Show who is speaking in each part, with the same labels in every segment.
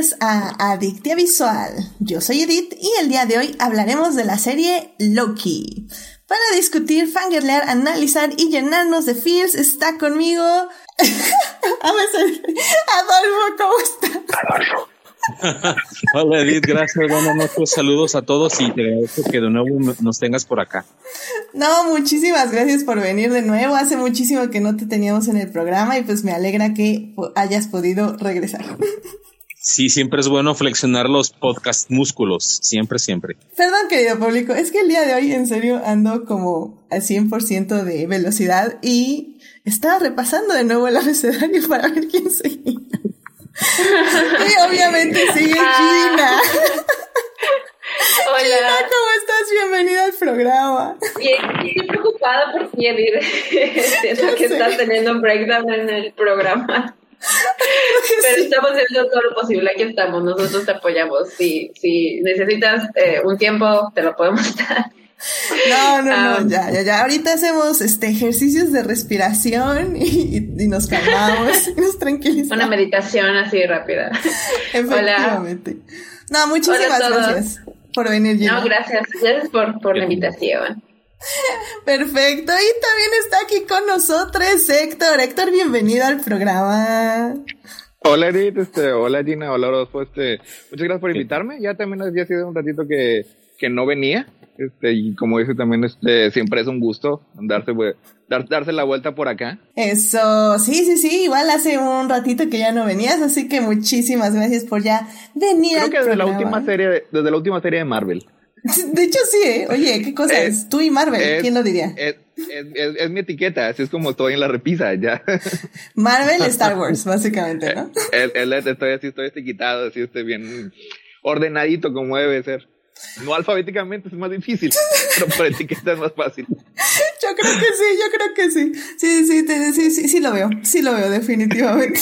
Speaker 1: bienvenidos a Adictia Visual. Yo soy Edith y el día de hoy hablaremos de la serie Loki. Para discutir, fangirlear, analizar y llenarnos de feels está conmigo... Adolfo, ¿cómo estás?
Speaker 2: Adolfo. Hola Edith, gracias, buenas noches, saludos a todos y te agradezco que de nuevo nos tengas por acá.
Speaker 1: No, muchísimas gracias por venir de nuevo. Hace muchísimo que no te teníamos en el programa y pues me alegra que hayas podido regresar.
Speaker 2: Sí, siempre es bueno flexionar los podcast músculos, siempre, siempre.
Speaker 1: Perdón, querido público, es que el día de hoy en serio ando como al 100% de velocidad y estaba repasando de nuevo el abecedario para ver quién seguía. y obviamente sigue Gina.
Speaker 3: Hola.
Speaker 1: Gina, ¿cómo estás? Bienvenida al programa.
Speaker 3: Bien, estoy preocupada por ti, Siento que estás teniendo un breakdown en el programa. Pero estamos haciendo todo lo posible, aquí estamos, nosotros te apoyamos. Si, si necesitas eh, un tiempo, te lo podemos dar.
Speaker 1: No, no, no, um, ya, ya, ya. Ahorita hacemos este ejercicios de respiración y, nos calmamos y nos tranquilizamos.
Speaker 3: Una meditación así rápida.
Speaker 1: Efectivamente. No, muchísimas gracias por venir.
Speaker 3: No, gracias. Gracias por, por la invitación.
Speaker 1: Perfecto. Y también está aquí con nosotros Héctor. Héctor, bienvenido al programa.
Speaker 4: Hola Edith, este, hola Gina, hola Rodolfo, este, muchas gracias por invitarme. Ya también había sido un ratito que, que no venía. Este, y como dice también, este, siempre es un gusto darse, dar, darse la vuelta por acá.
Speaker 1: Eso, sí, sí, sí, igual hace un ratito que ya no venías, así que muchísimas gracias por ya venir.
Speaker 4: Creo que desde la última serie, desde la última serie de Marvel.
Speaker 1: De hecho, sí, ¿eh? Oye, ¿qué cosa es? Tú y Marvel, ¿quién lo diría?
Speaker 4: Es, es, mi etiqueta, así es como estoy en la repisa, ya.
Speaker 1: Marvel, Star Wars, básicamente, ¿no?
Speaker 4: estoy así, estoy etiquetado, así estoy bien ordenadito como debe ser. No alfabéticamente es más difícil, pero por etiqueta es más fácil.
Speaker 1: Yo creo que sí, yo creo que sí. Sí, sí, sí, sí, sí lo veo, sí lo veo definitivamente.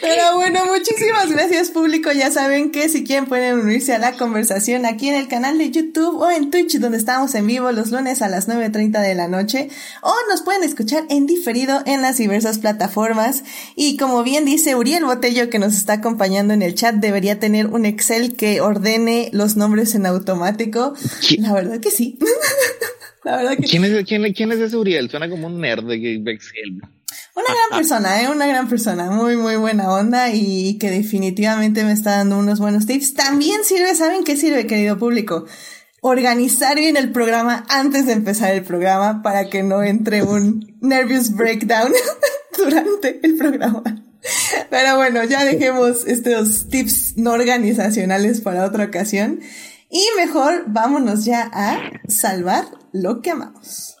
Speaker 1: Pero bueno, muchísimas gracias público. Ya saben que si quieren pueden unirse a la conversación aquí en el canal de YouTube o en Twitch donde estamos en vivo los lunes a las 9.30 de la noche o nos pueden escuchar en diferido en las diversas plataformas. Y como bien dice Uriel Botello que nos está acompañando en el chat, debería tener un Excel que ordene los nombres en automático. La verdad que sí.
Speaker 4: La verdad que ¿Quién es, quién, quién es ese Uriel? Suena como un nerd de Excel.
Speaker 1: Una gran persona, ¿eh? Una gran persona, muy, muy buena onda y que definitivamente me está dando unos buenos tips. También sirve, ¿saben qué sirve, querido público? Organizar bien el programa antes de empezar el programa para que no entre un nervous breakdown durante el programa. Pero bueno, ya dejemos estos tips no organizacionales para otra ocasión. Y mejor vámonos ya a salvar lo que amamos.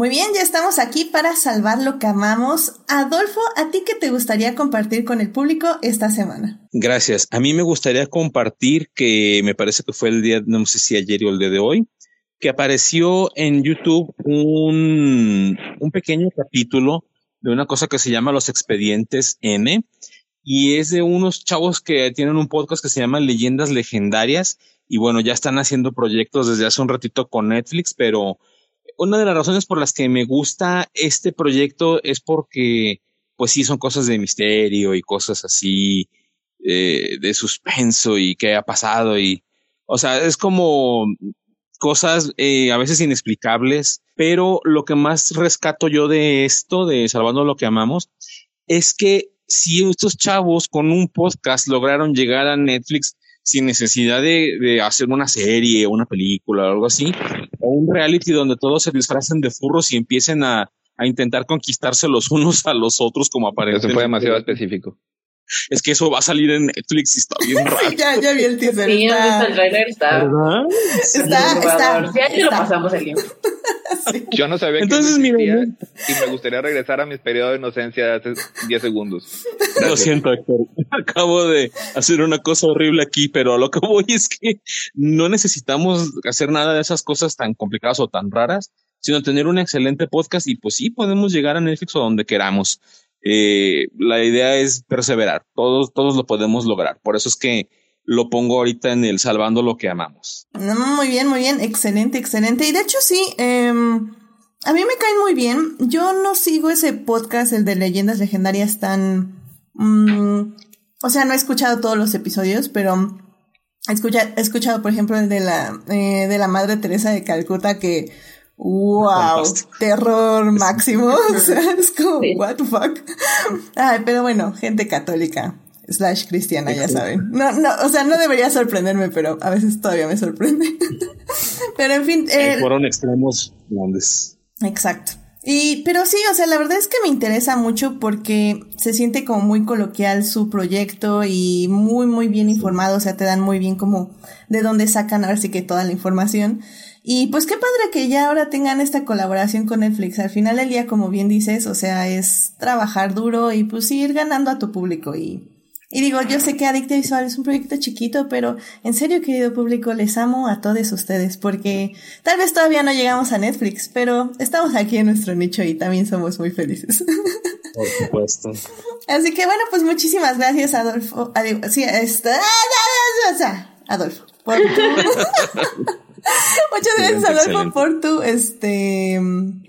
Speaker 1: Muy bien, ya estamos aquí para salvar lo que amamos. Adolfo, ¿a ti qué te gustaría compartir con el público esta semana?
Speaker 2: Gracias. A mí me gustaría compartir que me parece que fue el día, no sé si ayer o el día de hoy, que apareció en YouTube un, un pequeño capítulo de una cosa que se llama Los Expedientes N y es de unos chavos que tienen un podcast que se llama Leyendas Legendarias y bueno, ya están haciendo proyectos desde hace un ratito con Netflix, pero una de las razones por las que me gusta este proyecto es porque, pues sí, son cosas de misterio y cosas así, eh, de suspenso y qué ha pasado y, o sea, es como cosas eh, a veces inexplicables, pero lo que más rescato yo de esto, de Salvando lo que amamos, es que si estos chavos con un podcast lograron llegar a Netflix sin necesidad de, de, hacer una serie o una película o algo así, o un reality donde todos se disfracen de furros y empiecen a, a intentar conquistarse los unos a los otros como aparece.
Speaker 4: Eso fue demasiado específico.
Speaker 2: Es que eso va a salir en Netflix y está bien raro.
Speaker 1: ya, ya vi el teaser.
Speaker 3: Sí, está, el trailer está.
Speaker 2: ¿Verdad?
Speaker 1: Está, está.
Speaker 3: Ya lo pasamos el
Speaker 4: Yo no sabía
Speaker 2: Entonces,
Speaker 4: que
Speaker 2: mira,
Speaker 4: y me gustaría regresar a mis periodos de inocencia de hace 10 segundos.
Speaker 2: Lo siento, Héctor. Acabo de hacer una cosa horrible aquí, pero a lo que voy es que no necesitamos hacer nada de esas cosas tan complicadas o tan raras, sino tener un excelente podcast y pues sí, podemos llegar a Netflix o donde queramos. eh, la idea es perseverar, todos, todos lo podemos lograr. Por eso es que lo pongo ahorita en el salvando lo que amamos.
Speaker 1: muy bien, muy bien, excelente, excelente. Y de hecho sí, em, a mí me caen muy bien. Yo no sigo ese podcast, el de leyendas legendarias tan... Mm, o sea, no he escuchado todos los episodios, pero he escuchado, he escuchado por ejemplo, el de la, eh, de la Madre Teresa de Calcuta que wow, terror máximo. o sea, es como, what the fuck. Ay, pero bueno, gente católica slash cristiana, ya saben. No, no, o sea, no debería sorprenderme, pero a veces todavía me sorprende. pero en fin.
Speaker 2: Eh, fueron extremos grandes.
Speaker 1: Exacto. Y, pero sí, o sea, la verdad es que me interesa mucho porque se siente como muy coloquial su proyecto y muy, muy bien informado, o sea, te dan muy bien como de dónde sacan ahora sí que toda la información. Y pues qué padre que ya ahora tengan esta colaboración con Netflix. Al final del día, como bien dices, o sea, es trabajar duro y pues ir ganando a tu público. Y, y digo, yo sé que Adicta Visual es un proyecto chiquito, pero en serio, querido público, les amo a todos ustedes porque tal vez todavía no llegamos a Netflix, pero estamos aquí en nuestro nicho y también somos muy felices.
Speaker 2: Por supuesto.
Speaker 1: Así que bueno, pues muchísimas gracias, Adolfo. Adiós, sí, está, Adolfo, por Muchas gracias, Adolfo, por tu, este,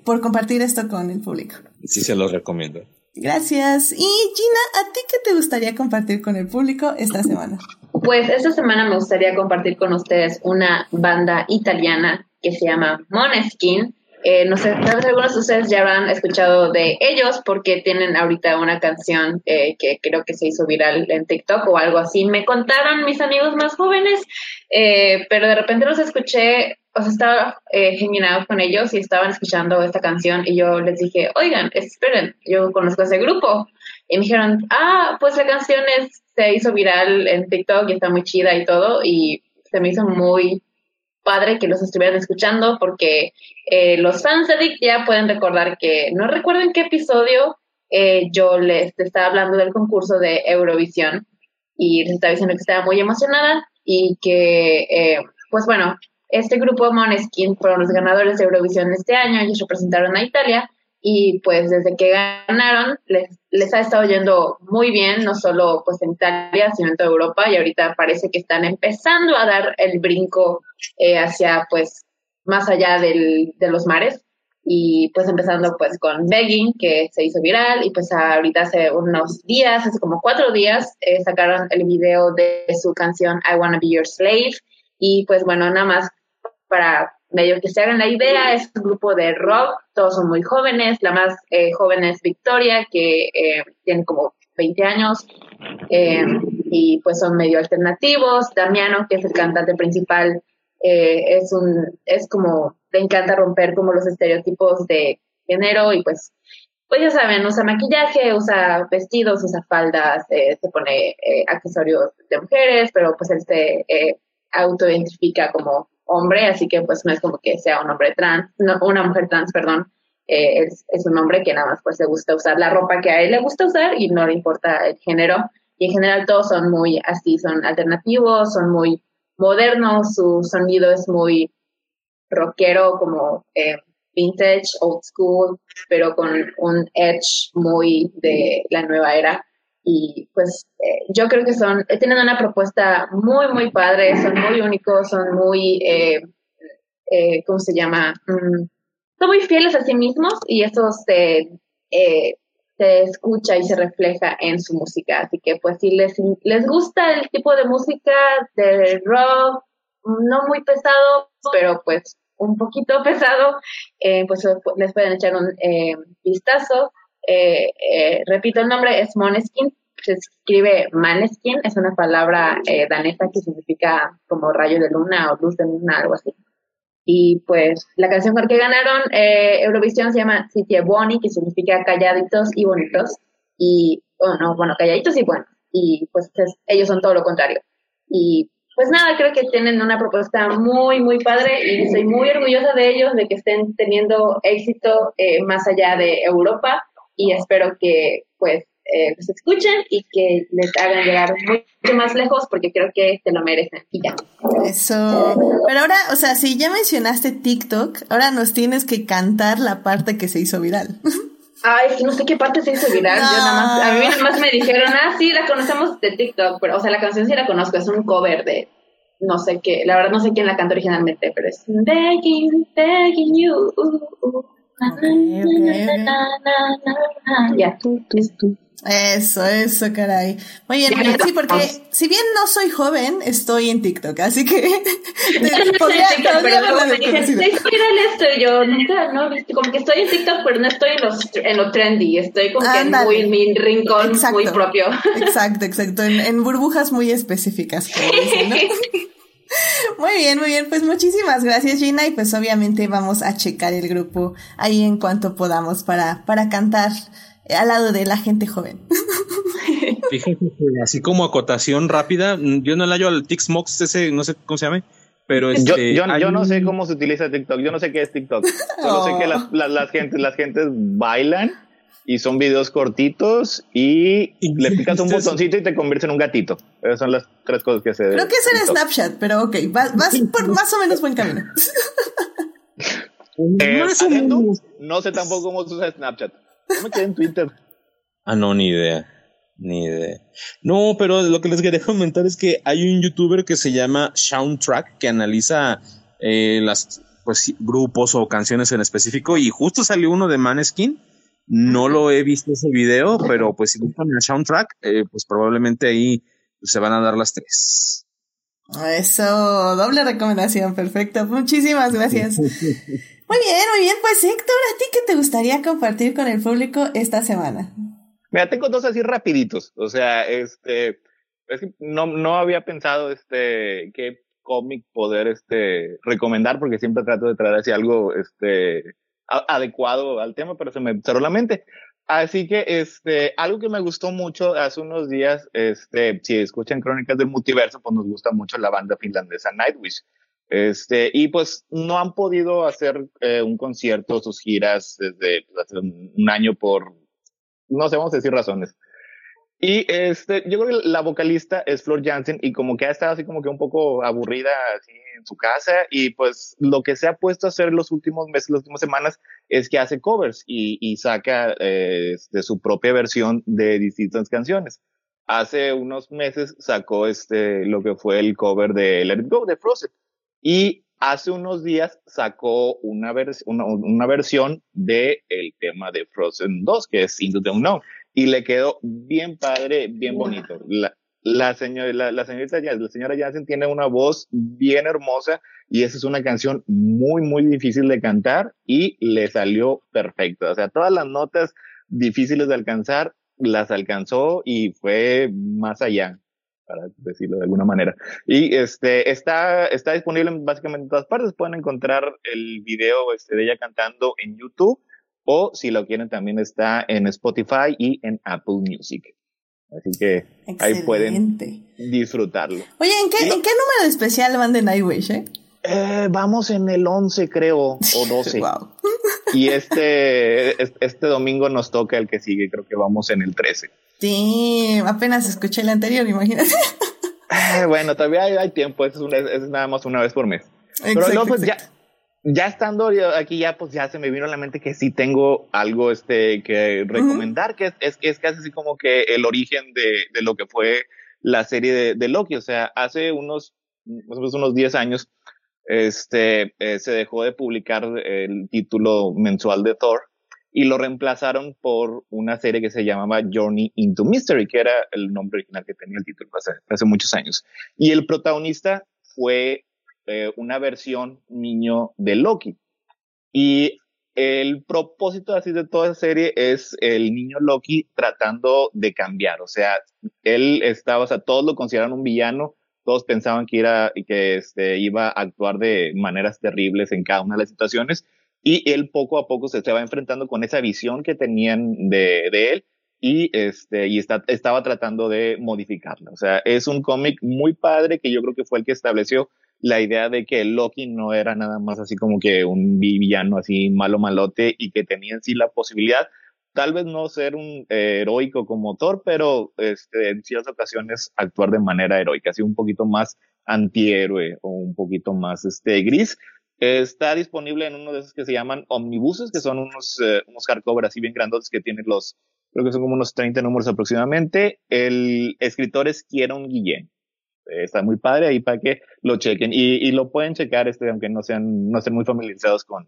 Speaker 1: por compartir esto con el público.
Speaker 2: Sí, se los recomiendo.
Speaker 1: Gracias. Y Gina, ¿a ti qué te gustaría compartir con el público esta semana?
Speaker 3: Pues esta semana me gustaría compartir con ustedes una banda italiana que se llama Moneskin. Eh, no sé, tal vez algunos de ustedes ya habrán escuchado de ellos porque tienen ahorita una canción eh, que creo que se hizo viral en TikTok o algo así. Me contaron mis amigos más jóvenes, eh, pero de repente los escuché, o sea, estaba eh, con ellos y estaban escuchando esta canción y yo les dije, oigan, esperen, yo conozco ese grupo. Y me dijeron, ah, pues la canción es, se hizo viral en TikTok y está muy chida y todo y se me hizo muy padre que los estuvieran escuchando porque eh, los fans de Dick ya pueden recordar que, no recuerdo en qué episodio eh, yo les estaba hablando del concurso de Eurovisión y les estaba diciendo que estaba muy emocionada y que, eh, pues bueno, este grupo Moneskin fueron los ganadores de Eurovisión este año, ellos representaron a Italia y pues desde que ganaron les, les ha estado yendo muy bien, no solo pues en Italia, sino en toda Europa y ahorita parece que están empezando a dar el brinco eh, hacia pues más allá del, de los mares y pues empezando pues con Begging que se hizo viral y pues ahorita hace unos días, hace como cuatro días eh, sacaron el video de su canción I Wanna Be Your Slave y pues bueno, nada más para medio que se hagan la idea, es un grupo de rock, todos son muy jóvenes, la más eh, joven es Victoria, que eh, tiene como 20 años, eh, y pues son medio alternativos, Damiano, que es el cantante principal, es un, es como, le encanta romper como los estereotipos de género, y pues, pues ya saben, usa maquillaje, usa vestidos, usa faldas, se pone accesorios de mujeres, pero pues él se autoidentifica como hombre, así que pues no es como que sea un hombre trans, no, una mujer trans, perdón, eh, es, es, un hombre que nada más pues le gusta usar la ropa que a él le gusta usar y no le importa el género. Y en general todos son muy así, son alternativos, son muy modernos, su sonido es muy rockero, como eh, vintage, old school, pero con un edge muy de la nueva era y pues eh, yo creo que son, eh, tienen una propuesta muy, muy padre, son muy únicos, son muy, eh, eh ¿cómo se llama? Mm, son muy fieles a sí mismos y eso se, se escucha y se refleja en su música. Así que pues si les, les gusta el tipo de música de rock, no muy pesado, pero pues un poquito pesado, pues les pueden echar un vistazo. Eh, eh, repito el nombre, es Moneskin, se escribe Maneskin, es una palabra eh, danesa que significa como rayo de luna o luz de luna, algo así. Y pues la canción con la que ganaron Eurovisión se llama Sitie Boni, que significa calladitos y bonitos. Y, oh, no, bueno, calladitos y buenos. Y pues ellos son todo lo contrario. Y pues nada, creo que tienen una propuesta muy, muy padre y soy muy orgullosa de ellos, de que estén teniendo éxito más allá de Europa y espero que pues eh, los escuchen y que les hagan llegar mucho más lejos porque creo que te lo merecen y ya.
Speaker 1: Eso. Pero ahora, o sea, si ya mencionaste TikTok, ahora nos tienes que cantar la parte que se hizo viral.
Speaker 3: Ay, es que no sé qué parte se hizo viral. Yo nada más, a mí nada más me dijeron, ah, sí, la conocemos de TikTok, pero, o sea, la canción sí la conozco, es un cover de no sé qué, la verdad no sé quién la canta originalmente, pero es Begging, begging you.
Speaker 1: Ya, Eso, eso, caray. Muy bien. Sí, porque si bien no soy joven, estoy en TikTok, así que.
Speaker 3: podría, TikTok, pero me dije, esto, y yo nunca, no, como que estoy en TikTok, pero no estoy en, los, en lo trendy, estoy como que en muy, mi rincón muy propio.
Speaker 1: Exacto, exacto, en, en burbujas muy específicas. Muy bien, muy bien. Pues muchísimas gracias, Gina. Y pues obviamente vamos a checar el grupo ahí en cuanto podamos para, para cantar al lado de la gente joven.
Speaker 2: Fíjense así como acotación rápida, yo no la hallo al Tixmox ese, no sé cómo se llama, pero
Speaker 4: este, yo, yo, no sé cómo se utiliza TikTok, yo no sé qué es TikTok. Solo sé que las, las, las, gente, las gentes bailan y son videos cortitos y, le picas un botoncito y te conviertes en un gatito. Esas son las tres cosas que se
Speaker 1: Creo que es en Snapchat, pero ok, vas, por más o menos buen camino.
Speaker 4: Eh, no, sé tampoco cómo se usa Snapchat. No me quedé en Twitter.
Speaker 2: Ah, no, ni idea. Ni idea. No, pero lo que les quería comentar es que hay un youtuber que se llama Soundtrack que analiza eh, las pues grupos o canciones en específico y justo salió uno de Maneskin no lo he visto ese video, pero pues si buscan el soundtrack, eh, pues probablemente ahí se van a dar las tres.
Speaker 1: Eso, doble recomendación, perfecto. Muchísimas gracias. Muy bien, muy bien. Pues Héctor, ¿a ti qué te gustaría compartir con el público esta semana?
Speaker 4: Mira, tengo dos así rapiditos. O sea, este, es que no, no había pensado este qué cómic poder este recomendar porque siempre trato de traer así algo este adecuado al tema, pero se me cerró la mente. Así que, este, algo que me gustó mucho hace unos días, este, si escuchan Crónicas del Multiverso, pues nos gusta mucho la banda finlandesa Nightwish. Este, y pues no han podido hacer eh, un concierto, sus giras desde pues, hace un año por, no sé, vamos a decir razones. Y este, yo creo que la vocalista es Flor Jansen y como que ha estado así como que un poco aburrida así en su casa y pues lo que se ha puesto a hacer los últimos meses, las últimas semanas es que hace covers y, y saca eh, de su propia versión de distintas canciones. Hace unos meses sacó este, lo que fue el cover de Let It Go de Frozen y hace unos días sacó una, una, una versión de el tema de Frozen 2 que es Into the Unknown y le quedó bien padre, bien bonito. La, la, señora, la, la, señorita la señora Jansen tiene una voz bien hermosa y esa es una canción muy, muy difícil de cantar y le salió perfecto. O sea, todas las notas difíciles de alcanzar las alcanzó y fue más allá para decirlo de alguna manera. Y este está, está disponible básicamente en todas partes. Pueden encontrar el video este, de ella cantando en YouTube o si lo quieren también está en Spotify y en Apple Music. Así que ahí pueden disfrutarlo.
Speaker 1: Oye, ¿en qué, ¿en qué número especial van de Nightwish, eh?
Speaker 4: Eh, vamos en el 11, creo, o 12. wow. Y este, este domingo nos toca el que sigue, creo que vamos en el 13.
Speaker 1: Sí, apenas escuché el anterior, imagínate.
Speaker 4: Eh, bueno, todavía hay, tiempo, es, es, nada más una vez por mes. Pero no, pues ya, ya estando aquí ya pues ya se me vino a la mente que sí tengo algo este que recomendar que es, es, casi así como que el origen de, de lo que fue la serie de, de, Loki. O sea hace unos más unos 10 años este eh, se dejó de publicar el título mensual de Thor y lo reemplazaron por una serie que se llamaba Journey into Mystery que era el nombre original que tenía el título hace muchos años. Y el protagonista fue eh, una versión niño de Loki. Y el propósito así de toda esa serie es el niño Loki tratando de cambiar. O sea, él estaba, o sea, todos lo consideraban un villano, todos pensaban que, era, que este, iba a actuar de maneras terribles en cada una de las situaciones. Y él poco a poco se, estaba enfrentando con esa visión que tenían de, de él y este y está, estaba tratando de modificarla. O sea, es un cómic muy padre que yo creo que fue el que estableció la idea de que Loki no era nada más así como que un villano así malo malote y que tenía en sí la posibilidad, tal vez no ser un eh, heroico como Thor, pero este, en ciertas ocasiones actuar de manera heroica, así un poquito más antihéroe o un poquito más este, gris. Está disponible en uno de esos que se llaman omnibuses, que son unos, eh, unos hardcover así bien grandotes que tienen los, creo que son como unos 30 números aproximadamente. El escritor es Kieron Guillén. Está muy padre ahí para que lo chequen y, y, lo pueden checar, este, aunque no sean, no estén muy familiarizados con,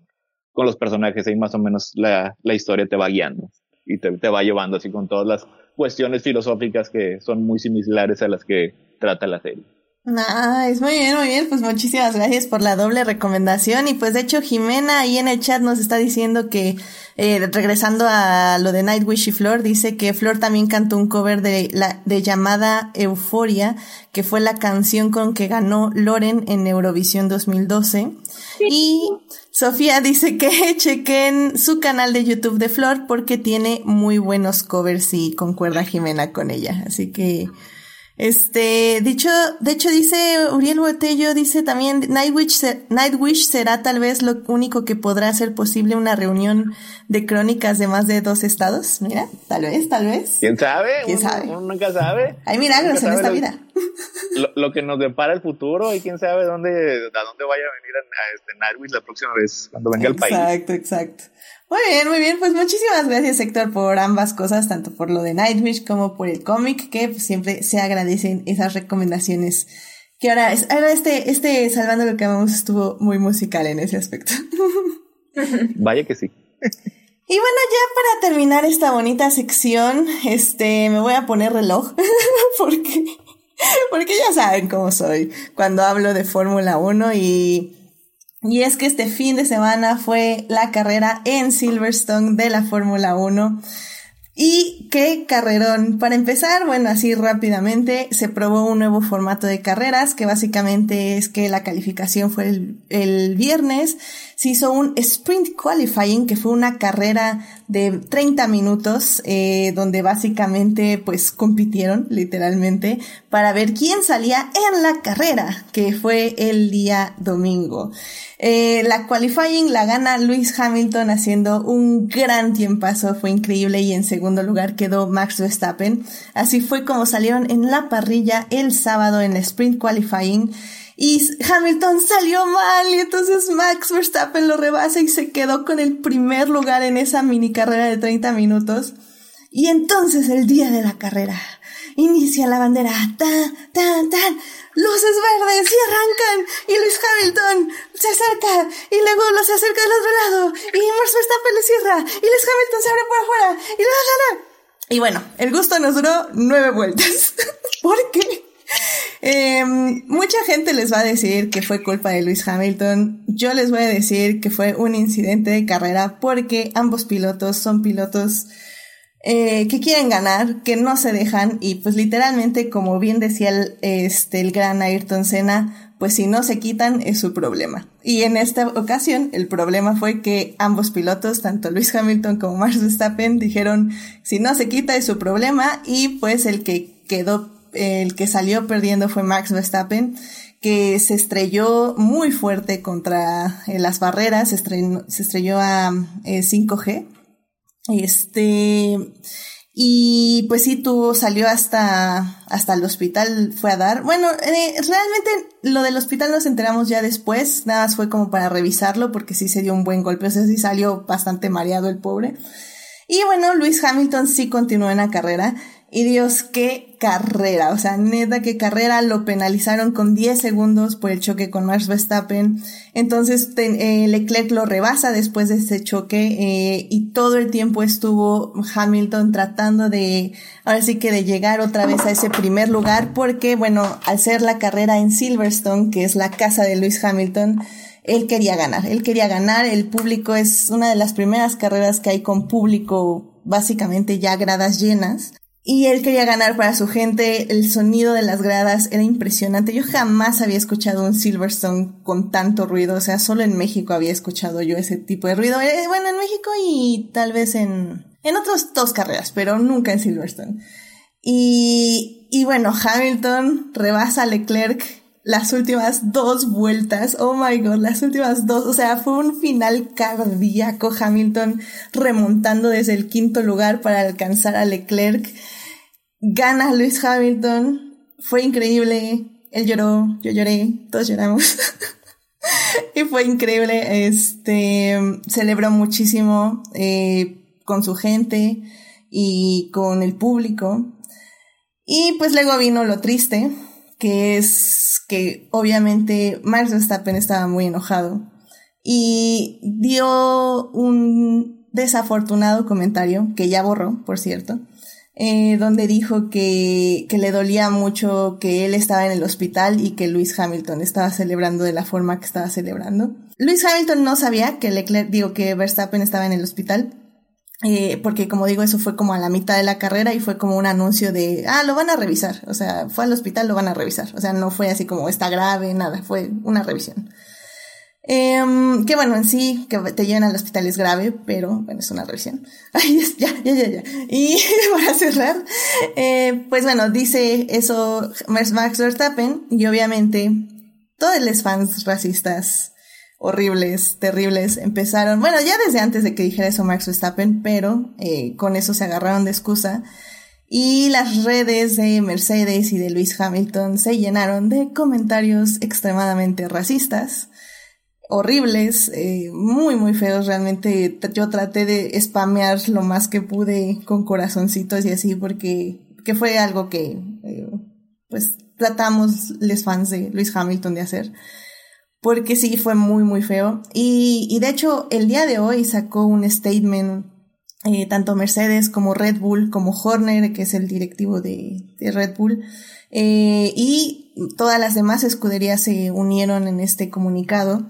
Speaker 4: con los personajes, ahí más o menos la, la historia te va guiando y te, te va llevando así con todas las cuestiones filosóficas que son muy similares a las que trata la serie.
Speaker 1: Nice, muy bien, muy bien, pues muchísimas gracias por la doble recomendación. Y pues de hecho Jimena ahí en el chat nos está diciendo que eh, regresando a lo de Nightwish y Flor, dice que Flor también cantó un cover de la de llamada Euforia, que fue la canción con que ganó Loren en Eurovisión 2012 y Sofía dice que chequen su canal de YouTube de Flor porque tiene muy buenos covers y concuerda Jimena con ella, así que este, dicho, de hecho dice Uriel Botello, dice también Nightwish, Nightwish será tal vez lo único que podrá hacer posible una reunión de crónicas de más de dos estados. Mira, tal vez, tal vez.
Speaker 4: ¿Quién sabe?
Speaker 1: ¿Quién
Speaker 4: uno,
Speaker 1: sabe?
Speaker 4: Uno nunca sabe.
Speaker 1: Hay milagros en esta
Speaker 4: lo,
Speaker 1: vida.
Speaker 4: Lo, lo, que nos depara el futuro y quién sabe dónde, a dónde vaya a venir a, a este Nightwish la próxima vez, cuando venga al país.
Speaker 1: Exacto, exacto. Muy bien, muy bien. Pues muchísimas gracias, Héctor, por ambas cosas, tanto por lo de Nightwish como por el cómic, que pues, siempre se agradecen esas recomendaciones. Que ahora, es, ahora este, este Salvando lo que amamos estuvo muy musical en ese aspecto.
Speaker 4: Vaya que sí.
Speaker 1: Y bueno, ya para terminar esta bonita sección, este, me voy a poner reloj, porque, porque ya saben cómo soy cuando hablo de Fórmula 1 y y es que este fin de semana fue la carrera en Silverstone de la Fórmula 1. Y qué carrerón. Para empezar, bueno, así rápidamente, se probó un nuevo formato de carreras, que básicamente es que la calificación fue el, el viernes. Se hizo un sprint qualifying, que fue una carrera de 30 minutos, eh, donde básicamente pues compitieron literalmente para ver quién salía en la carrera, que fue el día domingo. Eh, la qualifying la gana Lewis Hamilton haciendo un gran tiempazo, fue increíble y en segundo lugar quedó Max Verstappen. Así fue como salieron en la parrilla el sábado en sprint qualifying. Y Hamilton salió mal y entonces Max Verstappen lo rebasa y se quedó con el primer lugar en esa mini carrera de 30 minutos. Y entonces el día de la carrera inicia la bandera, tan, tan, tan, luces verdes y arrancan y Luis Hamilton se acerca y luego los acerca del otro lado y Max Verstappen le cierra y Luis Hamilton se abre por afuera y la, la. Y bueno, el gusto nos duró nueve vueltas. ¿Por qué? Eh, mucha gente les va a decir que fue culpa de Luis Hamilton. Yo les voy a decir que fue un incidente de carrera porque ambos pilotos son pilotos eh, que quieren ganar, que no se dejan y pues literalmente como bien decía el, este, gran Ayrton Senna, pues si no se quitan es su problema. Y en esta ocasión el problema fue que ambos pilotos, tanto Luis Hamilton como Max Verstappen, dijeron si no se quita es su problema y pues el que quedó, el que salió perdiendo fue Max Verstappen que se estrelló muy fuerte contra eh, las barreras, se estrelló, a eh, 5G este, y pues sí, tuvo, salió hasta, hasta el hospital, fue a dar. Bueno, eh, realmente lo del hospital nos enteramos ya después, nada más fue como para revisarlo porque sí se dio un buen golpe, o sea, sí salió bastante mareado el pobre. Y bueno, Luis Hamilton sí continuó en la carrera. Y Dios, qué carrera, o sea, neta, qué carrera, lo penalizaron con 10 segundos por el choque con Max Verstappen. Entonces eh, Leclerc lo rebasa después de ese choque eh, y todo el tiempo estuvo Hamilton tratando de, ahora sí que de llegar otra vez a ese primer lugar porque, bueno, al ser la carrera en Silverstone, que es la casa de Luis Hamilton, él quería ganar, él quería ganar, el público es una de las primeras carreras que hay con público básicamente ya gradas llenas. Y él quería ganar para su gente, el sonido de las gradas era impresionante. Yo jamás había escuchado un Silverstone con tanto ruido, o sea, solo en México había escuchado yo ese tipo de ruido. Eh, bueno, en México y tal vez en, en otras dos carreras, pero nunca en Silverstone. Y, y bueno, Hamilton rebasa a Leclerc las últimas dos vueltas, oh my god, las últimas dos, o sea, fue un final cardíaco Hamilton remontando desde el quinto lugar para alcanzar a Leclerc. Gana Luis Hamilton, fue increíble, él lloró, yo lloré, todos lloramos. y fue increíble. Este, celebró muchísimo eh, con su gente y con el público. Y pues luego vino lo triste, que es que obviamente Max Verstappen estaba muy enojado y dio un desafortunado comentario, que ya borró, por cierto, eh, donde dijo que, que le dolía mucho que él estaba en el hospital y que Luis Hamilton estaba celebrando de la forma que estaba celebrando. Luis Hamilton no sabía que Leclerc, digo que Verstappen estaba en el hospital, eh, porque como digo, eso fue como a la mitad de la carrera y fue como un anuncio de, ah, lo van a revisar, o sea, fue al hospital, lo van a revisar, o sea, no fue así como está grave, nada, fue una revisión. Eh, que bueno, en sí, que te lleven al hospital es grave, pero bueno, es una revisión. Ay, ya, ya, ya, ya. Y para cerrar, eh, pues bueno, dice eso Max Verstappen y obviamente todos los fans racistas horribles, terribles, empezaron, bueno, ya desde antes de que dijera eso Max Verstappen, pero eh, con eso se agarraron de excusa. Y las redes de Mercedes y de Luis Hamilton se llenaron de comentarios extremadamente racistas horribles, eh, muy, muy feos. Realmente yo traté de spamear lo más que pude con corazoncitos y así, porque que fue algo que, eh, pues, tratamos les fans de Luis Hamilton de hacer. Porque sí, fue muy, muy feo. Y, y de hecho, el día de hoy sacó un statement, eh, tanto Mercedes como Red Bull, como Horner, que es el directivo de, de Red Bull, y todas las demás escuderías se unieron en este comunicado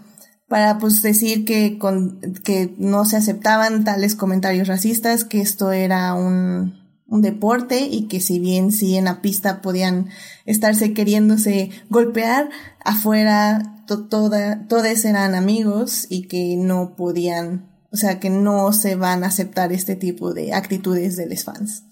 Speaker 1: para pues decir que, con, que no se aceptaban tales comentarios racistas, que esto era un, un deporte y que si bien sí en la pista podían estarse queriéndose golpear, afuera toda, todos eran amigos y que no podían, o sea, que no se van a aceptar este tipo de actitudes de los fans.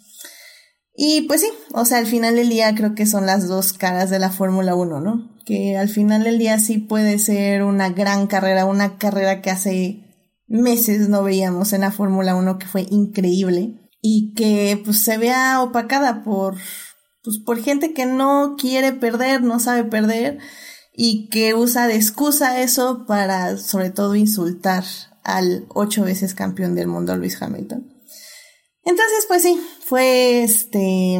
Speaker 1: Y pues sí, o sea, al final del día creo que son las dos caras de la Fórmula 1, ¿no? Que al final del día sí puede ser una gran carrera, una carrera que hace meses no veíamos en la Fórmula 1 que fue increíble y que pues se vea opacada por pues por gente que no quiere perder, no sabe perder y que usa de excusa eso para sobre todo insultar al ocho veces campeón del mundo Luis Hamilton. Entonces, pues sí, fue este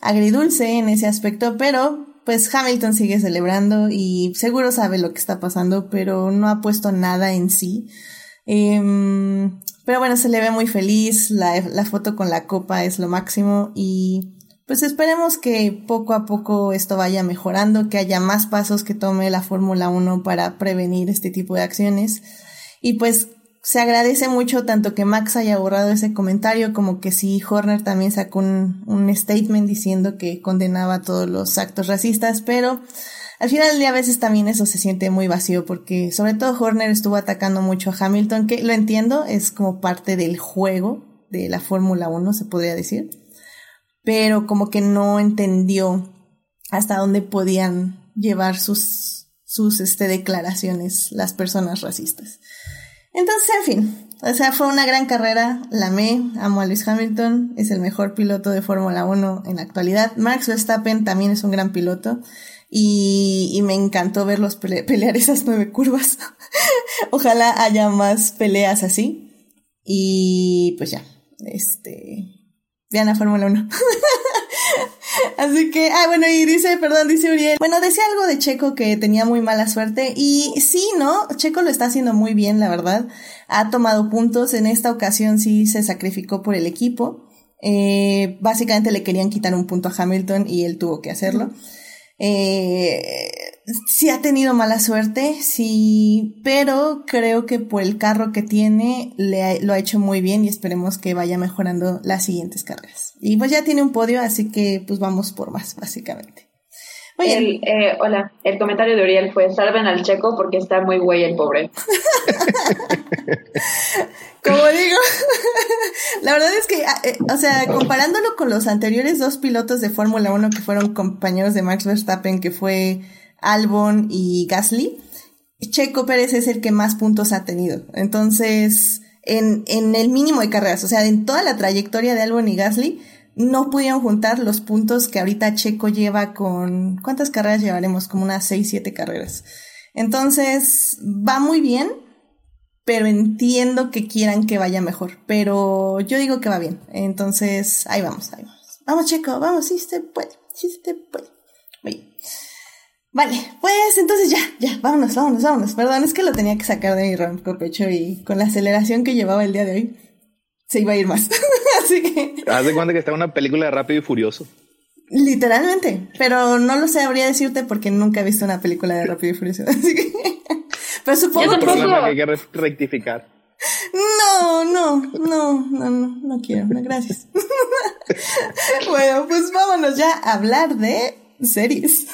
Speaker 1: agridulce en ese aspecto, pero pues Hamilton sigue celebrando y seguro sabe lo que está pasando, pero no ha puesto nada en sí. Em, pero bueno, se le ve muy feliz, la, la foto con la copa es lo máximo y pues esperemos que poco a poco esto vaya mejorando, que haya más pasos que tome la Fórmula 1 para prevenir este tipo de acciones. Y pues se agradece mucho tanto que Max haya borrado ese comentario como que si Horner también sacó un, un statement diciendo que condenaba todos los actos racistas, pero al final del día a veces también eso se siente muy vacío porque sobre todo Horner estuvo atacando mucho a Hamilton, que lo entiendo, es como parte del juego de la Fórmula 1, se podría decir, pero como que no entendió hasta dónde podían llevar sus, sus este, declaraciones las personas racistas. Entonces, en fin, o sea, fue una gran carrera, la amé, amo a Luis Hamilton, es el mejor piloto de Fórmula 1 en la actualidad. Max Verstappen también es un gran piloto y, me encantó verlos pelear esas nueve curvas. Ojalá haya más peleas así. Y pues ya, este, vean a Fórmula 1. Así que, ah, bueno, y dice, perdón, dice Uriel. Bueno, decía algo de Checo que tenía muy mala suerte. Y sí, ¿no? Checo lo está haciendo muy bien, la verdad. Ha tomado puntos. En esta ocasión sí se sacrificó por el equipo. Eh, básicamente le querían quitar un punto a Hamilton y él tuvo que hacerlo. Eh, sí ha tenido mala suerte, sí, pero creo que por el carro que tiene le lo ha hecho muy bien y esperemos que vaya mejorando las siguientes carreras. Y pues ya tiene un podio, así que pues vamos por más, básicamente.
Speaker 3: El, eh, hola, el comentario de Uriel fue salven al checo porque está muy güey el pobre.
Speaker 1: Como digo, la verdad es que, ah, eh, o sea, comparándolo con los anteriores dos pilotos de Fórmula 1 que fueron compañeros de Max Verstappen, que fue Albon y Gasly, Checo Pérez es el que más puntos ha tenido. Entonces, en, en el mínimo de carreras, o sea, en toda la trayectoria de Albon y Gasly, no pudieron juntar los puntos que ahorita Checo lleva con, ¿cuántas carreras llevaremos? Como unas 6, 7 carreras. Entonces, va muy bien, pero entiendo que quieran que vaya mejor. Pero yo digo que va bien. Entonces, ahí vamos, ahí vamos. Vamos, chico, vamos, sí se puede, sí se puede. Vale, pues entonces ya, ya, vámonos, vámonos, vámonos. Perdón, es que lo tenía que sacar de mi ronco pecho y con la aceleración que llevaba el día de hoy, se iba a ir más. Así que.
Speaker 4: Haz de cuenta que está una película de Rápido y Furioso.
Speaker 1: Literalmente, pero no lo sabría decirte porque nunca he visto una película de Rápido y Furioso. Así que. Pero supongo
Speaker 4: que. problema que hay que rectificar.
Speaker 1: No, no, no, no, no, no quiero, no, gracias. bueno, pues vámonos ya a hablar de series.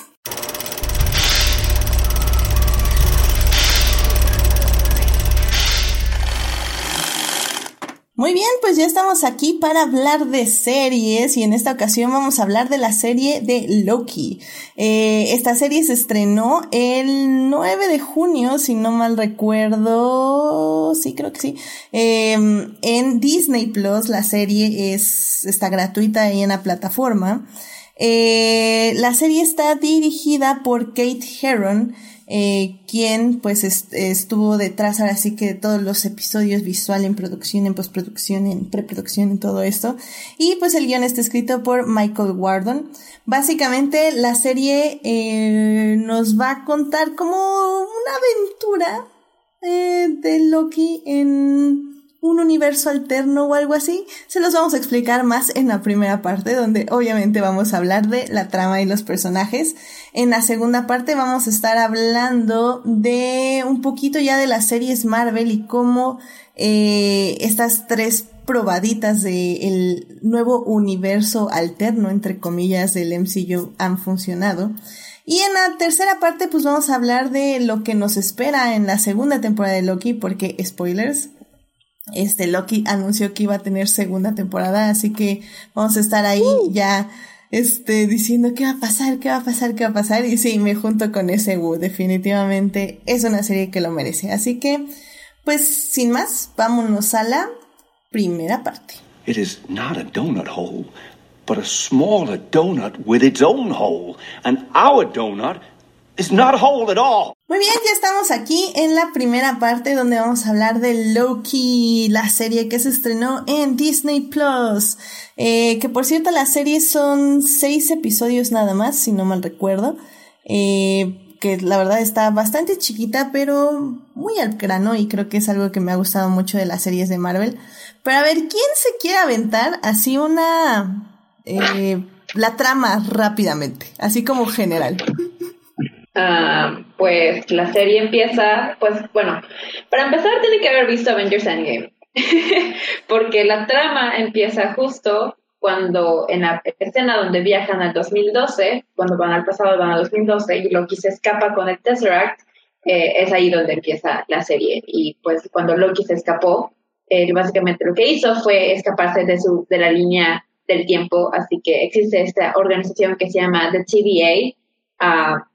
Speaker 1: Muy bien, pues ya estamos aquí para hablar de series y en esta ocasión vamos a hablar de la serie de Loki. Eh, esta serie se estrenó el 9 de junio, si no mal recuerdo, sí creo que sí, em, en Disney Plus. La serie es, está gratuita ahí en la plataforma. Eh, la serie está dirigida por Kate Herron eh, quien pues estuvo detrás ahora sí que de todos los episodios visual en producción, en postproducción, en preproducción, en todo esto. Y pues el guion está escrito por Michael Wardon. Básicamente la serie eh, nos va a contar como una aventura eh, de Loki en un universo alterno o algo así, se los vamos a explicar más en la primera parte, donde obviamente vamos a hablar de la trama y los personajes. En la segunda parte vamos a estar hablando de un poquito ya de las series Marvel y cómo eh, estas tres probaditas del nuevo universo alterno, entre comillas, del MCU han funcionado. Y en la tercera parte, pues vamos a hablar de lo que nos espera en la segunda temporada de Loki, porque spoilers, este Loki anunció que iba a tener segunda temporada, así que vamos a estar ahí uh. ya este diciendo qué va a pasar, qué va a pasar, qué va a pasar y sí, me junto con ese Wu, definitivamente es una serie que lo merece. Así que pues sin más, vámonos a la primera parte. It is not a donut hole, but a smaller donut with its own hole, and our donut is not a hole at all. Muy bien, ya estamos aquí en la primera parte donde vamos a hablar de Loki, la serie que se estrenó en Disney Plus. Eh, que por cierto, la serie son seis episodios nada más, si no mal recuerdo. Eh, que la verdad está bastante chiquita, pero muy al grano y creo que es algo que me ha gustado mucho de las series de Marvel. Pero a ver, ¿quién se quiere aventar así una... Eh, la trama rápidamente, así como general?
Speaker 3: Ah, pues la serie empieza, pues bueno, para empezar tiene que haber visto Avengers Endgame, porque la trama empieza justo cuando en la escena donde viajan al 2012, cuando van al pasado van al 2012 y Loki se escapa con el Tesseract, eh, es ahí donde empieza la serie. Y pues cuando Loki se escapó, básicamente lo que hizo fue escaparse de, su, de la línea del tiempo, así que existe esta organización que se llama The TVA,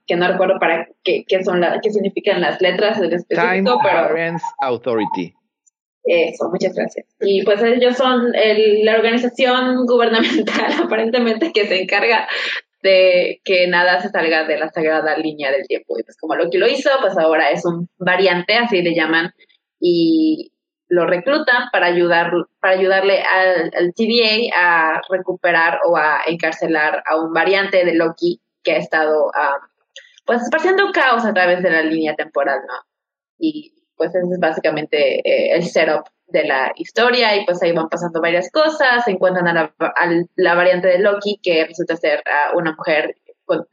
Speaker 3: que no recuerdo para qué, qué son la, qué significan las letras del específico,
Speaker 4: Time Authority.
Speaker 3: Eso, muchas gracias. Y pues ellos son la organización gubernamental aparentemente que se encarga de que nada se salga de la sagrada línea del tiempo. Y pues como Loki lo hizo, pues ahora es un variante, así le llaman, y lo reclutan para ayudar para ayudarle al, al TVA a recuperar o a encarcelar a un variante de Loki que ha estado um, pues esparciendo caos a través de la línea temporal. Y pues ese es básicamente eh, el setup de la historia y pues ahí van pasando varias cosas, se encuentran a la, variante de Loki que resulta ser una mujer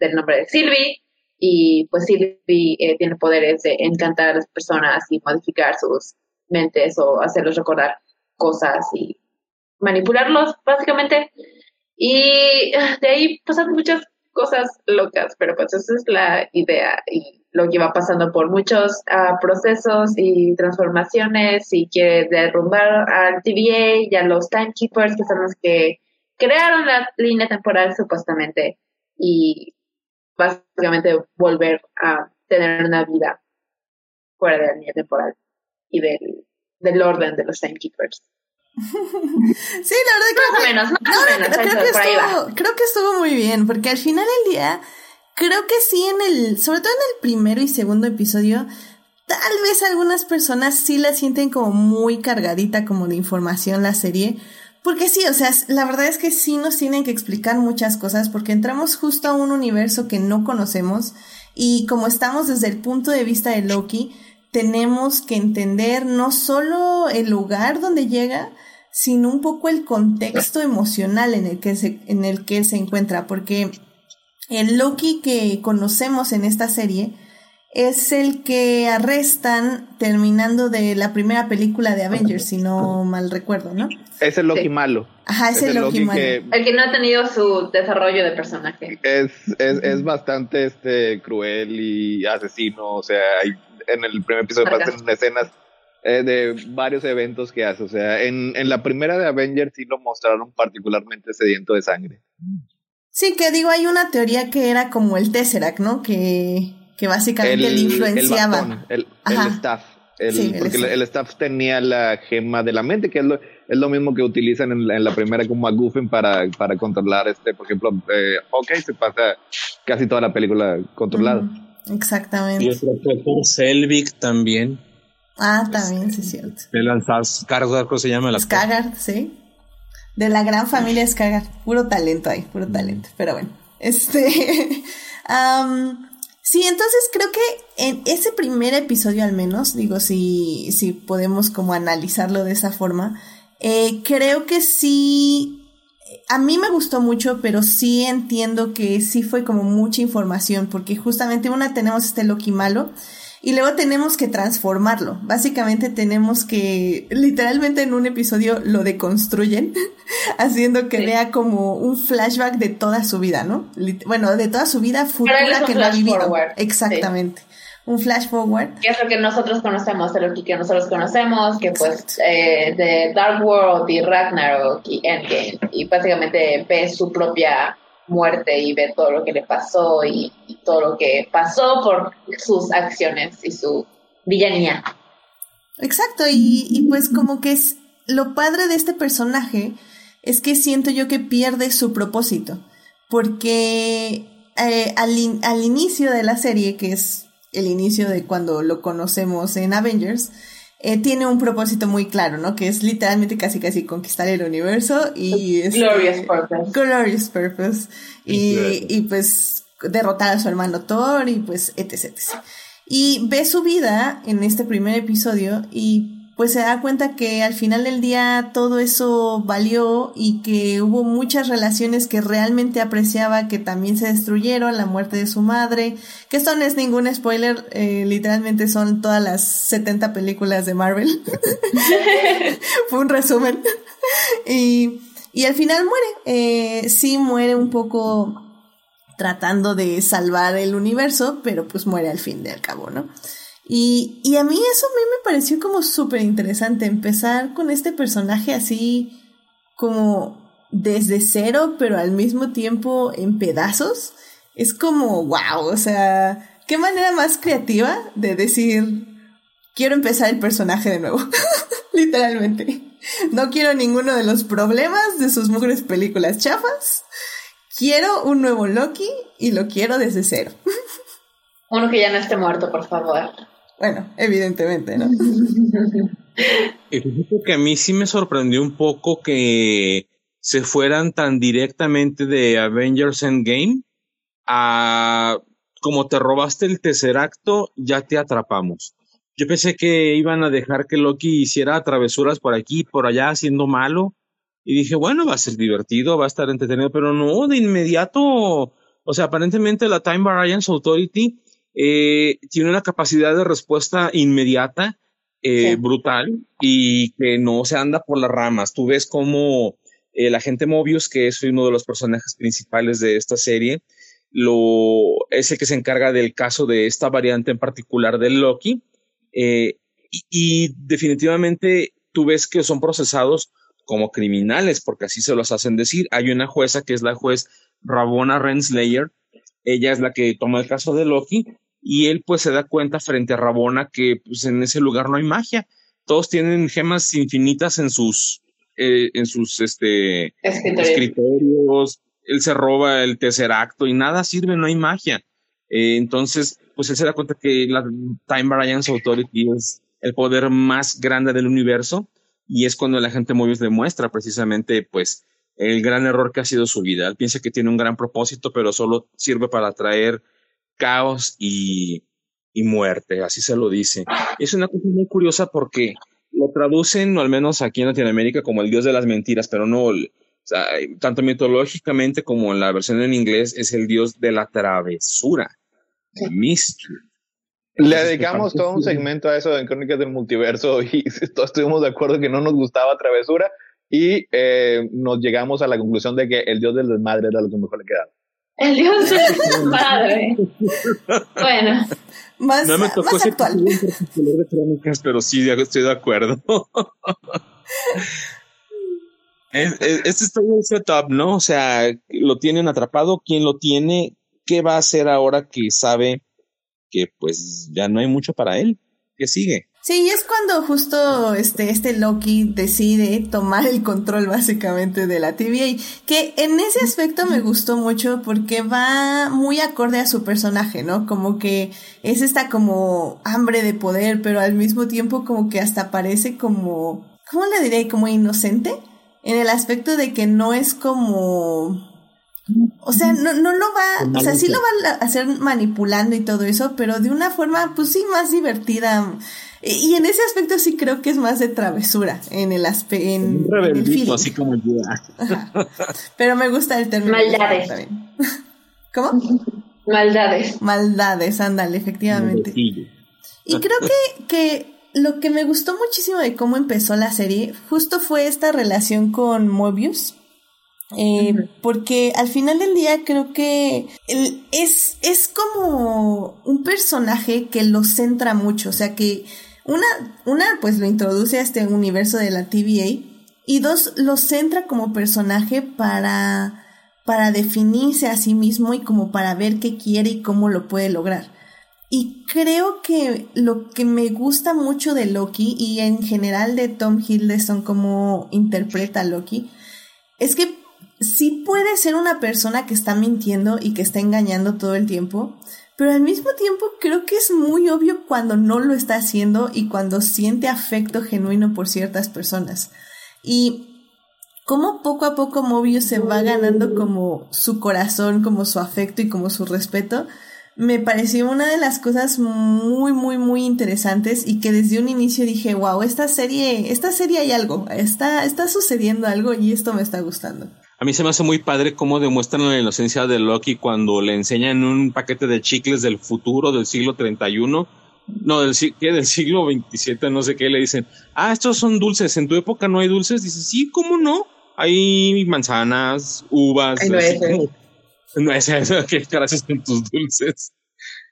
Speaker 3: del nombre de Sylvie. Y pues Sylvie eh, tiene poderes de encantar a las personas y modificar sus mentes o hacerlos recordar cosas y manipularlos básicamente. Y ah, de ahí pasan muchas cosas locas, pero pues esa es la idea y lo que va pasando por muchos ah, procesos y transformaciones y quiere derrumbar al TVA y a los timekeepers que son los que crearon la línea temporal supuestamente y básicamente volver a tener una vida fuera de la línea temporal y del, del orden de los timekeepers.
Speaker 1: Sí, la verdad creo que, creo, que estuvo, creo que estuvo muy bien, porque al final del día creo que sí en el, sobre todo en el primero y segundo episodio, tal vez algunas personas sí la sienten como muy cargadita como de información la serie. Porque sí, o sea, la verdad es que sí nos tienen que explicar muchas cosas porque entramos justo a un universo que no conocemos y como estamos desde el punto de vista de Loki, tenemos que entender no solo el lugar donde llega, sino un poco el contexto emocional en el que se, en el que él se encuentra, porque el Loki que conocemos en esta serie es el que arrestan terminando de la primera película de Avengers, si no mal recuerdo, ¿no?
Speaker 4: Es el Loki malo.
Speaker 1: Ajá, es, el Loki, malo.
Speaker 3: el que no ha tenido su desarrollo de personaje.
Speaker 4: Es, es, es bastante este cruel y asesino, o sea, hay, en el primer episodio pasan escenas eh, de varios eventos que hace, o sea, en, en la primera de Avengers sí lo mostraron particularmente sediento de sangre.
Speaker 1: Sí, que digo, hay una teoría que era como el Tesseract, ¿no? Que que básicamente le influenciaba.
Speaker 4: El, staff. porque el, staff tenía la gema de la mente, que es lo, es lo mismo que utilizan en la, primera como McGuffin para, para controlar, este, por ejemplo, eh, ok, se pasa casi toda la película controlada.
Speaker 1: exactamente.
Speaker 2: Y otro fue Selvig también.
Speaker 1: Ah, también, sí, es cierto.
Speaker 2: De lanzar Skarsgård, se llama la
Speaker 1: Skarsgård, sí. De la gran familia Skarsgård. Puro talento ahí, puro talento. Pero bueno, este... um, Sí, entonces creo que en ese primer episodio al menos, digo, si, si podemos como analizarlo de esa forma, eh, creo que sí, a mí me gustó mucho, pero sí entiendo que sí fue como mucha información, porque justamente una tenemos este Loki malo, y luego tenemos que transformarlo. Básicamente tenemos que, literalmente en un episodio lo deconstruyen, haciendo que vea como un flashback de toda su vida, ¿no? Bueno, de toda su vida futura que no ha vivido. Exactamente. Un flash forward.
Speaker 3: Que es lo que nosotros conocemos, de lo que nosotros conocemos, que pues eh, de Dark World y Ragnarok y Endgame. Y básicamente ve su propia muerte y ve todo lo que le pasó y, todo lo que pasó por sus acciones y su villanía.
Speaker 1: Exacto, y, pues como que es lo padre de este personaje es que siento yo que pierde su propósito, porque eh, al, al inicio de la serie, que es el inicio de cuando lo conocemos en Avengers, eh, tiene un propósito muy claro, ¿no? Que es literalmente casi casi conquistar el universo y...
Speaker 3: Es, glorious Purpose.
Speaker 1: Glorious Purpose. Y, y, pues derrotar a su hermano Thor y pues etc, etc. Y ve su vida en este primer episodio y pues se da cuenta que al final del día todo eso valió y que hubo muchas relaciones que realmente apreciaba que también se destruyeron, la muerte de su madre, que esto no es ningún spoiler, eh, literalmente son todas las 70 películas de Marvel. Fue un resumen. y, y al final muere, eh, sí muere un poco tratando de salvar el universo, pero pues muere al fin y al cabo, ¿no? Y, y a mí eso a mí me pareció como súper interesante, empezar con este personaje así como desde cero, pero al mismo tiempo en pedazos. Es como, wow, o sea, qué manera más creativa de decir, quiero empezar el personaje de nuevo, literalmente. No quiero ninguno de los problemas de sus mujeres películas chafas. Quiero un nuevo Loki y lo quiero desde cero.
Speaker 3: Uno que ya no esté muerto, por favor.
Speaker 1: Bueno, evidentemente, ¿no?
Speaker 2: Y fíjate que a mí sí me sorprendió un poco que se fueran tan directamente de Avengers Endgame a como te robaste el tercer acto, ya te atrapamos. Yo pensé que iban a dejar que Loki hiciera travesuras por aquí, por allá, haciendo malo. Y dije, bueno, va a ser divertido, va a estar entretenido, pero no, de inmediato, o sea, aparentemente la Time Variance Authority eh, tiene una capacidad de respuesta inmediata, eh, brutal, y que no se anda por las ramas. Tú ves como el agente Mobius, que es uno de los personajes principales de esta serie, lo, es el que se encarga del caso de esta variante en particular del Loki. Eh, y, y, definitivamente tú ves que son procesados como criminales, porque así se los hacen decir. Hay una jueza que es la juez Rabona Renslayer. Ella es la que toma el caso de Loki y él pues se da cuenta frente a Rabona que pues en ese lugar no hay magia. Todos tienen gemas infinitas en sus, eh, en sus este, escritorios. él se roba el tercer acto y nada sirve, no hay magia. Eh, entonces, pues él se da cuenta que la Time Variance Authority es el poder más grande del universo y es cuando la gente Mobius demuestra precisamente, pues, el gran error que ha sido su vida. Él piensa que tiene un gran propósito, pero solo sirve para traer caos y, y muerte, así se lo dice. Es una cosa muy curiosa porque lo traducen, o al menos aquí en Latinoamérica, como el dios de las mentiras, pero no, tanto mitológicamente como en la versión en inglés, es el dios de la travesura, mystery.
Speaker 4: Le dedicamos todo un segmento a eso en Crónicas del Multiverso y todos estuvimos de acuerdo que no nos gustaba Travesura y eh, nos llegamos a la conclusión de que el dios del desmadre era lo que mejor le quedaba.
Speaker 3: El dios del desmadre. bueno.
Speaker 1: Más, no me tocó más actual.
Speaker 2: pero sí, estoy de acuerdo. este es todo el setup, ¿no? O sea, lo tienen atrapado. ¿Quién lo tiene? ¿Qué va a hacer ahora que sabe que pues ya no hay mucho para él? ¿Qué sigue?
Speaker 1: Sí, es cuando justo este, este Loki decide tomar el control básicamente de la TVA, que en ese aspecto me gustó mucho porque va muy acorde a su personaje, ¿no? Como que es esta como hambre de poder, pero al mismo tiempo como que hasta parece como, ¿cómo le diré? Como inocente, en el aspecto de que no es como... O sea, no, no lo va, o sea, sí lo va a hacer manipulando y todo eso, pero de una forma, pues sí, más divertida y en ese aspecto sí creo que es más de travesura en el aspecto. En,
Speaker 2: el así como yo.
Speaker 1: Pero me gusta el término.
Speaker 3: Maldades.
Speaker 1: ¿Cómo?
Speaker 3: Maldades.
Speaker 1: Maldades, ándale, efectivamente. Y creo que, que lo que me gustó muchísimo de cómo empezó la serie justo fue esta relación con Mobius. Eh, porque al final del día creo que es, es como un personaje que lo centra mucho, o sea que una, una, pues lo introduce a este universo de la TVA y dos, lo centra como personaje para, para definirse a sí mismo y como para ver qué quiere y cómo lo puede lograr. Y creo que lo que me gusta mucho de Loki y en general de Tom Hiddleston como interpreta a Loki es que sí puede ser una persona que está mintiendo y que está engañando todo el tiempo, pero al mismo tiempo creo que es muy obvio cuando no lo está haciendo y cuando siente afecto genuino por ciertas personas. Y cómo poco a poco Mobius se va ganando como su corazón, como su afecto y como su respeto, me pareció una de las cosas muy, muy, muy interesantes y que desde un inicio dije, wow, esta serie, esta serie hay algo, está, está sucediendo algo y esto me está gustando.
Speaker 2: A mí se me hace muy padre cómo demuestran la inocencia de Loki cuando le enseñan un paquete de chicles del futuro del siglo 31. No, del, ¿qué? del siglo 27, no sé qué, le dicen, ah, estos son dulces, ¿en tu época no hay dulces? Dice, sí, ¿cómo no? Hay manzanas, uvas. Hay nueces. Nueces, ¿qué gracias con tus dulces?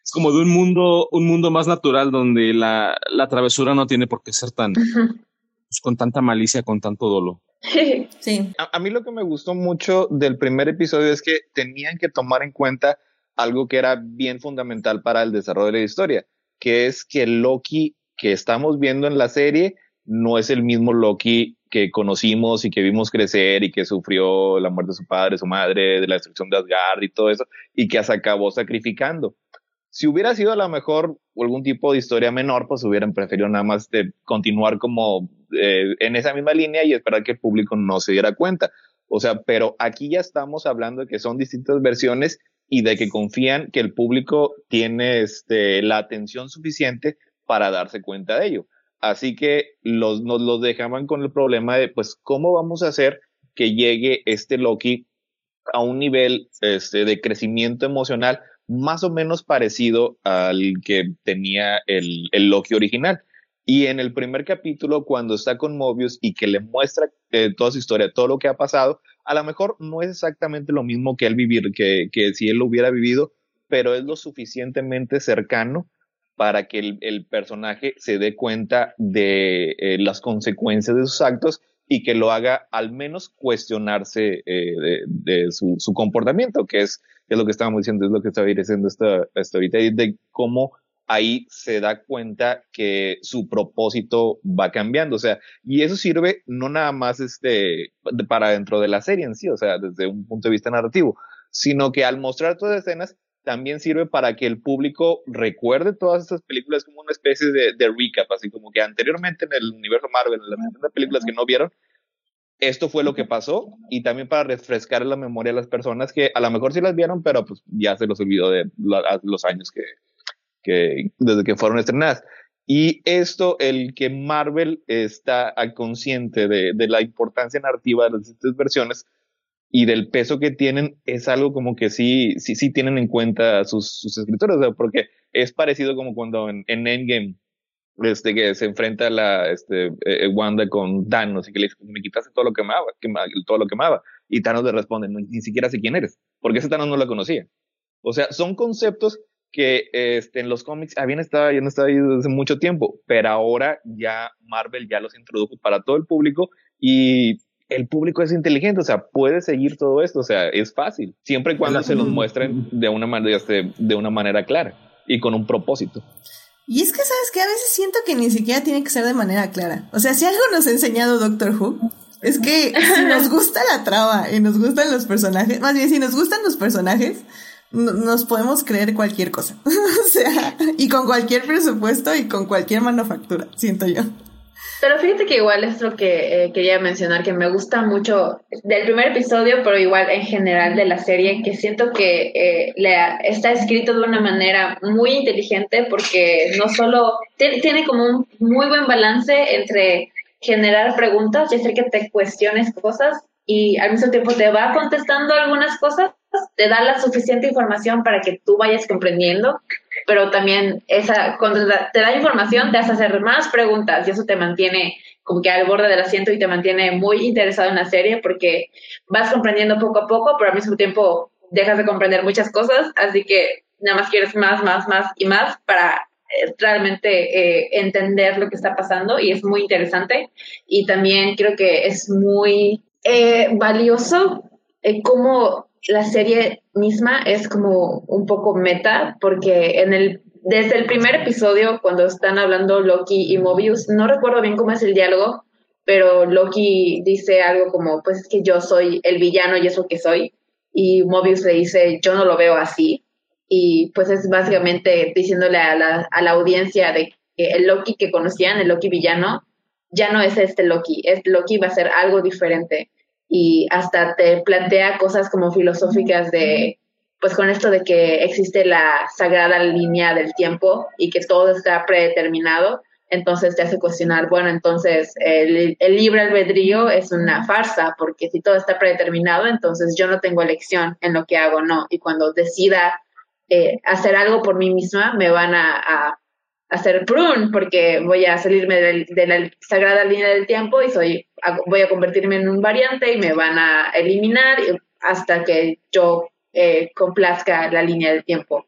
Speaker 2: Es como de un mundo, un mundo más natural donde la, la travesura no tiene por qué ser tan, pues, con tanta malicia, con tanto dolo.
Speaker 1: Sí.
Speaker 4: A, mí lo que me gustó mucho del primer episodio es que tenían que tomar en cuenta algo que era bien fundamental para el desarrollo de la historia, que es que Loki que estamos viendo en la serie no es el mismo Loki que conocimos y que vimos crecer y que sufrió la muerte de su padre, su madre, de la destrucción de Asgard y todo eso, y que se acabó sacrificando. Si hubiera sido a lo mejor algún tipo de historia menor, pues hubieran preferido nada más continuar como eh, en esa misma línea y esperar que el público no se diera cuenta. O sea, pero aquí ya estamos hablando de que son distintas versiones y de que confían que el público tiene este, la atención suficiente para darse cuenta de ello. Así que los, nos los dejaban con el problema de, pues, ¿cómo vamos a hacer que llegue este Loki a un nivel este, de crecimiento emocional más o menos parecido al que tenía el, el Loki original. Y en el primer capítulo, cuando está con Mobius y que le muestra eh, toda su historia, todo lo que ha pasado, a lo mejor no es exactamente lo mismo que él vivir, que, que si él lo hubiera vivido, pero es lo suficientemente cercano para que el, el personaje se dé cuenta de eh, las consecuencias de sus actos y que lo haga al menos cuestionarse eh, de, su, comportamiento, que es, es, lo que estábamos diciendo, es lo que estaba diciendo esta, esta ahorita, de cómo ahí se da cuenta que su propósito va cambiando, o sea, y eso sirve no nada más este, para dentro de la serie en sí, o sea, desde un punto de vista narrativo, sino que al mostrar todas las escenas, también sirve para que el público recuerde todas esas películas como una especie de, de recap, así como que anteriormente en el universo Marvel, en las películas que no vieron, esto fue lo que pasó y también para refrescar la memoria de las personas que a lo mejor sí las vieron, pero pues ya se los olvidó de los años que, que desde que fueron estrenadas. Y esto, el que Marvel está consciente de, de la importancia narrativa de las distintas versiones y del peso que tienen, es algo como que sí, sí, sí tienen en cuenta sus, sus escritores, porque es parecido como cuando en, en Endgame este, que se enfrenta la, este, eh, Wanda con Thanos y que le dice, me quitaste todo lo que amaba, que, todo lo que amaba. Y Thanos le responde, ni siquiera sé quién eres, porque ese Thanos no la conocía. O sea, son conceptos que este, en los cómics habían estado, no estado ahí desde mucho tiempo, pero ahora ya Marvel ya los introdujo para todo el público y el público es inteligente, o sea, puede seguir todo esto, o sea, es fácil, siempre y cuando se los muestren de una manera, este, de una manera clara y con un propósito.
Speaker 1: Y es que, ¿sabes que A veces siento que ni siquiera tiene que ser de manera clara. O sea, si algo nos ha enseñado Doctor Who, es que si nos gusta la trama y nos gustan los personajes, más bien si nos gustan los personajes, nos podemos creer cualquier cosa. o sea, y con cualquier presupuesto y con cualquier manufactura, siento yo.
Speaker 3: Pero fíjate que igual es lo que eh, quería mencionar, que me gusta mucho del primer episodio, pero igual en general de la serie, que siento que eh, está escrito de una manera muy inteligente porque no solo tiene como un muy buen balance entre generar preguntas y hacer que te cuestiones cosas y al mismo tiempo te va contestando algunas cosas, te da la suficiente información para que tú vayas comprendiendo pero también esa, cuando te da información te hace hacer más preguntas y eso te mantiene como que al borde del asiento y te mantiene muy interesado en la serie porque vas comprendiendo poco a poco, pero al mismo tiempo dejas de comprender muchas cosas, así que nada más quieres más, más, más y más para eh, realmente eh, entender lo que está pasando y es muy interesante. Y también creo que es muy eh, valioso cómo la serie misma es como un poco meta, porque en el, desde el primer episodio, cuando están hablando Loki y Mobius, no recuerdo bien cómo es el diálogo, pero Loki dice algo como, pues es que yo soy el villano y eso que soy, y Mobius le dice, yo no lo veo así, y pues es básicamente diciéndole a la, a la audiencia de que el Loki que conocían, el Loki villano, ya no es este Loki, es Loki va a ser algo diferente y hasta te plantea cosas como filosóficas de, pues con esto de que existe la sagrada línea del tiempo y que todo está predeterminado, entonces te hace cuestionar, bueno, entonces el, libre albedrío es una farsa, porque si todo está predeterminado, entonces yo no tengo elección en lo que hago, no, y cuando decida eh, hacer algo por mí misma, me van a hacer prune porque voy a salirme de, la sagrada línea del tiempo y soy voy a convertirme en un variante y me van a eliminar hasta que yo eh, complazca la línea del tiempo.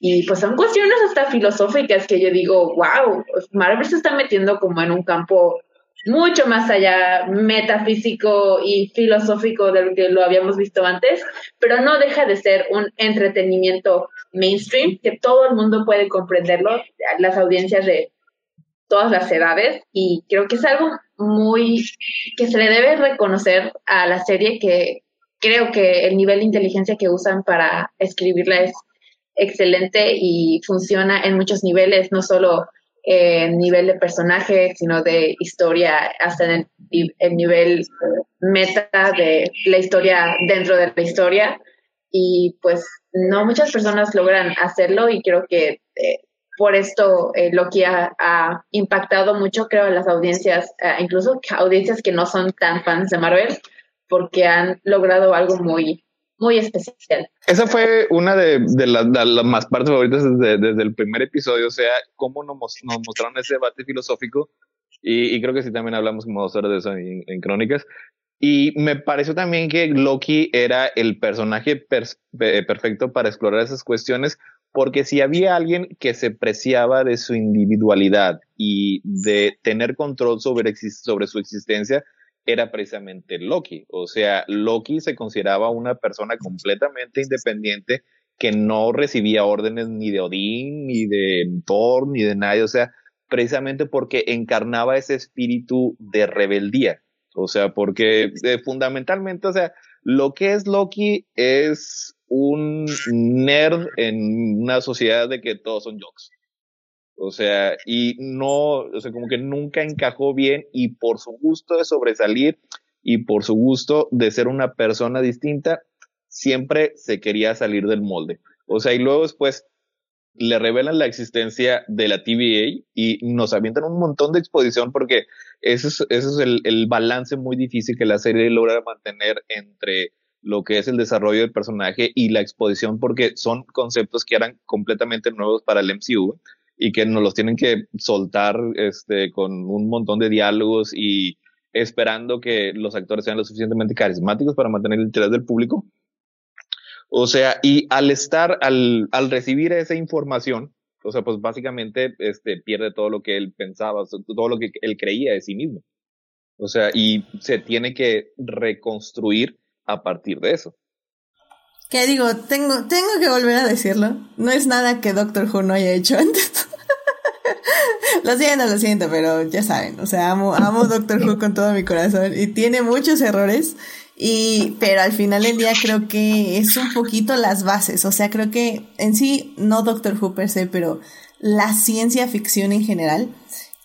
Speaker 3: Y pues son cuestiones hasta filosóficas que yo digo, wow, Marvel se está metiendo como en un campo mucho más allá metafísico y filosófico de lo que lo habíamos visto antes, pero no deja de ser un entretenimiento mainstream que todo el mundo puede comprenderlo, las audiencias de todas las edades y creo que es algo muy que se le debe reconocer a la serie que creo que el nivel de inteligencia que usan para escribirla es excelente y funciona en muchos niveles, no solo en nivel de personaje, sino de historia, hasta en el, nivel meta de la historia dentro de la historia. Y pues no muchas personas logran hacerlo y creo que eh, por esto eh, lo que ha, impactado mucho, creo, a las audiencias, eh, incluso audiencias que no son tan fans de Marvel, porque han logrado algo muy, muy especial.
Speaker 4: Esa fue una de, las, más partes favoritas desde, el primer episodio, o sea, cómo nos, mostraron ese debate filosófico y, creo que sí también hablamos como dos horas de eso en, Crónicas. Y me pareció también que Loki era el personaje perfecto para explorar esas cuestiones, porque si había alguien que se preciaba de su individualidad y de tener control sobre, sobre su existencia, era precisamente Loki. O sea, Loki se consideraba una persona completamente independiente que no recibía órdenes ni de Odín, ni de Thor, ni de nadie, o sea, precisamente porque encarnaba ese espíritu de rebeldía, o sea, porque eh, fundamentalmente, o sea, lo que es Loki es un nerd en una sociedad de que todos son jokes. O sea, y no, o sea, como que nunca encajó bien y por su gusto de sobresalir y por su gusto de ser una persona distinta, siempre se quería salir del molde. O sea, y luego después le revelan la existencia de la TVA y nos avientan un montón de exposición porque ese es, ese es el, el balance muy difícil que la serie logra mantener entre lo que es el desarrollo del personaje y la exposición porque son conceptos que eran completamente nuevos para el MCU y que nos los tienen que soltar este, con un montón de diálogos y esperando que los actores sean lo suficientemente carismáticos para mantener el interés del público. O sea, y al estar, al, al recibir esa información, o sea, pues básicamente este, pierde todo lo que él pensaba, todo lo que él creía de sí mismo. O sea, y se tiene que reconstruir a partir de eso.
Speaker 1: ¿Qué digo? Tengo, tengo que volver a decirlo. No es nada que Doctor Who no haya hecho antes. lo siento, lo siento, pero ya saben, o sea, amo, amo Doctor Who con todo mi corazón y tiene muchos errores. Y, pero al final del día creo que es un poquito las bases. O sea, creo que en sí, no Doctor Who per se, pero la ciencia ficción en general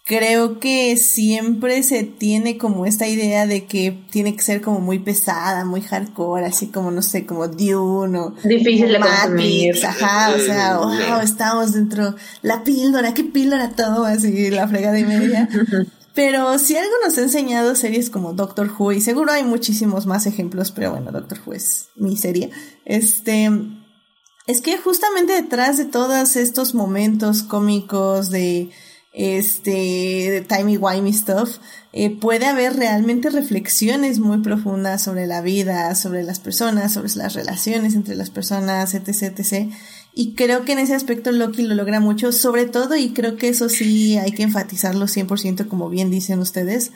Speaker 1: creo que siempre se tiene como esta idea de que tiene que ser como muy pesada, muy hardcore, así como, no sé, como Dune o
Speaker 3: Difícil de.
Speaker 1: Ajá, o sea, wow, estamos dentro, la píldora, qué píldora todo, así, la fregada y media. Pero si algo nos ha enseñado series como Doctor Who, y seguro hay muchísimos más ejemplos, pero bueno, Doctor Who es mi serie, este... Es que justamente detrás de todos estos momentos cómicos de este timey wimey stuff, eh, puede haber realmente reflexiones muy profundas sobre la vida, sobre las personas, sobre las relaciones entre las personas, etc, etc. Y creo que en ese aspecto Loki lo logra mucho, sobre todo, y creo que eso sí hay que enfatizarlo 100% como bien dicen ustedes,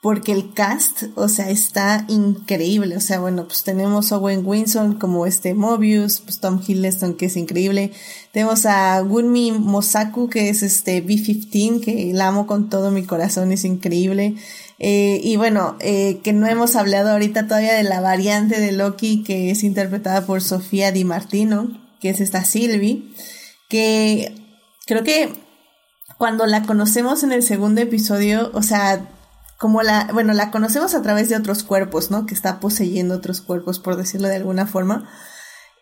Speaker 1: porque el cast, o sea, está increíble. O sea, bueno, pues tenemos a Owen Winson como este Mobius, pues Tom Hiddleston que es increíble. Tenemos a Gunmi Mosaku que es este B-15 que la amo con todo mi corazón, es increíble. Eh, y bueno, eh, que no hemos hablado ahorita todavía de la variante de Loki que es interpretada por Sofía Di Martino, que es esta Sylvie, que creo que cuando la conocemos en el segundo episodio, o sea, como la, bueno, la conocemos a través de otros cuerpos, ¿no? Que está poseyendo otros cuerpos, por decirlo de alguna forma.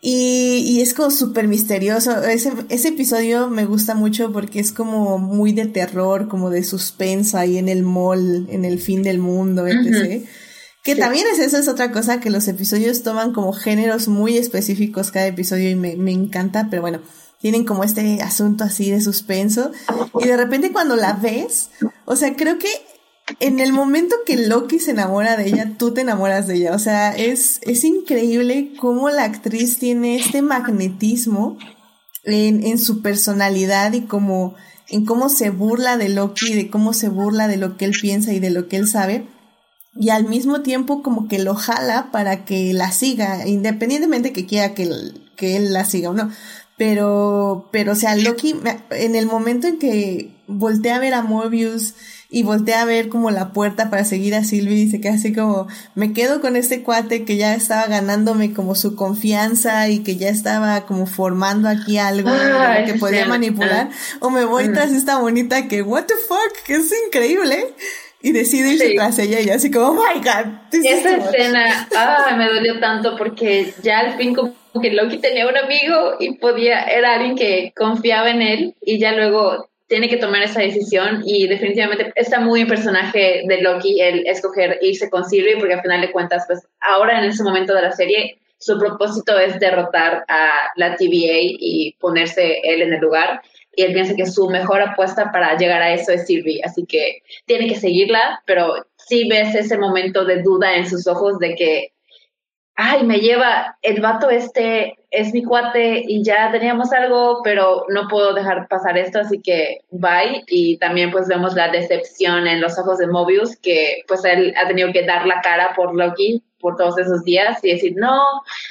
Speaker 1: Y, es como súper misterioso. Ese, ese episodio me gusta mucho porque es como muy de terror, como de suspenso ahí en el mall, en el fin del mundo, etc. Que también es eso, es otra cosa que los episodios toman como géneros muy específicos cada episodio y me, me encanta, pero bueno, tienen como este asunto así de suspenso. Y de repente cuando la ves, o sea, creo que en el momento que Loki se enamora de ella, tú te enamoras de ella. O sea, es, es increíble cómo la actriz tiene este magnetismo en, en su personalidad y como en cómo se burla de Loki, de cómo se burla de lo que él piensa y de lo que él sabe. Y al mismo tiempo como que lo jala para que la siga, independientemente que quiera que, que él la siga o no. Pero, pero, o sea, Loki, en el momento en que voltea a ver a Mobius, y voltea a ver como la puerta para seguir a Sylvie y se queda así como, me quedo con este cuate que ya estaba ganándome como su confianza y que ya estaba como formando aquí algo que podía manipular, o me voy tras esta bonita que, what the fuck, que es increíble. Y decido irse tras ella y así como, oh my god.
Speaker 3: Esa escena, ah, me dolió tanto porque ya al fin como que Loki tenía un amigo y podía, era alguien que confiaba en él y ya luego tiene que tomar esa decisión y definitivamente está muy en personaje de Loki el escoger irse con Sylvie porque al final de cuentas, pues ahora en ese momento de la serie, su propósito es derrotar a la TVA y ponerse él en el lugar y él piensa que su mejor apuesta para llegar a eso es Sylvie, así que tiene que seguirla, pero sí ves ese momento de duda en sus ojos de que ay, me lleva, el vato este es mi cuate y ya teníamos algo, pero no puedo dejar pasar esto, así que bye. Y también pues vemos la decepción en los ojos de Mobius, que pues él ha tenido que dar la cara por Loki por todos esos días y decir, no,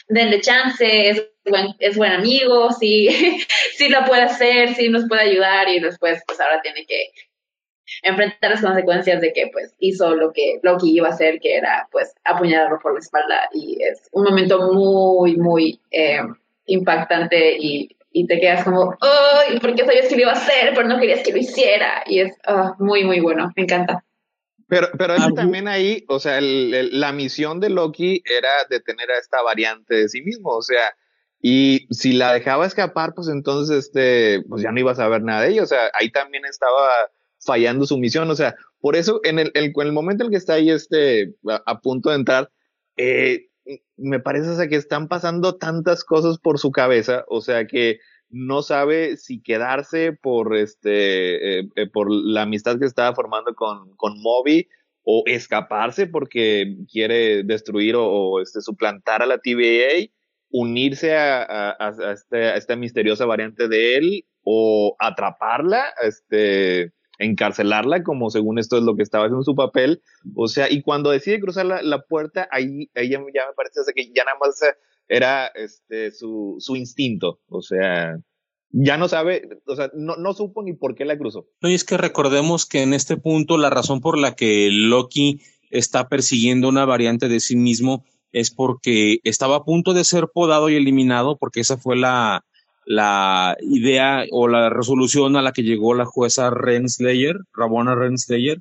Speaker 3: denle chance, es buen, es buen amigo, sí, sí lo puede hacer, sí nos puede ayudar y después pues ahora tiene que enfrentar las consecuencias de que pues hizo lo que Loki iba a hacer, que era pues apuñalarlo por la espalda y es un momento muy, muy eh, impactante y, y, te quedas como, ¡ay! ¿Por qué sabías que lo iba a hacer? Pero no querías que lo hiciera y es ah, muy, muy bueno, me encanta.
Speaker 4: Pero, pero también ahí, o sea, la misión de Loki era detener a esta variante de sí mismo, o sea, y si la dejaba escapar, pues entonces, este, pues ya no ibas a ver nada de ella, o sea, ahí también estaba fallando su misión. O sea, por eso en el, en el momento en que está ahí este, a, punto de entrar, eh, me parece que están pasando tantas cosas por su cabeza, o sea que no sabe si quedarse por este eh, eh, por la amistad que estaba formando con, con Moby o escaparse porque quiere destruir o, este, suplantar a la TVA, unirse a, a, este, a, esta misteriosa variante de él o atraparla, este, encarcelarla, como según esto es lo que estaba haciendo su papel. O sea, y cuando decide cruzar la, puerta, ahí, ahí ya, me parece que ya nada más era este, su, su instinto. O sea, ya no sabe, o sea, no, no supo ni por qué la cruzó.
Speaker 2: No, y es que recordemos que en este punto la razón por la que Loki está persiguiendo una variante de sí mismo es porque estaba a punto de ser podado y eliminado, porque esa fue la, la idea o la resolución a la que llegó la jueza Renslayer, Rabona Renslayer,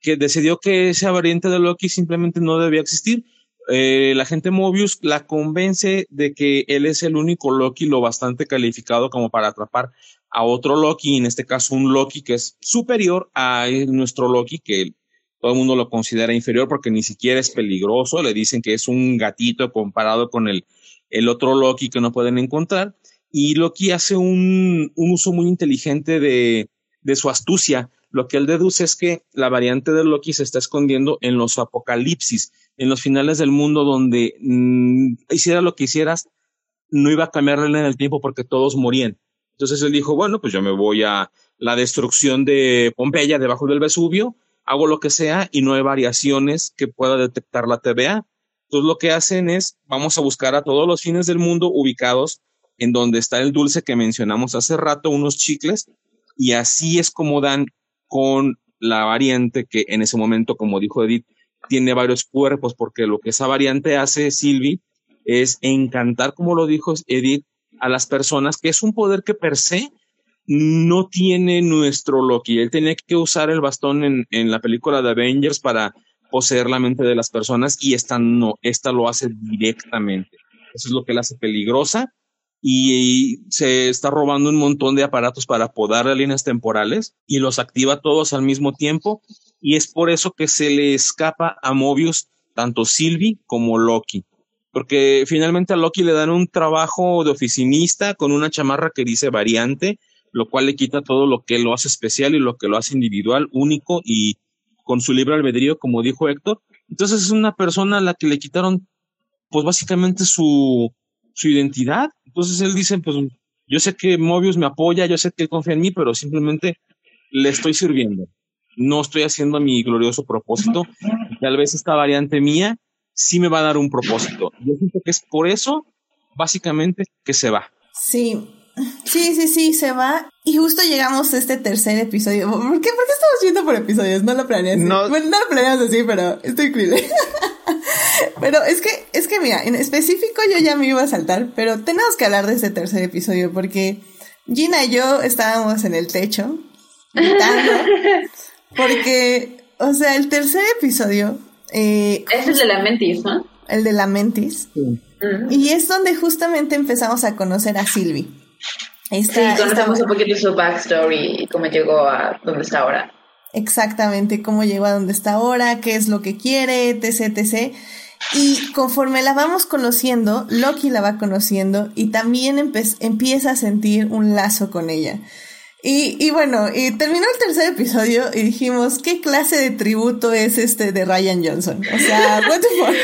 Speaker 2: que decidió que esa variante de Loki simplemente no debía existir. Eh, la gente Mobius la convence de que él es el único Loki lo bastante calificado como para atrapar a otro Loki, en este caso un Loki que es superior a nuestro Loki, que todo el mundo lo considera inferior porque ni siquiera es peligroso, le dicen que es un gatito comparado con el, el otro Loki que no pueden encontrar. Y Loki hace un, un uso muy inteligente de, de, su astucia. Lo que él deduce es que la variante de Loki se está escondiendo en los apocalipsis, en los finales del mundo donde mm, hiciera lo que hicieras, no iba a cambiarle en el tiempo porque todos morían. Entonces él dijo, bueno, pues yo me voy a la destrucción de Pompeya debajo del Vesubio, hago lo que sea y no hay variaciones que pueda detectar la TVA. Entonces lo que hacen es, vamos a buscar a todos los fines del mundo ubicados en donde está el dulce que mencionamos hace rato, unos chicles, y así es como dan con la variante que en ese momento, como dijo Edith, tiene varios cuerpos, porque lo que esa variante hace, Silvi, es encantar, como lo dijo Edith, a las personas, que es un poder que per se no tiene nuestro Loki. Él tenía que usar el bastón en, en la película de Avengers para poseer la mente de las personas y esta no, esta lo hace directamente. Eso es lo que la hace peligrosa y se está robando un montón de aparatos para podar líneas temporales y los activa todos al mismo tiempo y es por eso que se le escapa a Mobius tanto Sylvie como Loki. Porque finalmente a Loki le dan un trabajo de oficinista con una chamarra que dice variante, lo cual le quita todo lo que lo hace especial y lo que lo hace individual, único y con su libre albedrío, como dijo Héctor. Entonces es una persona a la que le quitaron, pues básicamente su, su identidad. Entonces él dice, pues yo sé que Mobius me apoya, yo sé que él confía en mí, pero simplemente le estoy sirviendo. No estoy haciendo mi glorioso propósito. Tal vez esta variante mía sí me va a dar un propósito. Yo siento que es por eso, básicamente, que se va.
Speaker 1: Sí, Sí, sí, sí, se va. Y justo llegamos a este tercer episodio. ¿Por qué, ¿Por qué estamos viendo por episodios? No lo planeas. No. Bueno, no lo planeas así, pero estoy increíble. pero es que, es que mira, en específico yo ya me iba a saltar, pero tenemos que hablar de este tercer episodio porque Gina y yo estábamos en el techo gritando. porque, o sea, el tercer episodio.
Speaker 3: Eh, es el de la Mentis, ¿no?
Speaker 1: El de la Mentis. Sí. Y es donde justamente empezamos a conocer a Sylvie
Speaker 3: sí, conocemos un poquito su backstory y cómo llegó a donde está ahora.
Speaker 1: Exactamente, cómo llegó a donde está ahora, qué es lo que quiere, etc, etc. Y conforme la vamos conociendo, Loki la va conociendo y también empieza a sentir un lazo con ella. Y, y bueno, y terminó el tercer episodio y dijimos, ¿qué clase de tributo es este de Ryan Johnson? O sea, what the fuck?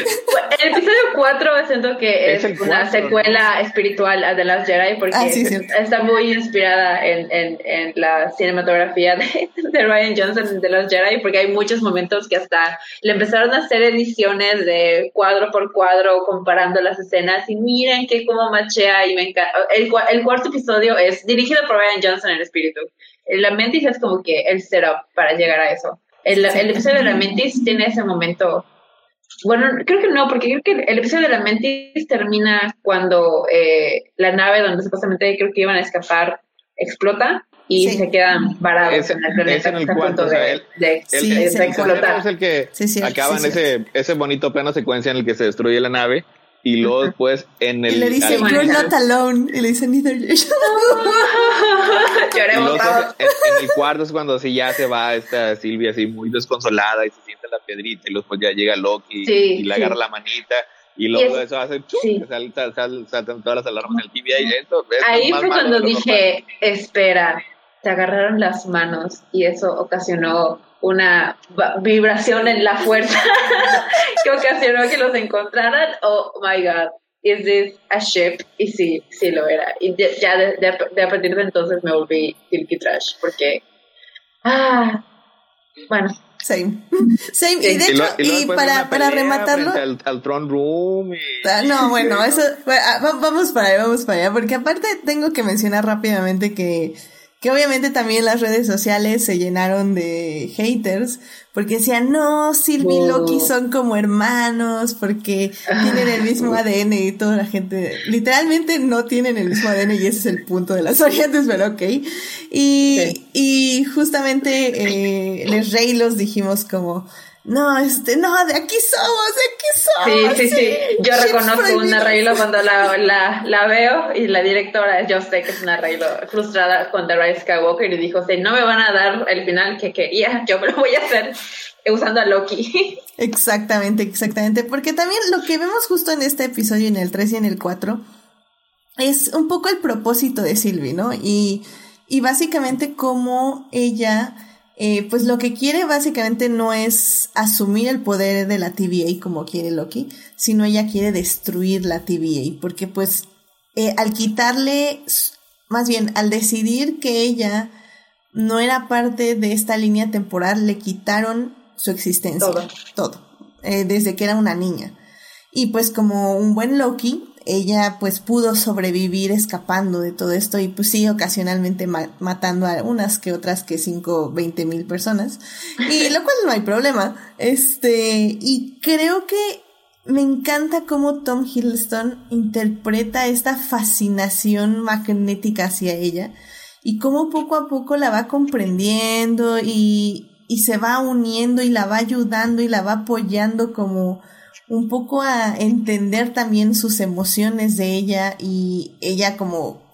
Speaker 3: El episodio 4 siento que es, una
Speaker 4: cuatro,
Speaker 3: secuela espiritual a The Last Jedi porque
Speaker 1: Ah, sí,
Speaker 3: es-
Speaker 1: cierto.
Speaker 3: está muy inspirada en, en, en la cinematografía de, de Ryan Johnson en The Last Jedi porque hay muchos momentos que hasta le empezaron a hacer ediciones de cuadro por cuadro comparando las escenas y miren que cómo machea y me encanta. El, el cuarto episodio es dirigido por Ryan Johnson en espíritu. La Mentis es como que el setup para llegar a eso. El, el episodio de la Mentis tiene ese momento bueno, creo que no, porque creo que el episodio de la Mentis termina cuando eh, la nave donde supuestamente creo que iban a escapar explota y
Speaker 1: Sí.
Speaker 3: se quedan varados
Speaker 4: Es-
Speaker 3: en el
Speaker 4: es
Speaker 3: planeta
Speaker 4: en el cuarto, o sea,
Speaker 3: de,
Speaker 4: el-
Speaker 3: de-
Speaker 1: Sí,
Speaker 3: de
Speaker 4: el
Speaker 1: es el
Speaker 3: explotar.
Speaker 4: es el que
Speaker 1: Sí,
Speaker 4: acaban
Speaker 1: sí,
Speaker 4: ese, ese bonito plano secuencia en el que se destruye la nave y luego después en el
Speaker 1: Y le dice,
Speaker 4: al-
Speaker 1: you're not alone. Y le dice, neither
Speaker 3: Lloremos
Speaker 4: en, en el cuarto es cuando así ya se va esta Silvia así muy desconsolada y se siente la piedrita y luego pues ya llega Loki
Speaker 3: Sí,
Speaker 4: y le
Speaker 3: sí.
Speaker 4: agarra la manita y luego
Speaker 3: es-
Speaker 4: eso hace ¡chum!
Speaker 3: sí.
Speaker 4: que salta- sal- saltan todas las alarmas en el TVA y esto, esto es
Speaker 3: Ahí fue cuando dije, espera, te agarraron las manos y eso ocasionó una vibración en la fuerza que ocasionó que los encontraran. Oh my god, is this a ship? Y sí, sí lo era. Y de- ya de, de- de a partir de entonces me volví Silky Trash porque, ah, bueno,
Speaker 1: Same. Same. Y de
Speaker 3: Sí.
Speaker 1: hecho, y,
Speaker 4: después
Speaker 1: para,
Speaker 4: una
Speaker 1: para
Speaker 4: pelea
Speaker 1: rematarlo.
Speaker 4: Al, al throne room y
Speaker 1: Ah, No, bueno, eso, bueno, ah, va- vamos para allá, vamos para allá, porque aparte tengo que mencionar rápidamente que, que obviamente también las redes sociales se llenaron de haters, porque decían, no, Sylvie y. Loki son como hermanos, porque tienen el mismo ADN y toda la gente, literalmente no tienen el mismo ADN y ese es el punto de las variantes, pero ok. Y,
Speaker 3: Sí.
Speaker 1: y justamente eh, les rey los dijimos como, no, este, no, de aquí somos, de aquí somos.
Speaker 3: Sí, sí, sí. Yo reconozco un arreglo cuando la, la, la veo y la directora, yo sé que es un arreglo frustrada con The Rise Skywalker y dijo, si no me van a dar el final que quería, yo me lo voy a hacer usando a Loki.
Speaker 1: Exactamente, exactamente. Porque también lo que vemos justo en este episodio, en el 3 y en el 4, es un poco el propósito de Sylvie, ¿no? Y, y básicamente como ella, eh, pues lo que quiere básicamente no es asumir el poder de la TVA como quiere Loki, sino ella quiere destruir la TVA, porque pues eh, al quitarle, más bien al decidir que ella no era parte de esta línea temporal, le quitaron su existencia.
Speaker 3: Todo.
Speaker 1: Todo. eh, desde que era una niña. Y pues como un buen Loki, ella pues pudo sobrevivir escapando de todo esto y pues sí, ocasionalmente ma- matando a unas que otras que cinco, veinte mil personas. Y lo cual no hay problema. Este, y creo que me encanta cómo Tom Hiddleston interpreta esta fascinación magnética hacia ella y cómo poco a poco la va comprendiendo y, y se va uniendo y la va ayudando y la va apoyando como un poco a entender también sus emociones de ella y ella como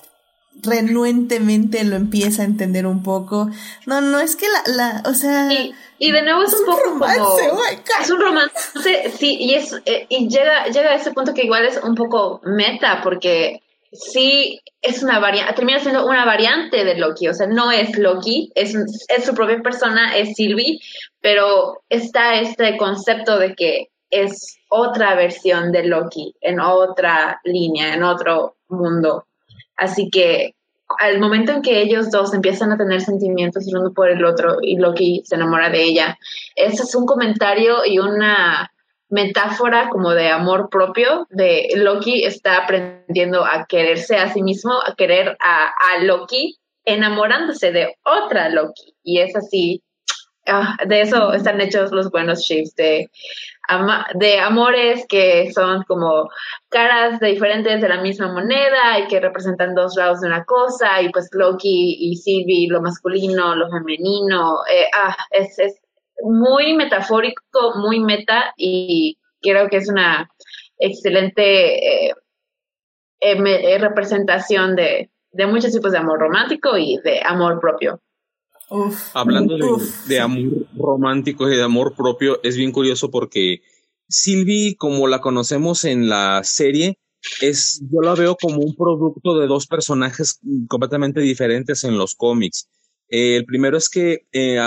Speaker 1: renuentemente lo empieza a entender un poco. No, no es que la, la o sea,
Speaker 3: Y, y de nuevo es, un poco
Speaker 1: romance,
Speaker 3: como...
Speaker 1: oh.
Speaker 3: Es un romance, sí, y, es, eh, y llega, llega a ese punto que igual es un poco meta, porque sí es una variante, termina siendo una variante de Loki, o sea, no es Loki, es, es su propia persona, es Sylvie, pero está este concepto de que es otra versión de Loki, en otra línea, en otro mundo. Así que al momento en que ellos dos empiezan a tener sentimientos el uno por el otro y Loki se enamora de ella, ese es un comentario y una metáfora como de amor propio, de Loki está aprendiendo a quererse a sí mismo, a querer a, Loki, enamorándose de otra Loki. Y es así, ah, de eso están hechos los buenos ships, de, de amores que son como caras de diferentes de la misma moneda y que representan dos lados de una cosa, y pues Loki y Sylvie, lo masculino, lo femenino, eh, ah, es, es muy metafórico, muy meta, y creo que es una excelente eh, eh, eh, representación de, de muchos tipos de amor romántico y de amor propio.
Speaker 1: Uf,
Speaker 2: Hablando de,
Speaker 1: uf,
Speaker 2: de
Speaker 1: sí.
Speaker 2: amor romántico y de amor propio, es bien curioso porque Sylvie, como la conocemos en la serie, es, yo la veo como un producto de dos personajes completamente diferentes en los cómics. Eh, el primero es que eh,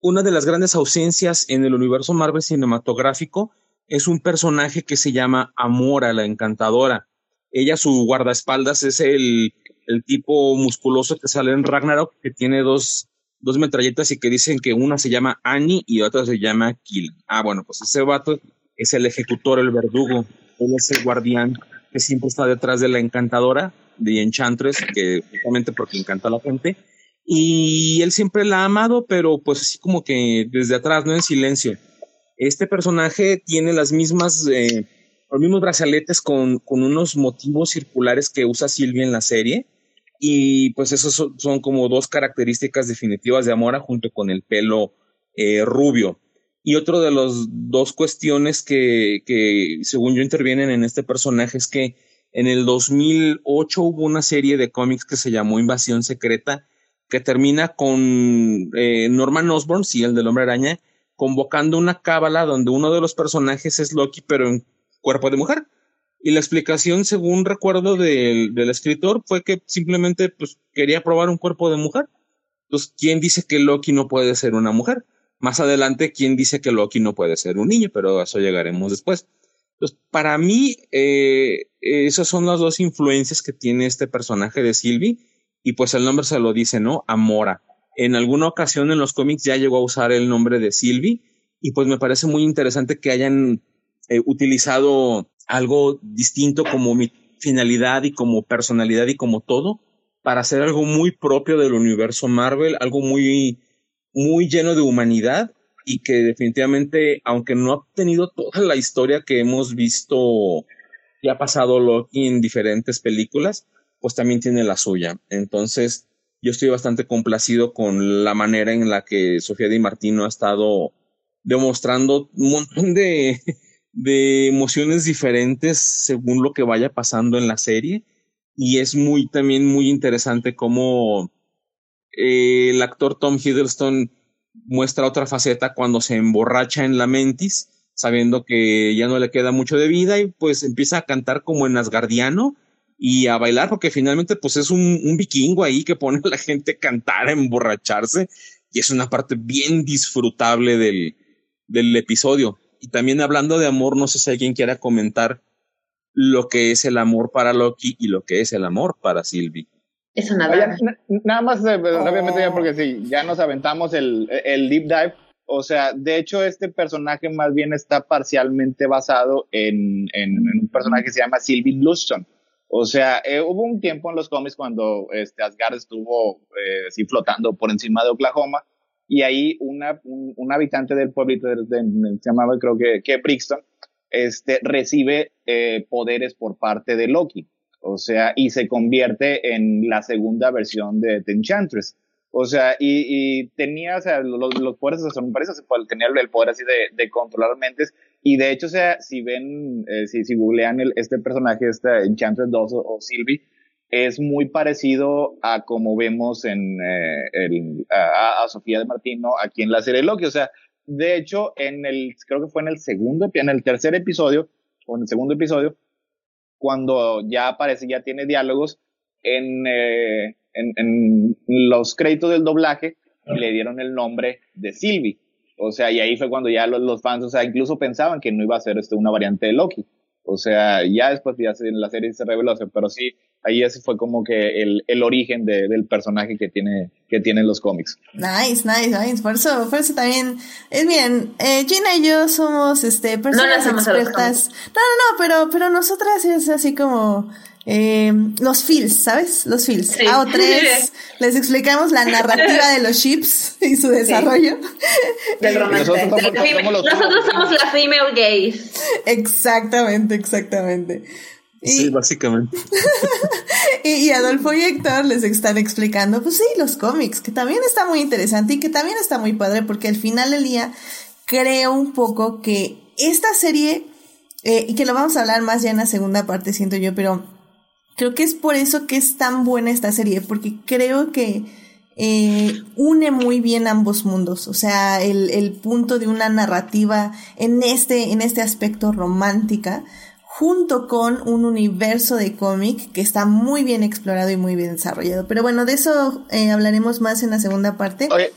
Speaker 2: una de las grandes ausencias en el universo Marvel cinematográfico es un personaje que se llama Amora, la encantadora. Ella, su guardaespaldas, es el, el tipo musculoso que sale en Ragnarok, que tiene dos, dos metralletas y que dicen que una se llama Annie y otra se llama Kill. Ah, bueno, pues ese vato es el ejecutor, el verdugo. Él es el guardián que siempre está detrás de la encantadora, de Enchantress, que justamente porque encanta a la gente. Y él siempre la ha amado, pero pues así como que desde atrás, no en silencio. Este personaje tiene las mismas, eh, los mismos brazaletes con, con unos motivos circulares que usa Silvia en la serie. Y pues esos son, como dos características definitivas de Amora junto con el pelo eh, rubio. Y otro de las dos cuestiones que, que, según yo, intervienen en este personaje es que en el 2008 hubo una serie de cómics que se llamó Invasión Secreta, que termina con eh, Norman Osborn, sí, el del hombre araña, convocando una cábala donde uno de los personajes es Loki, pero en cuerpo de mujer. Y la explicación, según recuerdo del, del escritor, fue que simplemente pues, quería probar un cuerpo de mujer. Entonces, ¿quién dice que Loki no puede ser una mujer? Más adelante, ¿quién dice que Loki no puede ser un niño? Pero a eso llegaremos después. Entonces, para mí, eh, esas son las dos influencias que tiene este personaje de Sylvie. Y pues el nombre se lo dice, ¿no? Amora en alguna ocasión en los cómics ya llegó a usar el nombre de Sylvie y pues me parece muy interesante que hayan eh, utilizado algo distinto como mi finalidad y como personalidad y como todo para hacer algo muy propio del universo Marvel, algo muy, muy lleno de humanidad y que definitivamente, aunque no ha tenido toda la historia que hemos visto que ha pasado en diferentes películas, pues también tiene la suya. Entonces, yo estoy bastante complacido con la manera en la que Sofía Di Martino ha estado demostrando un montón de, de emociones diferentes según lo que vaya pasando en la serie. Y es muy también muy interesante cómo eh, el actor Tom Hiddleston muestra otra faceta cuando se emborracha en la mentis, sabiendo que ya no le queda mucho de vida y pues empieza a cantar como en Asgardiano y a bailar, porque finalmente pues es un, vikingo ahí que pone a la gente a cantar, a emborracharse, y es una parte bien disfrutable del, del episodio. Y también hablando de amor, no sé si alguien quiera comentar lo que es el amor para Loki y lo que es el amor para Sylvie.
Speaker 3: Eso nada.
Speaker 4: nada más, eh, obviamente ya porque sí, ya nos aventamos el, el deep dive. O sea, de hecho, este personaje más bien está parcialmente basado en, en, en un personaje que se llama Sylvie Luston o sea, eh, hubo un tiempo en los cómics cuando este, Asgard estuvo eh, así flotando por encima de Oklahoma y ahí una, un, habitante del pueblito, de, se llamaba creo que, que Brixton, este, recibe eh, poderes por parte de Loki. O sea, y se convierte en la segunda versión de, The Enchantress. O sea, y, y tenía, o sea, los, los poderes de sorpresa, tenía el poder así de, de controlar mentes y de hecho, o sea, si ven, eh, si, si googlean el, este personaje, este Enchantress 2 o, Sylvie, es muy parecido a como vemos en eh, el, a, a, Sofía de Martino aquí en la serie Loki. O sea, de hecho, en el, creo que fue en el segundo, en el tercer episodio, o en el segundo episodio, cuando ya aparece, ya tiene diálogos, en, eh, en, en los créditos del doblaje, le dieron el nombre de Sylvie. O sea, y ahí fue cuando ya los, los, fans, o sea, incluso pensaban que no iba a ser este, una variante de Loki. O sea, ya después ya en la serie se reveló, pero sí, ahí ese fue como que el, el origen de, del personaje que tiene, que tienen los cómics.
Speaker 1: Nice, nice, nice. Por eso, por eso también, es bien, eh, Gina y yo somos, este, personas no expertas. No, no, no, pero, pero nosotras es así como, eh, los feels, ¿sabes? Los feels. A o tres les explicamos la narrativa de los ships y su desarrollo.
Speaker 3: Del. Nosotros, somos, la female gays.
Speaker 1: Exactamente, exactamente.
Speaker 2: Sí, básicamente.
Speaker 1: y, y, Adolfo y Héctor les están explicando, pues sí, los cómics, que también está muy interesante y que también está muy padre porque al final del día creo un poco que esta serie, eh, y que lo vamos a hablar más ya en la segunda parte, siento yo, pero Creo que es por eso que es tan buena esta serie, porque creo que eh, une muy bien ambos mundos. O sea, el, el punto de una narrativa en este, en este aspecto romántica junto con un universo de cómic que está muy bien explorado y muy bien desarrollado. Pero bueno, de eso eh, hablaremos más en la segunda parte.
Speaker 4: Oye,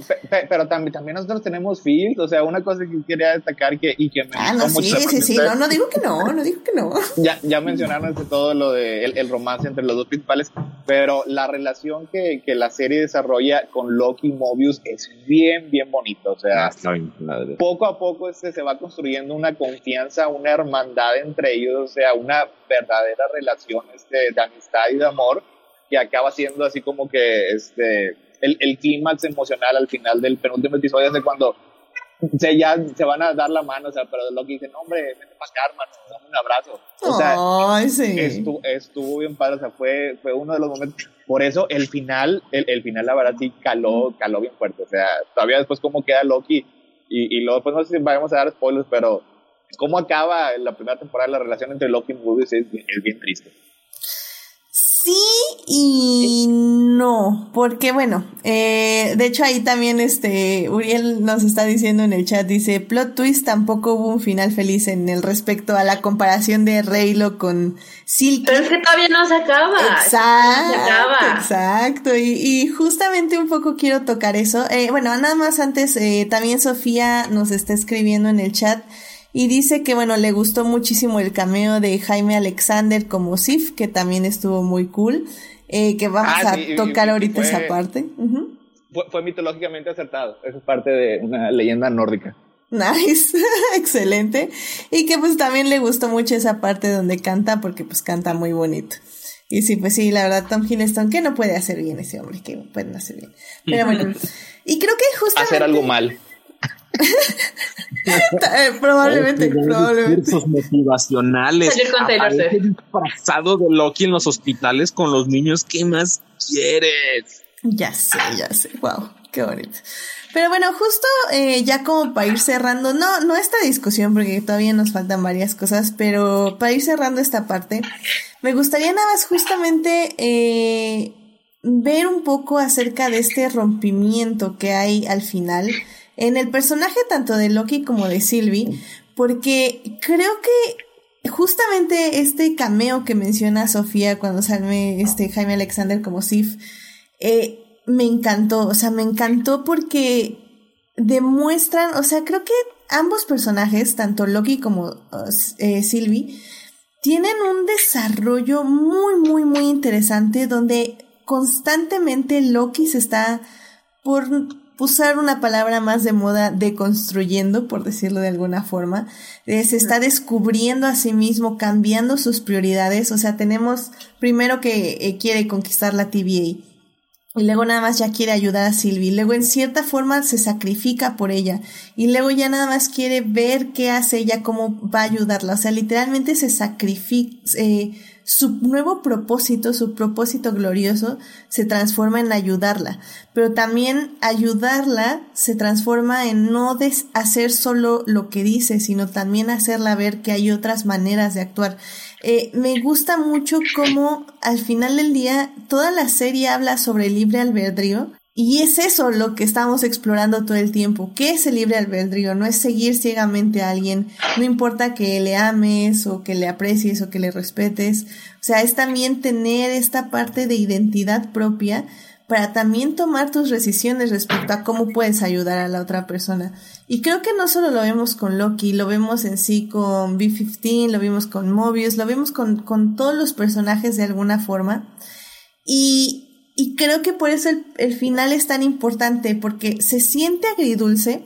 Speaker 4: pero también, también nosotros tenemos feels, o sea, una cosa que quería destacar que, y que me
Speaker 1: Ah, no, sí, sí, sí, no, no digo que no, no digo que no.
Speaker 4: Ya, ya mencionaron todo lo de el, romance entre los dos principales, pero la relación que, que, la serie desarrolla con Loki y Mobius es bien, bien bonito, o sea, ah, poco a poco este, se va construyendo una confianza, una hermandad entre ellos, sea, una verdadera relación este, de amistad y de amor que acaba siendo así como que este, el, el clímax emocional al final del penúltimo episodio es de cuando se, ya se van a dar la mano, o sea, pero lo que dicen, hombre, vete para acá, hermano, dame un abrazo. O sea, estuvo, estuvo, bien padre, o sea, fue, fue uno de los momentos. Por eso el final, el, el final, la verdad, sí caló, caló bien fuerte. O sea, todavía después cómo queda Loki, y, y luego, pues no sé si vamos a dar spoilers, pero cómo acaba la primera temporada la relación entre Loki y Mobius es, es bien triste.
Speaker 1: Sí y no, porque bueno, eh, de hecho ahí también este Uriel nos está diciendo en el chat, dice, plot twist tampoco hubo un final feliz en el respecto a la comparación de Reylo con Silky.
Speaker 3: Pero es que todavía no se acaba.
Speaker 1: Exacto, exacto, y, y, justamente un poco quiero tocar eso. Eh, bueno, nada más antes, eh, también Sofía nos está escribiendo en el chat. Y dice que, bueno, le gustó muchísimo el cameo de Jaime Alexander como Sif, que también estuvo muy cool. Eh, que vamos ah, a tocar ahorita esa parte.
Speaker 4: fue, mitológicamente acertado. Eso es parte de una leyenda nórdica.
Speaker 1: Nice, excelente. Y que pues también le gustó mucho esa parte donde canta, porque pues canta muy bonito. Y sí, pues sí, la verdad, Tom Hiddleston, que no puede hacer bien ese hombre, que pueden hacer bien. Pero bueno, y creo que justamente...
Speaker 4: Hacer algo mal.
Speaker 1: Eh, probablemente, probablemente.
Speaker 2: motivacionales. disfrazado de Loki en los hospitales con los niños. ¿Qué más quieres?
Speaker 1: Ya sé, ya sé. Wow, qué bonito. Pero bueno, justo eh, ya como para ir cerrando, no, no esta discusión porque todavía nos faltan varias cosas, pero para ir cerrando esta parte, me gustaría nada más justamente eh, ver un poco acerca de este rompimiento que hay al final en el personaje tanto de Loki como de Sylvie, porque creo que justamente este cameo que menciona Sofía cuando sale este Jaime Alexander como Sif, eh, me encantó, o sea, me encantó porque demuestran, o sea, creo que ambos personajes, tanto Loki como eh, Sylvie, tienen un desarrollo muy, muy, muy interesante donde constantemente Loki se está por usar una palabra más de moda, deconstruyendo, por decirlo de alguna forma, eh, se está descubriendo a sí mismo, cambiando sus prioridades, o sea, tenemos primero que eh, quiere conquistar la TVA, y luego nada más ya quiere ayudar a Sylvie. Luego en cierta forma se sacrifica por ella. Y luego ya nada más quiere ver qué hace ella, cómo va a ayudarla. O sea, literalmente se sacrifica, eh, su nuevo propósito, su propósito glorioso, se transforma en ayudarla. Pero también ayudarla se transforma en no hacer solo lo que dice, sino también hacerla ver que hay otras maneras de actuar. Eh, me gusta mucho cómo al final del día toda la serie habla sobre el libre albedrío y es eso lo que estamos explorando todo el tiempo. ¿Qué es el libre albedrío? No es seguir ciegamente a alguien, no importa que le ames o que le aprecies o que le respetes. O sea, es también tener esta parte de identidad propia para también tomar tus decisiones respecto a cómo puedes ayudar a la otra persona. Y creo que no solo lo vemos con Loki, lo vemos en sí con B-15, lo vimos con Mobius, lo vemos con, con todos los personajes de alguna forma. Y, y creo que por eso el, final es tan importante, porque se siente agridulce,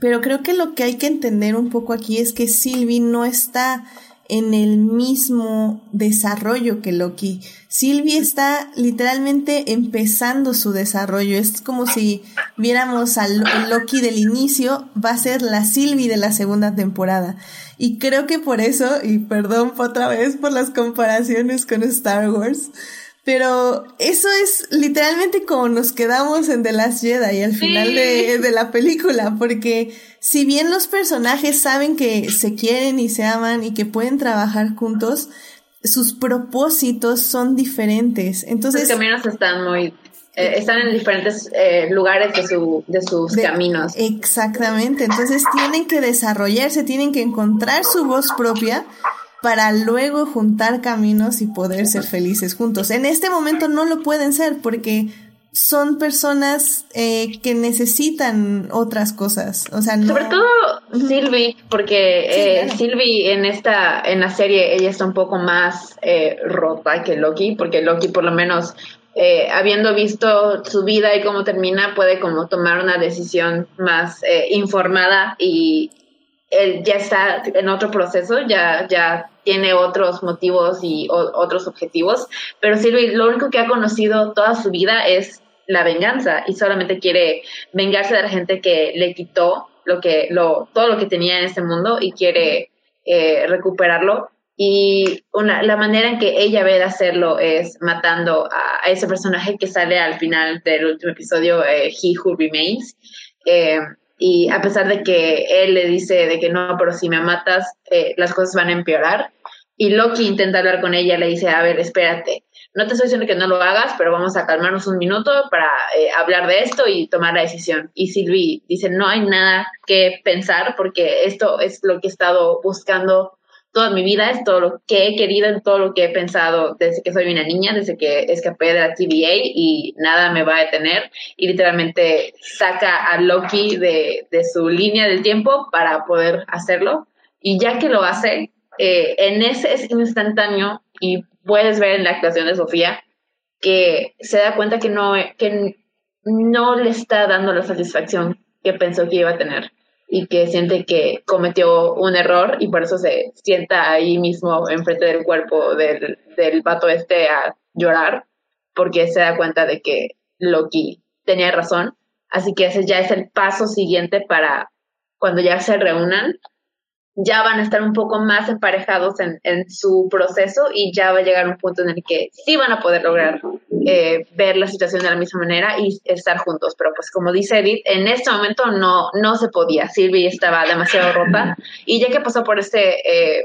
Speaker 1: pero creo que lo que hay que entender un poco aquí es que Sylvie no está en el mismo desarrollo que Loki. Sylvie está literalmente empezando su desarrollo. Es como si viéramos al Loki del inicio, va a ser la Sylvie de la segunda temporada. Y creo que por eso, y perdón otra vez por las comparaciones con Star Wars, pero eso es literalmente como nos quedamos en The Last Jedi al final de, de, la película, porque si bien los personajes saben que se quieren y se aman y que pueden trabajar juntos, sus propósitos son diferentes. Entonces,
Speaker 3: los caminos están muy eh, están en diferentes eh, lugares de, su, de sus caminos.
Speaker 1: Exactamente, entonces tienen que desarrollarse, tienen que encontrar su voz propia para luego juntar caminos y poder ser felices juntos. En este momento no lo pueden ser porque son personas eh, que necesitan otras cosas. O sea,
Speaker 3: Sobre todo Sylvie, porque eh, Sylvie en esta, en la serie, ella está un poco más eh, rota que Loki, porque Loki por lo menos eh, habiendo visto su vida y cómo termina, puede como tomar una decisión más eh, informada y él ya está en otro proceso, ya, ya tiene otros motivos y otros objetivos, pero Sylvie lo único que ha conocido toda su vida es la venganza y solamente quiere vengarse de la gente que le quitó lo que, lo, todo lo que tenía en este mundo y quiere eh, recuperarlo y una, la manera en que ella ve de hacerlo es matando a, ese personaje que sale al final del último episodio, eh, He Who Remains. Eh, y a pesar de que él le dice de que no, pero si me matas, eh, las cosas van a empeorar. Y Loki intenta hablar con ella, le dice, a ver, espérate, no te estoy diciendo que no lo hagas, pero vamos a calmarnos un minuto para hablar de esto y tomar la decisión. Y Sylvie dice, no hay nada que pensar porque esto es lo que he estado buscando toda mi vida, es todo lo que he querido, en todo lo que he pensado desde que soy una niña, desde que escapé de la TVA y nada me va a detener. Y literalmente saca a Loki de, de su línea del tiempo para poder hacerlo. Y ya que lo hace, eh, en ese es instantáneo y puedes ver en la actuación de Sofía que se da cuenta que no, que no le está dando la satisfacción que pensó que iba a tener y que siente que cometió un error y por eso se sienta ahí mismo enfrente del cuerpo del, del vato este a llorar porque se da cuenta de que Loki tenía razón. Así que ese ya es el paso siguiente para cuando ya se reúnan ya van a estar un poco más emparejados en, su proceso y ya va a llegar un punto en el que sí van a poder lograr eh, ver la situación de la misma manera y estar juntos. Pero pues como dice Edith, en este momento no, no se podía. Silvia estaba demasiado rota y ya que pasó por este eh,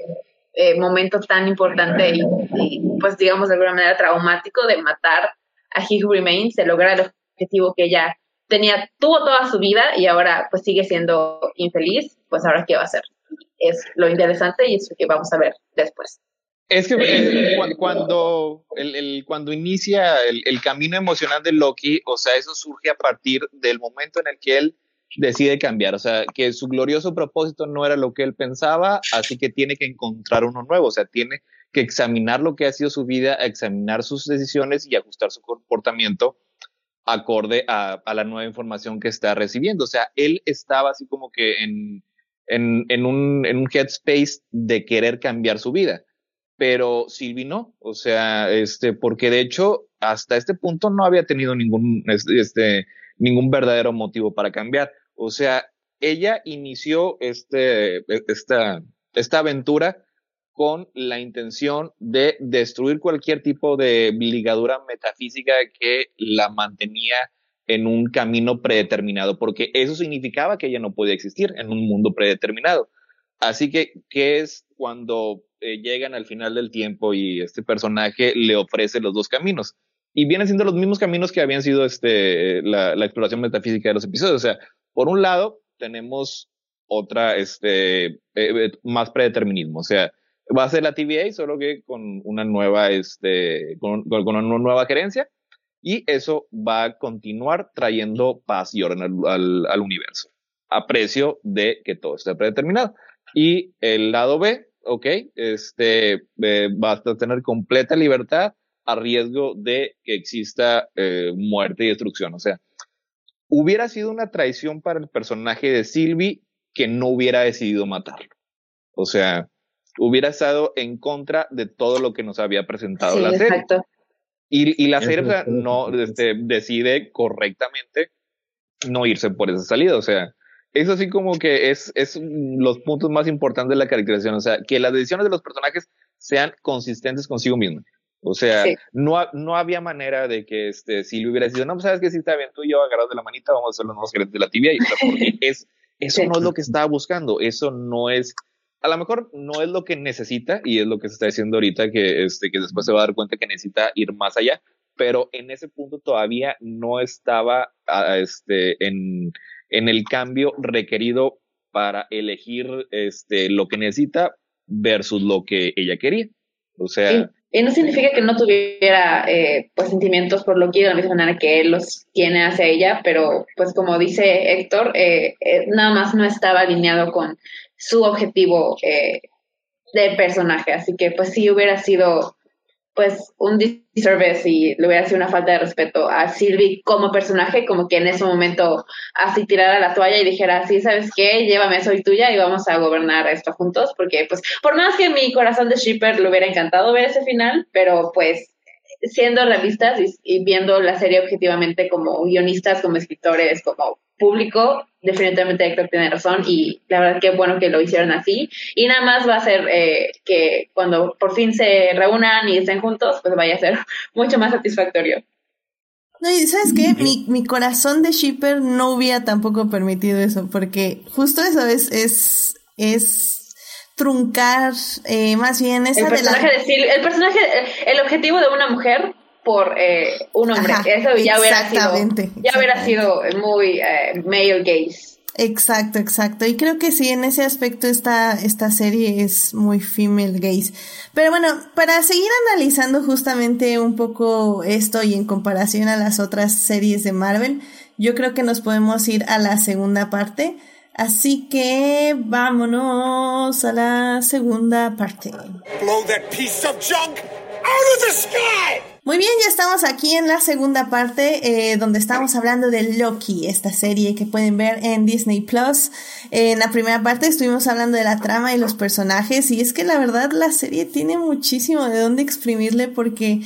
Speaker 3: eh, momento tan importante y, pues digamos de alguna manera traumático de matar a He Who Remains, de lograr el objetivo que ella tenía, tuvo toda su vida y ahora pues sigue siendo infeliz, pues ahora qué va a hacer es lo interesante y eso que vamos a ver después.
Speaker 4: Es que eh, cuando, el, cuando inicia el, camino emocional de Loki, o sea, eso surge a partir del momento en el que él decide cambiar, o sea, que su glorioso propósito no era lo que él pensaba, así que tiene que encontrar uno nuevo, o sea, tiene que examinar lo que ha sido su vida, examinar sus decisiones y ajustar su comportamiento acorde a, a la nueva información que está recibiendo. O sea, él estaba así como que en, en, en, un, en un headspace de querer cambiar su vida. Pero Silvi no, o sea, este, porque de hecho hasta este punto no había tenido ningún, este, ningún verdadero motivo para cambiar. O sea, ella inició este, esta, esta aventura con la intención de destruir cualquier tipo de ligadura metafísica que la mantenía en un camino predeterminado, porque eso significaba que ella no podía existir en un mundo predeterminado. Así que, ¿qué es cuando eh, llegan al final del tiempo y este personaje le ofrece los dos caminos? Y vienen siendo los mismos caminos que habían sido este, la, la exploración metafísica de los episodios. O sea, por un lado, tenemos otra, este, eh, eh, más predeterminismo. O sea, va a ser la TVA, solo que con una nueva, este, con, con una nueva gerencia y eso va a continuar trayendo paz y orden al, al, universo, a precio de que todo esté predeterminado. Y el lado B, ok, este, eh, va a tener completa libertad a riesgo de que exista eh, muerte y destrucción. O sea, hubiera sido una traición para el personaje de Sylvie que no hubiera decidido matarlo. O sea, hubiera estado en contra de todo lo que nos había presentado la serie. Exacto. Y, la serie no este, decide correctamente no irse por esa salida. O sea, eso así como que es, es los puntos más importantes de la caracterización. O sea, que las decisiones de los personajes sean consistentes consigo mismos. O sea, no, no había manera de que este, si le hubiera sido, no, pues sabes que si está bien, tú y yo agarrados de la manita, vamos a ser los nuevos gerentes de la tibia. Y, porque es, eso no es lo que estaba buscando. Eso no es a lo mejor no es lo que necesita y es lo que se está diciendo ahorita que, este, que después se va a dar cuenta que necesita ir más allá, pero en ese punto todavía no estaba este, en, en el cambio requerido para elegir este, lo que necesita versus lo que ella quería. O sea...
Speaker 3: Y no significa que no tuviera eh, pues sentimientos por Loki de la misma manera que él los tiene hacia ella, pero pues como dice Héctor, eh, eh, nada más no estaba alineado con su objetivo de personaje, así que pues sí hubiera sido pues un disservice y le hubiera sido una falta de respeto a Sylvie como personaje, como que en ese momento así tirara la toalla y dijera, sí, ¿sabes qué? Llévame, soy tuya y vamos a gobernar esto juntos, porque pues por más que mi corazón de shipper le hubiera encantado ver ese final, pero pues siendo realistas y, viendo la serie objetivamente como guionistas, como escritores, como público, definitivamente Héctor tiene razón y la verdad que bueno que lo hicieron así. Y nada más va a ser eh, que cuando por fin se reúnan y estén juntos, pues vaya a ser mucho más satisfactorio.
Speaker 1: No, y sabes qué, mi, mi corazón de shipper no hubiera tampoco permitido eso, porque justo eso es, es, es truncar eh, más bien esa
Speaker 3: el personaje de, el personaje, el objetivo de una mujer por eh, un hombre. Eso ya hubiera sido, ya hubiera sido muy eh, male gaze.
Speaker 1: Exacto, exacto. Y creo que sí, en ese aspecto esta, esta serie es muy female gaze. Pero bueno, para seguir analizando justamente un poco esto y en comparación a las otras series de Marvel, yo creo que nos podemos ir a la segunda parte. Así que vámonos a la segunda parte. Blow that piece of junk out of the sky! Muy bien, ya estamos aquí en la segunda parte, eh, donde estamos hablando de Loki, esta serie que pueden ver en Disney Plus. En la primera parte estuvimos hablando de la trama y los personajes, y es que la verdad la serie tiene muchísimo de dónde exprimirle porque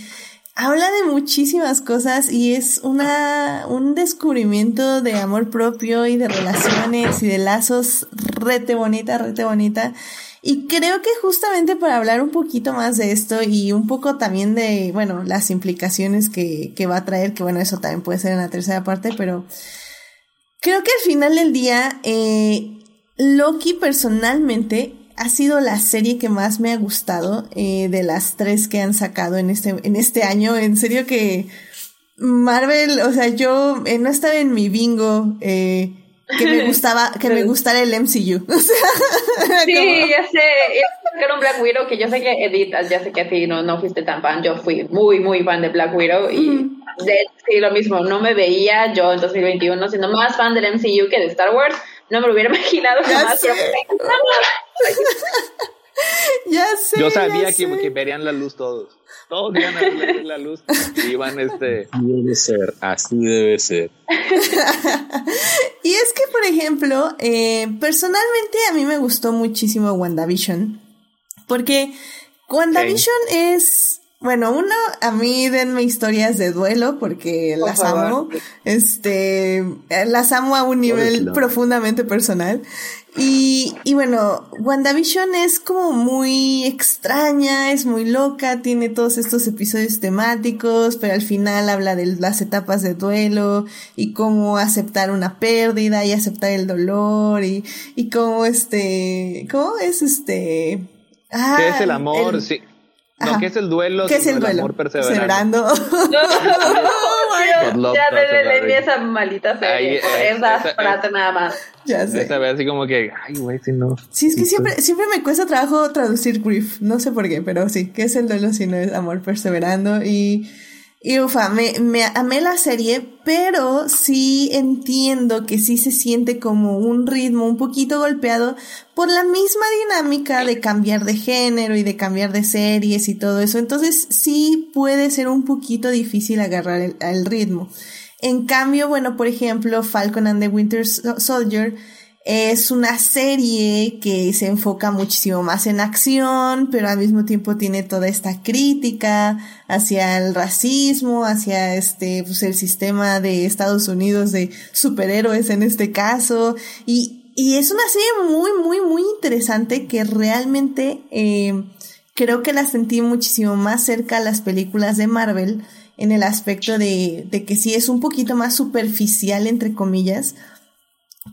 Speaker 1: habla de muchísimas cosas y es una, un descubrimiento de amor propio y de relaciones y de lazos rete bonita, rete bonita. Y creo que justamente para hablar un poquito más de esto y un poco también de, bueno, las implicaciones que, que va a traer, que bueno, eso también puede ser en la tercera parte, pero creo que al final del día, eh, Loki personalmente ha sido la serie que más me ha gustado eh, de las tres que han sacado en este, en este año. En serio que Marvel, o sea, yo eh, no estaba en mi bingo. Eh, que me gustaba, que me gustara el MCU. O
Speaker 3: sea, sí, ya sé. Era un Black Widow que yo sé que Edith, ya sé que a ti no, no fuiste tan fan. Yo fui muy, muy fan de Black Widow y sí, lo mismo. No me veía yo en 2021 siendo más fan del MCU que de Star Wars. No me lo hubiera imaginado jamás. Pero
Speaker 1: ya sé.
Speaker 4: Yo sabía que, que verían la luz todos todos iban a ver la luz y iban este...
Speaker 2: Debe ser, así debe ser.
Speaker 1: y es que, por ejemplo, eh, personalmente a mí me gustó muchísimo WandaVision, porque WandaVision es... Bueno, uno, a mí denme historias de duelo porque las amo. Este, las amo a un nivel profundamente personal. Y, y bueno, WandaVision es como muy extraña, es muy loca, tiene todos estos episodios temáticos, pero al final habla de las etapas de duelo y cómo aceptar una pérdida y aceptar el dolor y, y cómo este, cómo es este...
Speaker 4: Ah, ¿Qué es el amor? sí. No, ¿qué es el duelo?
Speaker 1: ¿Qué es el duelo? amor perseverando.
Speaker 3: No, ya le esa malita serie. Esa frase nada más.
Speaker 4: Ya sé. Esa vez así como que, ay, güey, si no.
Speaker 1: Sí, es que siempre, siempre me cuesta trabajo traducir grief. No sé por qué, pero sí. ¿Qué es el duelo si no es amor perseverando? Y y ufa, me, me amé la serie, pero sí entiendo que sí se siente como un ritmo un poquito golpeado por la misma dinámica de cambiar de género y de cambiar de series y todo eso. Entonces sí puede ser un poquito difícil agarrar el, el ritmo. En cambio, bueno, por ejemplo, Falcon and the Winter Soldier es una serie que se enfoca muchísimo más en acción, pero al mismo tiempo tiene toda esta crítica hacia el racismo, hacia este, pues el sistema de Estados Unidos de superhéroes en este caso. Y, y es una serie muy, muy, muy interesante que realmente eh, creo que la sentí muchísimo más cerca a las películas de Marvel en el aspecto de, de que sí es un poquito más superficial, entre comillas,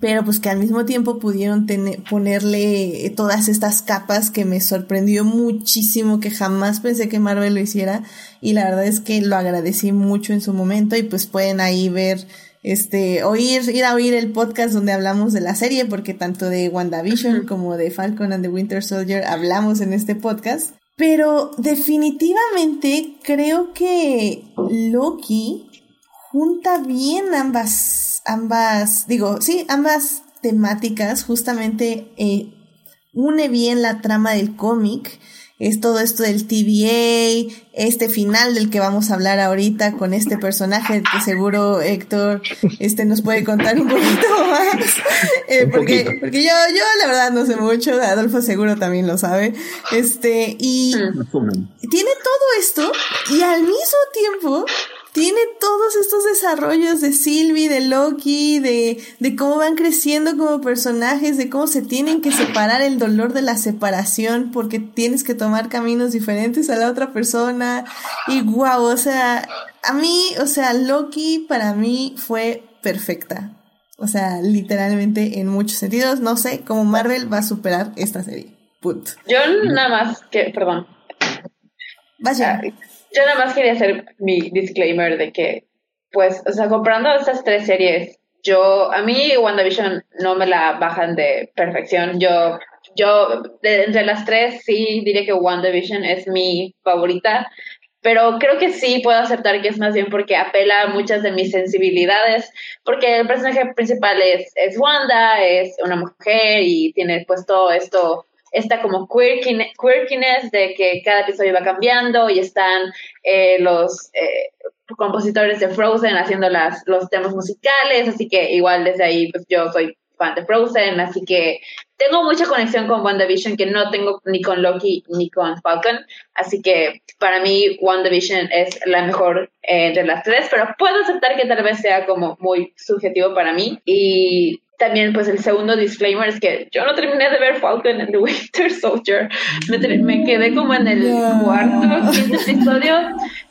Speaker 1: pero pues que al mismo tiempo pudieron tener, ponerle todas estas capas que me sorprendió muchísimo, que jamás pensé que Marvel lo hiciera y la verdad es que lo agradecí mucho en su momento y pues pueden ahí ver este, oír, ir a oír el podcast donde hablamos de la serie, porque tanto de WandaVision como de Falcon and the Winter Soldier hablamos en este podcast. Pero definitivamente creo que Loki junta bien ambas, ambas, digo, sí, ambas temáticas, justamente eh, une bien la trama del cómic es todo esto del TVA, este final del que vamos a hablar ahorita con este personaje que seguro Héctor este nos puede contar un poquito más. Eh, porque, porque yo, yo la verdad no sé mucho, Adolfo seguro también lo sabe. Este, y tiene todo esto y al mismo tiempo tiene todos estos desarrollos de Sylvie, de Loki, de, de cómo van creciendo como personajes, de cómo se tienen que separar el dolor de la separación porque tienes que tomar caminos diferentes a la otra persona. Y guau, o sea, a mí, o sea, Loki para mí fue perfecta. O sea, literalmente en muchos sentidos. No sé cómo Marvel va a superar esta serie. Punto.
Speaker 3: Yo nada más que, perdón.
Speaker 1: Vaya.
Speaker 3: Yo nada más quería hacer mi disclaimer de que, pues, o sea, comprando estas tres series, yo, a mí WandaVision no me la bajan de perfección. Yo, yo, entre las tres, sí diría que WandaVision es mi favorita, pero creo que sí puedo aceptar que es más bien porque apela a muchas de mis sensibilidades, porque el personaje principal es, es Wanda, es una mujer y tiene pues todo esto esta como quirkiness de que cada episodio va cambiando y están eh, los eh, compositores de Frozen haciendo las, los temas musicales, así que igual desde ahí pues yo soy fan de Frozen, así que tengo mucha conexión con WandaVision que no tengo ni con Loki ni con Falcon, así que para mí WandaVision es la mejor eh, de las tres, pero puedo aceptar que tal vez sea como muy subjetivo para mí y también pues el segundo disclaimer es que yo no terminé de ver Falcon and the Winter Soldier. Me, quedé como en el cuarto, quinto episodio.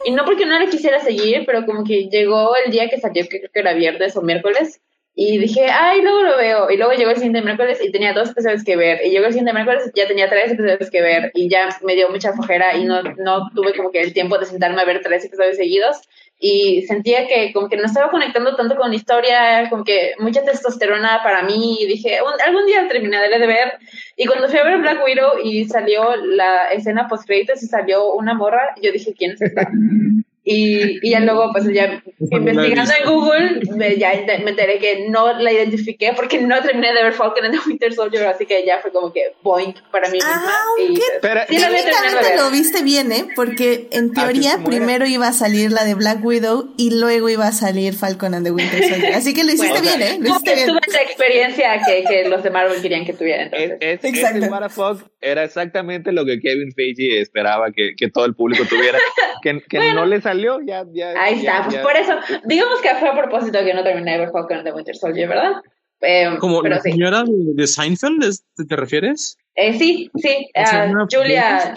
Speaker 3: Y no porque no le quisiera seguir, pero como que llegó el día que salió, que creo que era viernes o miércoles. Y dije, ay, luego lo veo. Y luego llegó el siguiente miércoles y tenía dos episodios que ver. Y llegó el siguiente miércoles y ya tenía tres episodios que ver. Y ya me dio mucha flojera y no, no tuve como que el tiempo de sentarme a ver tres episodios seguidos y sentía que como que no estaba conectando tanto con la historia, como que mucha testosterona para mí y dije, algún día terminaré de ver. Y cuando fui a ver Black Widow y salió la escena post créditos y salió una morra, yo dije, ¿quién es esta? Y, y ya luego, pues ya investigando en Google, me, ya me enteré que no la identifiqué porque no terminé de ver Falcon and the Winter Soldier, así que ya fue como que boink para mí misma.
Speaker 1: Ah, y, pues, sí, técnicamente lo viste bien, ¿eh? Porque en ah, teoría primero iba a salir la de Black Widow y luego iba a salir Falcon and the Winter Soldier. Así que lo hiciste bien, ¿eh? Lo hiciste bien.
Speaker 3: Tuve esa experiencia que, que, los de Marvel querían que tuviera.
Speaker 4: Entonces. Es, Exacto. Era exactamente lo que Kevin Feige esperaba que, que todo el público tuviera. que, que no le salió, ya, ya.
Speaker 3: Ahí está, pues por eso, digamos que fue a propósito que no terminé de ver Falcon de Winter Soldier, ¿verdad?
Speaker 2: Eh, ¿Como la señora de, Seinfeld, te refieres?
Speaker 3: Eh, sí, sí, uh, Julia.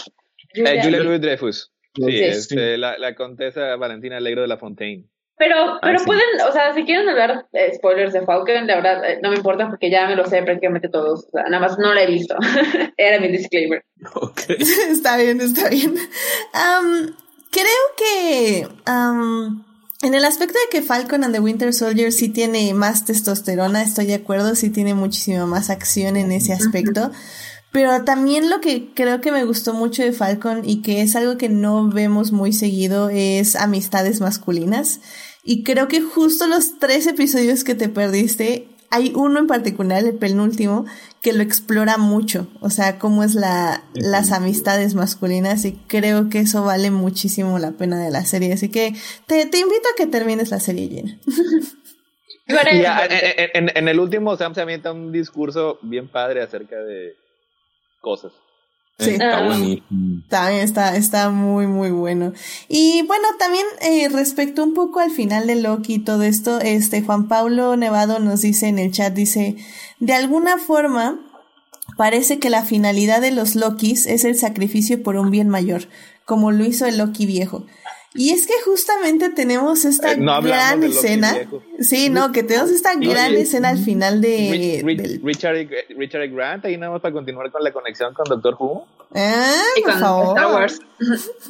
Speaker 4: Julia, Julia Louis Dreyfus. Sí, este, La, la, condesa Valentina Alegro de la Fontaine.
Speaker 3: Pero, ah, pero pueden, o sea, si quieren hablar spoilers de Falcon, la verdad, eh, no me importa porque ya me lo sé prácticamente todos. O sea, nada más no la he visto. Era mi disclaimer.
Speaker 2: Okay.
Speaker 1: está bien, está bien. Um, creo que en el aspecto de que Falcon and the Winter Soldier sí tiene más testosterona, estoy de acuerdo, sí tiene muchísima más acción en ese aspecto. Pero también lo que creo que me gustó mucho de Falcon y que es algo que no vemos muy seguido es amistades masculinas. Y creo que justo los tres episodios que te perdiste hay uno en particular, el penúltimo, que lo explora mucho, o sea, cómo es la, las amistades masculinas y creo que eso vale muchísimo la pena de la serie, así que te, invito a que termines la serie llena.
Speaker 4: en, en, el último Sam se avienta un discurso bien padre acerca de cosas.
Speaker 1: Sí. Está buenísimo. También está, está muy, muy bueno. Y bueno, también eh, respecto un poco al final de Loki y todo esto, este Juan Pablo Nevado nos dice en el chat, dice, de alguna forma, parece que la finalidad de los Lokis es el sacrificio por un bien mayor, como lo hizo el Loki viejo. Y es que justamente tenemos esta eh, gran escena. Sí, no, que tenemos esta gran escena al final de.
Speaker 4: Richard, Richard Grant, ahí nada más para continuar con la conexión con Doctor Who.
Speaker 1: Ah,
Speaker 3: y con Star Wars.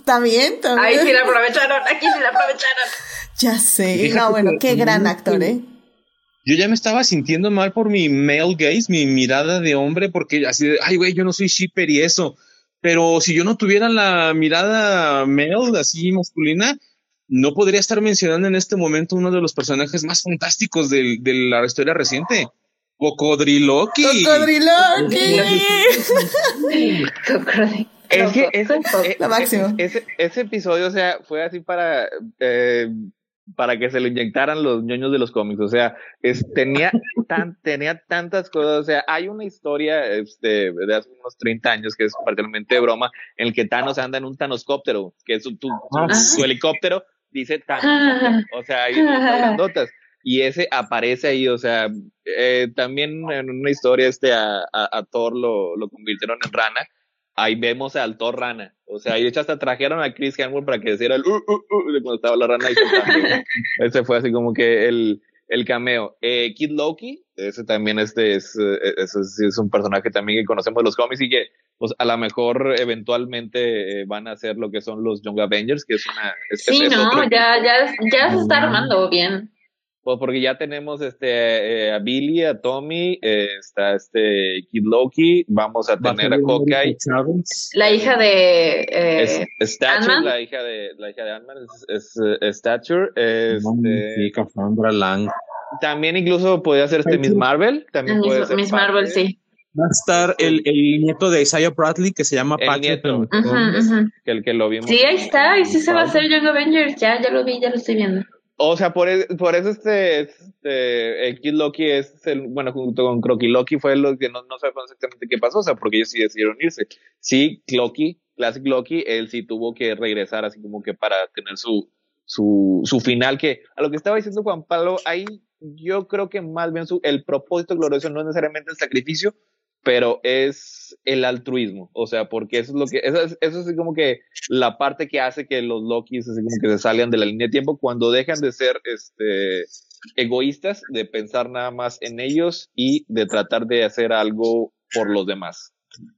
Speaker 1: también, también.
Speaker 3: Ahí sí la aprovecharon, aquí sí la aprovecharon.
Speaker 1: Ya sé. No, bueno, qué gran actor, ¿eh?
Speaker 2: yo ya me estaba sintiendo mal por mi male gaze, mi mirada de hombre, porque así de, ay, güey, yo no soy shipper y eso. Pero si yo no tuviera la mirada male, así masculina, no podría estar mencionando en este momento uno de los personajes más fantásticos de, de la historia reciente. Cocodriloqui.
Speaker 1: Cocodriloqui.
Speaker 4: Es que ese, ese, ese episodio, o sea, fue así para, eh, para que se lo inyectaran los ñoños de los cómics. O sea, es, tenía, tan, tenía tantas cosas. O sea, hay una historia este, de hace unos 30 años que es particularmente de broma, en el que Thanos anda en un Thanoscóptero, que es su, tu-
Speaker 2: Ah,
Speaker 4: su, su helicóptero, dice Thanos. O sea, hay grandotas. Y ese aparece ahí, o sea, eh, también en una historia este a, a, a Thor lo, lo convirtieron en rana. Ahí vemos al Thor rana. O sea, y de hecho hasta trajeron a Chris Hemsworth para que hiciera el uh, uh, uh, de cuando estaba la rana ahí saltando. Ese fue así como que el, el cameo. Eh, Kid Loki, ese también este es, eh, ese sí es un personaje también que conocemos de los cómics y que pues a lo mejor eventualmente eh, van a hacer lo que son los Young Avengers, que es una... es-
Speaker 3: Sí,
Speaker 4: es
Speaker 3: no,
Speaker 4: otro
Speaker 3: ya, ya, ya se está armando bien.
Speaker 4: Pues porque ya tenemos este eh, a Billy, a Tommy, eh, está este Kid Loki, vamos a
Speaker 2: Va
Speaker 4: tener a Hawkeye.
Speaker 3: La hija de eh,
Speaker 4: es, Stature, la hija de la hija de Ant-Man es, es, Stature, este,
Speaker 2: Sí, Cassandra Lang.
Speaker 4: también incluso podría ser este Miss Marvel, también puede
Speaker 3: Miss,
Speaker 4: ser
Speaker 3: Miss
Speaker 4: parte.
Speaker 3: Marvel, sí.
Speaker 2: Va a estar el, el nieto de Isaiah Bradley que se llama
Speaker 4: El
Speaker 2: Patrick.
Speaker 4: nieto. Que el que lo vimos.
Speaker 3: Sí, ahí está, y sí se va a hacer Young Avengers, ya, ya lo vi, ya lo estoy viendo.
Speaker 4: O sea, por, e- por eso este, este Kid Loki es el, bueno, junto con Crocky Loki fue lo que no, no sabemos exactamente qué pasó, o sea, porque ellos sí decidieron irse. Sí, Loki, Classic Loki, él sí tuvo que regresar así como que para tener su, su, su final, que a lo que estaba diciendo Juan Pablo, ahí yo creo que más bien su, el propósito glorioso no es necesariamente el sacrificio, pero es el altruismo, o sea, porque eso es lo que, eso es, eso es como que la parte que hace que los Lokis así como que se salgan de la línea de tiempo cuando dejan de ser este egoístas, de pensar nada más en ellos y de tratar de hacer algo por los demás.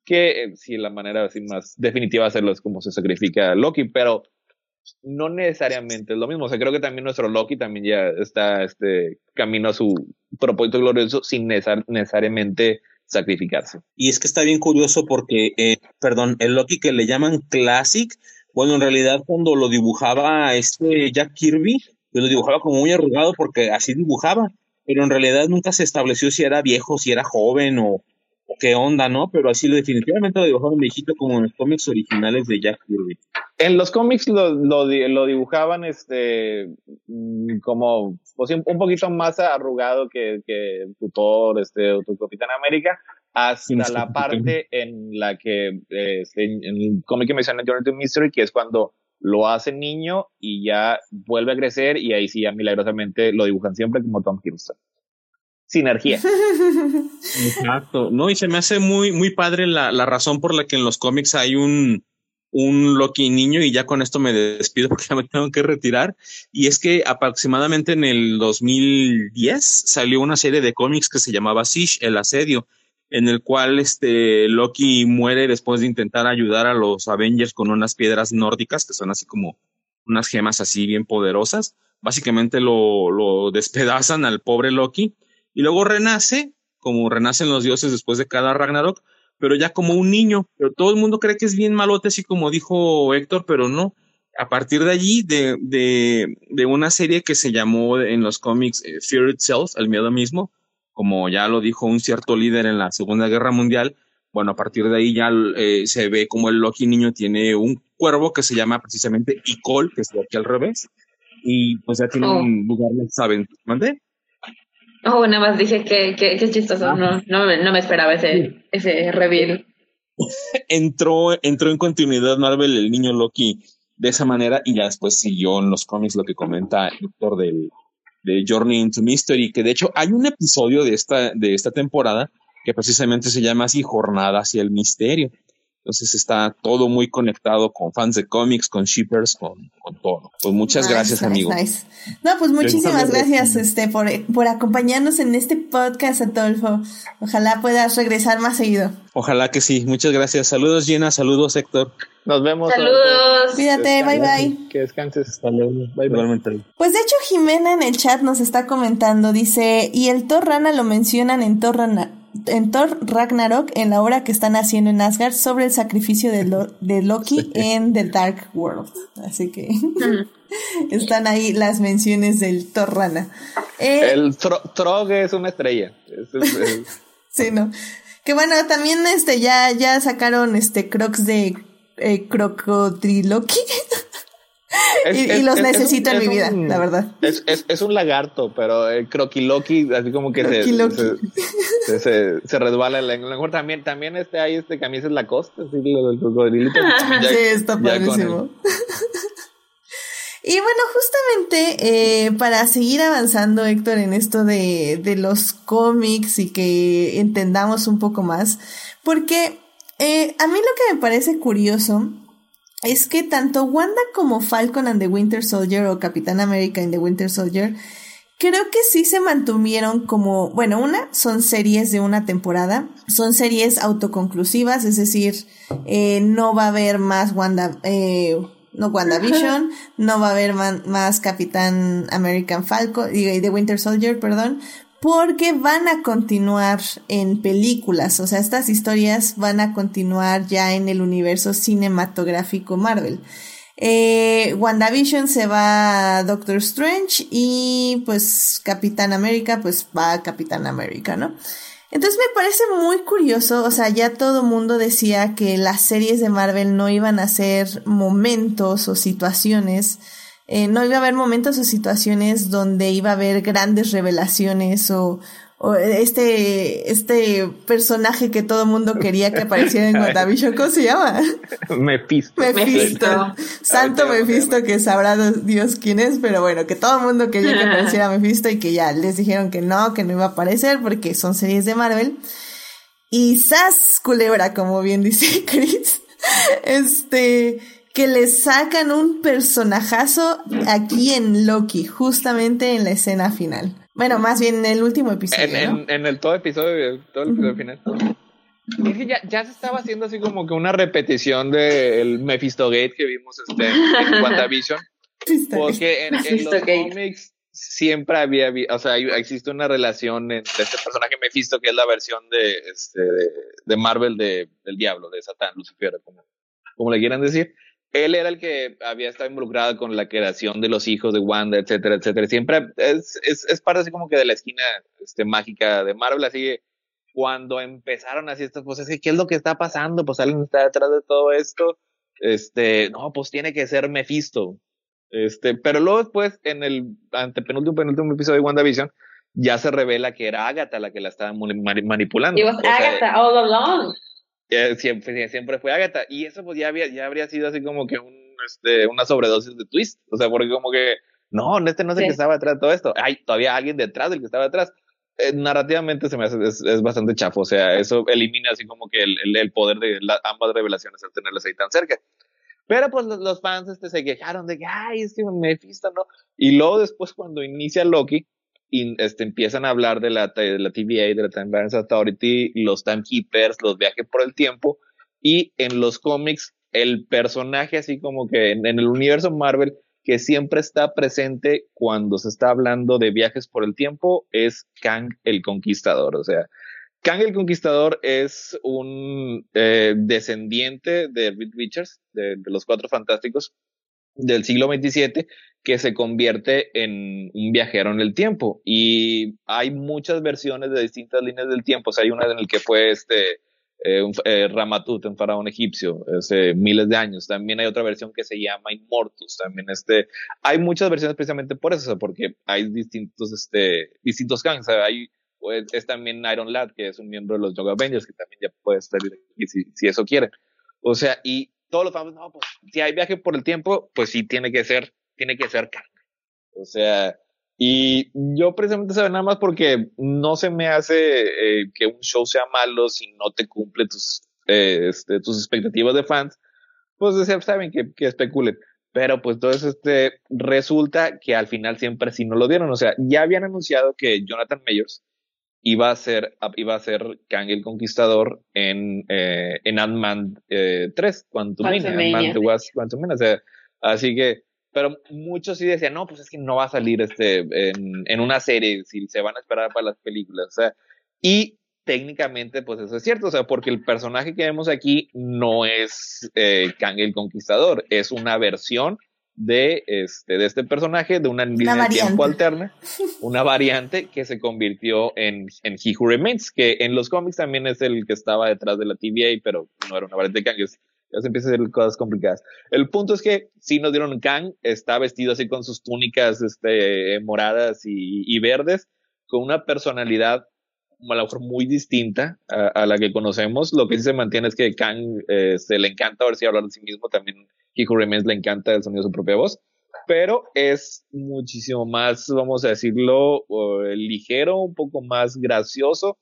Speaker 4: Que sí, la manera así más definitiva de hacerlo es como se sacrifica Loki, pero no necesariamente es lo mismo. O sea, creo que también nuestro Loki también ya está este camino a su propósito glorioso sin necesar- necesariamente sacrificarse.
Speaker 2: Y es que está bien curioso porque, eh, perdón, el Loki que le llaman Classic, bueno, en realidad cuando lo dibujaba este Jack Kirby, pues lo dibujaba como muy arrugado porque así dibujaba, pero en realidad nunca se estableció si era viejo, si era joven o qué onda, ¿no? Pero así lo definitivamente lo dibujaban viejito como en los cómics originales de Jack Kirby.
Speaker 4: En los cómics lo, lo, lo dibujaban este como pues, un poquito más arrugado que, que tu Thor, este, o tu Capitán América, hasta
Speaker 2: Sí,
Speaker 4: la parte en la que este, en el cómic que menciona Journey to Mystery, que es cuando lo hace niño y ya vuelve a crecer y ahí sí ya milagrosamente lo dibujan siempre como Tom Hiddleston. Sinergia.
Speaker 2: Exacto. No, y se me hace muy, muy padre la, la razón por la que en los cómics hay un, un Loki niño y ya con esto me despido porque ya me tengo que retirar. Y es que aproximadamente en el 2010 salió una serie de cómics que se llamaba Siege, el asedio, en el cual este Loki muere después de intentar ayudar a los Avengers con unas piedras nórdicas que son así como unas gemas así bien poderosas. Básicamente lo, lo despedazan al pobre Loki y luego renace, como renacen los dioses después de cada Ragnarok, pero ya como un niño. Pero todo el mundo cree que es bien malote, así como dijo Héctor, pero no. A partir de allí, de, de, de una serie que se llamó en los cómics eh, Fear Itself, el miedo mismo, como ya lo dijo un cierto líder en la Segunda Guerra Mundial, bueno, a partir de ahí ya eh, se ve como el Loki niño tiene un cuervo que se llama precisamente Icol, que es aquí al revés, y pues ya tiene
Speaker 3: Oh.
Speaker 2: un lugar de saben, ¿mande?
Speaker 3: Oh, nada más dije que, que, que chistoso, no, no, me- no me esperaba ese, ese reveal.
Speaker 2: entró, entró en continuidad Marvel el niño Loki de esa manera y ya después siguió en los cómics lo que comenta Héctor del, de Journey into Mystery, que de hecho hay un episodio de esta, de esta temporada que precisamente se llama así Jornada hacia el Misterio. Entonces está todo muy conectado con fans de cómics, con shippers, con, con todo. Pues muchas gracias, amigo.
Speaker 1: No, pues muchísimas gracias este por, por acompañarnos en este podcast, Atolfo. Ojalá puedas regresar más seguido.
Speaker 2: Ojalá que sí. Muchas gracias. Saludos, Gina. Saludos, Héctor.
Speaker 4: Nos vemos.
Speaker 3: Saludos.
Speaker 1: Cuídate, bye bye.
Speaker 4: Que descanses. Hasta luego. Bye, bye.
Speaker 1: Pues de hecho, Jimena en el chat nos está comentando, dice, y el Thor Rana lo mencionan en Thor Rana en Thor Ragnarok en la obra que están haciendo en Asgard sobre el sacrificio de, de Loki en The Dark World. Así que están ahí las menciones del Thor Rana.
Speaker 4: Eh, el Trog es una estrella.
Speaker 1: sí, no. Que bueno, también este ya, ya sacaron este Crocs de eh, Y, los necesito en mi vida, la verdad.
Speaker 4: Es, es, es, un lagarto, pero el croquiloqui, así como que se, se, se, resbala la lengua. También, también este, hay este camisa la costa, así, del cocodrilito.
Speaker 1: sí, está padrísimo. Y bueno, justamente eh, para seguir avanzando, Héctor, en esto de, de los cómics y que entendamos un poco más, porque eh, a mí lo que me parece curioso es que tanto Wanda como Falcon and the Winter Soldier o Capitán América and the Winter Soldier creo que sí se mantuvieron como, bueno, una, son series de una temporada, son series autoconclusivas, es decir, eh, no va a haber más Wanda, eh, no WandaVision, no va a haber más Capitán American Falcon, y The Winter Soldier, perdón, porque van a continuar en películas, o sea, estas historias van a continuar ya en el universo cinematográfico Marvel. Eh, WandaVision se va a Doctor Strange y pues Capitán América pues va a Capitán América, ¿no? Entonces me parece muy curioso, o sea, ya todo mundo decía que las series de Marvel no iban a ser momentos o situaciones eh, no iba a haber momentos o situaciones donde iba a haber grandes revelaciones o, o este, este personaje que todo el mundo quería que apareciera en WandaVision, ¿cómo se llama?
Speaker 4: Mephisto.
Speaker 1: Mephisto. Santo Mephisto, que sabrá Dios quién es, pero bueno, que todo el mundo quería que apareciera Mephisto y que ya les dijeron que no, que no iba a aparecer porque son series de Marvel. Y Sas Culebra, como bien dice Chris, este, que le sacan un personajazo aquí en Loki, justamente en la escena final. Bueno, más bien en el último episodio.
Speaker 4: En, el todo episodio, todo el episodio final. Es que ya, ya, se estaba haciendo así como que una repetición del Mephisto Gate que vimos este, en WandaVision. porque en, en los cómics siempre había, o sea, existe una relación entre este personaje Mephisto, que es la versión de, este, de, Marvel de, del diablo, de Satán, Lucifer, como, como le quieran decir él era el que había estado involucrado con la creación de los hijos de Wanda, etcétera, etcétera. Siempre es, es, es parte así como que de la esquina este, mágica de Marvel, así que cuando empezaron así estas cosas, ¿qué es lo que está pasando? Pues alguien está detrás de todo esto. Este, no, pues tiene que ser Mephisto. Este, pero luego después, en el antepenúltimo, penúltimo episodio de WandaVision, ya se revela que era Agatha la que la estaba manipulando.
Speaker 3: It was Agatha all along
Speaker 4: siempre, siempre fue Agatha. Y eso pues ya, había, ya habría sido así como que un, este, una sobredosis de twist. O sea, porque como que, no, este no sé que estaba detrás de todo esto. Hay todavía alguien detrás del que estaba detrás. Eh, narrativamente se me hace, es, bastante chafo. O sea, eso elimina así como que el, el, poder de ambas revelaciones al tenerlas ahí tan cerca. Pero pues los, fans este, se quejaron de que, ay, es que Mephisto no. Y luego después cuando inicia Loki, este, empiezan a hablar de la, de la TVA, de la Time Balance Authority, los timekeepers, los viajes por el tiempo, y en los cómics, el personaje así como que en, el universo Marvel, que siempre está presente cuando se está hablando de viajes por el tiempo, es Kang el Conquistador. O sea, Kang el Conquistador es un eh, descendiente de Reed Richards, de los Cuatro Fantásticos, del siglo XXVII que se convierte en un viajero en el tiempo. Y hay muchas versiones de distintas líneas del tiempo. O sea, hay una en la que fue este eh, eh, Ramatut, un faraón egipcio, hace miles de años. También hay otra versión que se llama Immortus. También este, hay muchas versiones precisamente por eso, porque hay distintos, este, distintos gangs. hay, pues, es también Iron Lad, que es un miembro de los Yoga Avengers, que también ya puede estar si, si eso quiere. O sea, y todos los famosos, no, pues si hay viaje por el tiempo, pues sí tiene que ser, tiene que ser carne. O sea, y yo precisamente sabe nada más porque no se me hace eh, que un show sea malo si no te cumple tus eh, este, tus expectativas de fans, pues saben que, que especulen. Pero pues entonces este, resulta que al final siempre sí no lo dieron. O sea, ya habían anunciado que Jonathan Mayors iba a ser, iba a ser Kang el Conquistador en, eh, en Ant-Man eh, 3, Quantum Ant-Man O sea, así que, pero muchos sí decían, no, pues es que no va a salir este en, en una serie, si se van a esperar para las películas. O sea, y técnicamente, pues eso es cierto, o sea, porque el personaje que vemos aquí no es eh, Kang el Conquistador, es una versión de este, de este personaje, de una línea de tiempo alterna, una variante que se convirtió en, en He Who Remains, que en los cómics también es el que estaba detrás de la TVA, pero no era una variante de Kang, ya se empieza a hacer cosas complicadas. El punto es que si nos dieron Kang, está vestido así con sus túnicas este, moradas y, y verdes, con una personalidad a lo mejor muy distinta a, la que conocemos. Lo que sí se mantiene es que Kang eh, se le encanta ver si hablar de sí mismo, también Who Remains le encanta el sonido de su propia voz, pero es muchísimo más, vamos a decirlo, ligero, un poco más gracioso.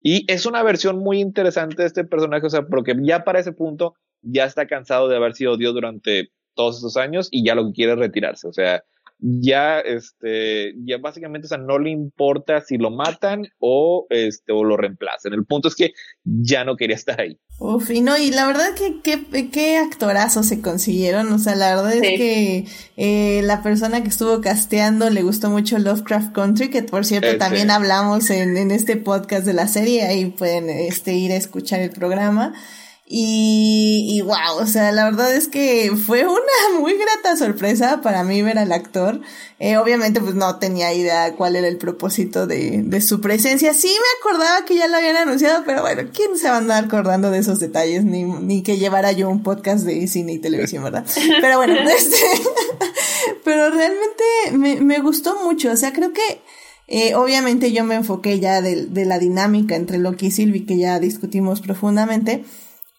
Speaker 4: Y es una versión muy interesante de este personaje, o sea, porque ya para ese punto ya está cansado de haber sido Dios durante todos estos años y ya lo que quiere es retirarse. O sea, ya, este, ya básicamente, o sea, no le importa si lo matan o, este, o lo reemplacen. El punto es que ya no quería estar ahí.
Speaker 1: Uf, y no, y la verdad que qué, qué actorazos se consiguieron, o sea, la verdad es que eh, la persona que estuvo casteando le gustó mucho Lovecraft Country, que por cierto también hablamos en, en este podcast de la serie, ahí pueden este, ir a escuchar el programa. Y, y wow, o sea, la verdad es que fue una muy grata sorpresa para mí ver al actor. Eh, obviamente, pues no tenía idea cuál era el propósito de, de su presencia. Sí me acordaba que ya lo habían anunciado, pero bueno, ¿quién se va a andar acordando de esos detalles? Ni, ni que llevara yo un podcast de cine y televisión, ¿verdad? Pero bueno, este, pero realmente me, me gustó mucho. O sea, creo que eh, obviamente yo me enfoqué ya de, de la dinámica entre Loki y Sylvie, que ya discutimos profundamente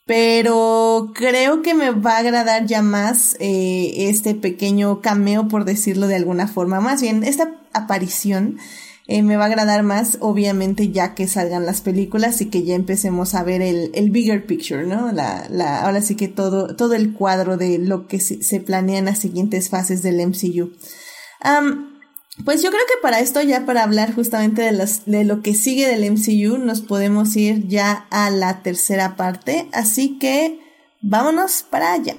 Speaker 1: pero creo que me va a agradar ya más eh, este pequeño cameo, por decirlo de alguna forma. Más bien, esta aparición eh, me va a agradar más, obviamente, ya que salgan las películas y que ya empecemos a ver el, el bigger picture, ¿no? La, la, ahora sí que todo, todo el cuadro de lo que se, se planea en las siguientes fases del MCU. Pues yo creo que para esto, ya para hablar justamente de, las, de lo que sigue del MCU, nos podemos ir ya a la tercera parte. Así que vámonos para allá.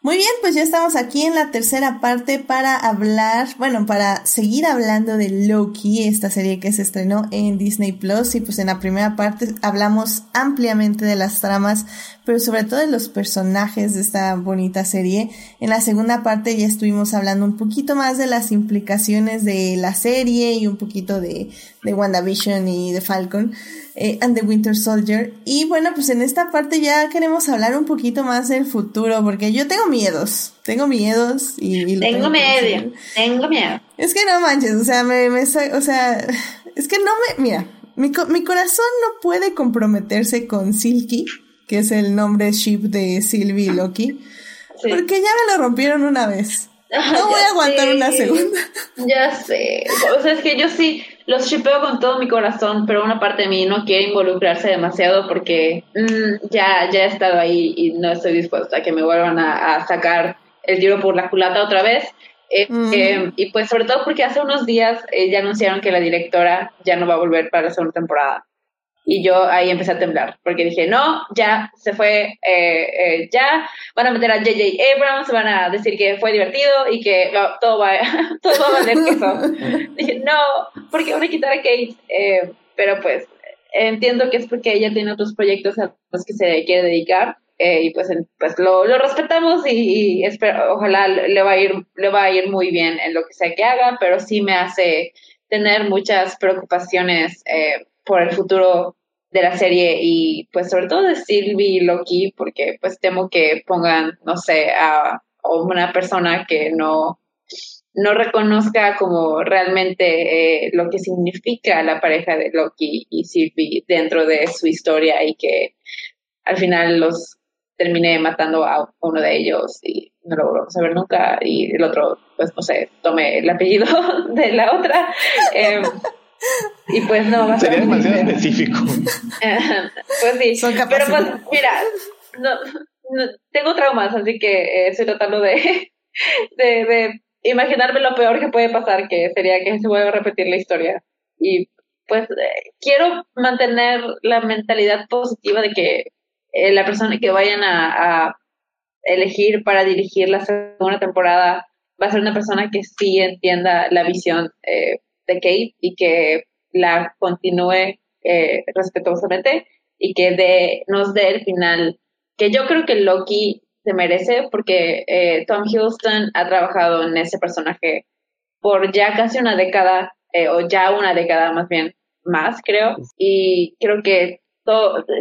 Speaker 1: Muy bien, pues ya estamos aquí en la tercera parte para hablar, bueno, para seguir hablando de Loki, esta serie que se estrenó en Disney Plus. Y pues en la primera parte hablamos ampliamente de las tramas, pero sobre todo de los personajes de esta bonita serie. En la segunda parte ya estuvimos hablando un poquito más de las implicaciones de la serie y un poquito de, de WandaVision y de Falcon eh, and the Winter Soldier. Y bueno, pues en esta parte ya queremos hablar un poquito más del futuro, porque yo tengo miedos, tengo miedos y...
Speaker 3: tengo, miedo, tengo miedo.
Speaker 1: Es que no manches, o sea, me, me, o sea, es que no me, mira, mi, mi corazón no puede comprometerse con Silky, que es el nombre ship de Sylvie y Loki, porque ya me lo rompieron una vez. No voy a aguantar una segunda.
Speaker 3: Ya sé. O sea, es que yo sí los shipeo con todo mi corazón, pero una parte de mí no quiere involucrarse demasiado porque mm, ya, ya he estado ahí y no estoy dispuesta a que me vuelvan a, sacar el tiro por la culata otra vez. Eh, eh, y pues sobre todo porque hace unos días eh, ya anunciaron que la directora ya no va a volver para la segunda temporada. Y yo ahí empecé a temblar, porque dije, no, ya se fue, eh, eh, ya van a meter a J.J. Abrams, van a decir que fue divertido y que todo, va, todo va a valer queso. dije, no, porque van a quitar a Kate. Eh, pero pues entiendo que es porque ella tiene otros proyectos a los que se quiere dedicar. y pues, pues lo, lo respetamos y, espero, ojalá le va, a ir, le va a ir muy bien en lo que sea que haga, pero sí me hace tener muchas preocupaciones eh, por el futuro de la serie y pues sobre todo de Sylvie y Loki porque pues temo que pongan, no sé, a, una persona que no, no reconozca como realmente eh, lo que significa la pareja de Loki y Sylvie dentro de su historia y que al final los termine matando a uno de ellos y no lo a ver nunca y el otro, pues no sé, tome el apellido de la otra. Eh, Y pues no,
Speaker 4: va a Sería demasiado específico.
Speaker 3: pues sí. Pero pues, mira, no, tengo traumas, así que eh, estoy tratando de, de, de imaginarme lo peor que puede pasar, que sería que se vuelva a repetir la historia. Y pues eh, quiero mantener la mentalidad positiva de que eh, la persona que vayan a, a, elegir para dirigir la segunda temporada va a ser una persona que sí entienda la visión eh, de Kate y que la continúe eh, respetuosamente y que nos dé el final que yo creo que Loki se merece porque eh, Tom Hiddleston ha trabajado en ese personaje por ya casi una década o ya una década más bien más creo. Y creo que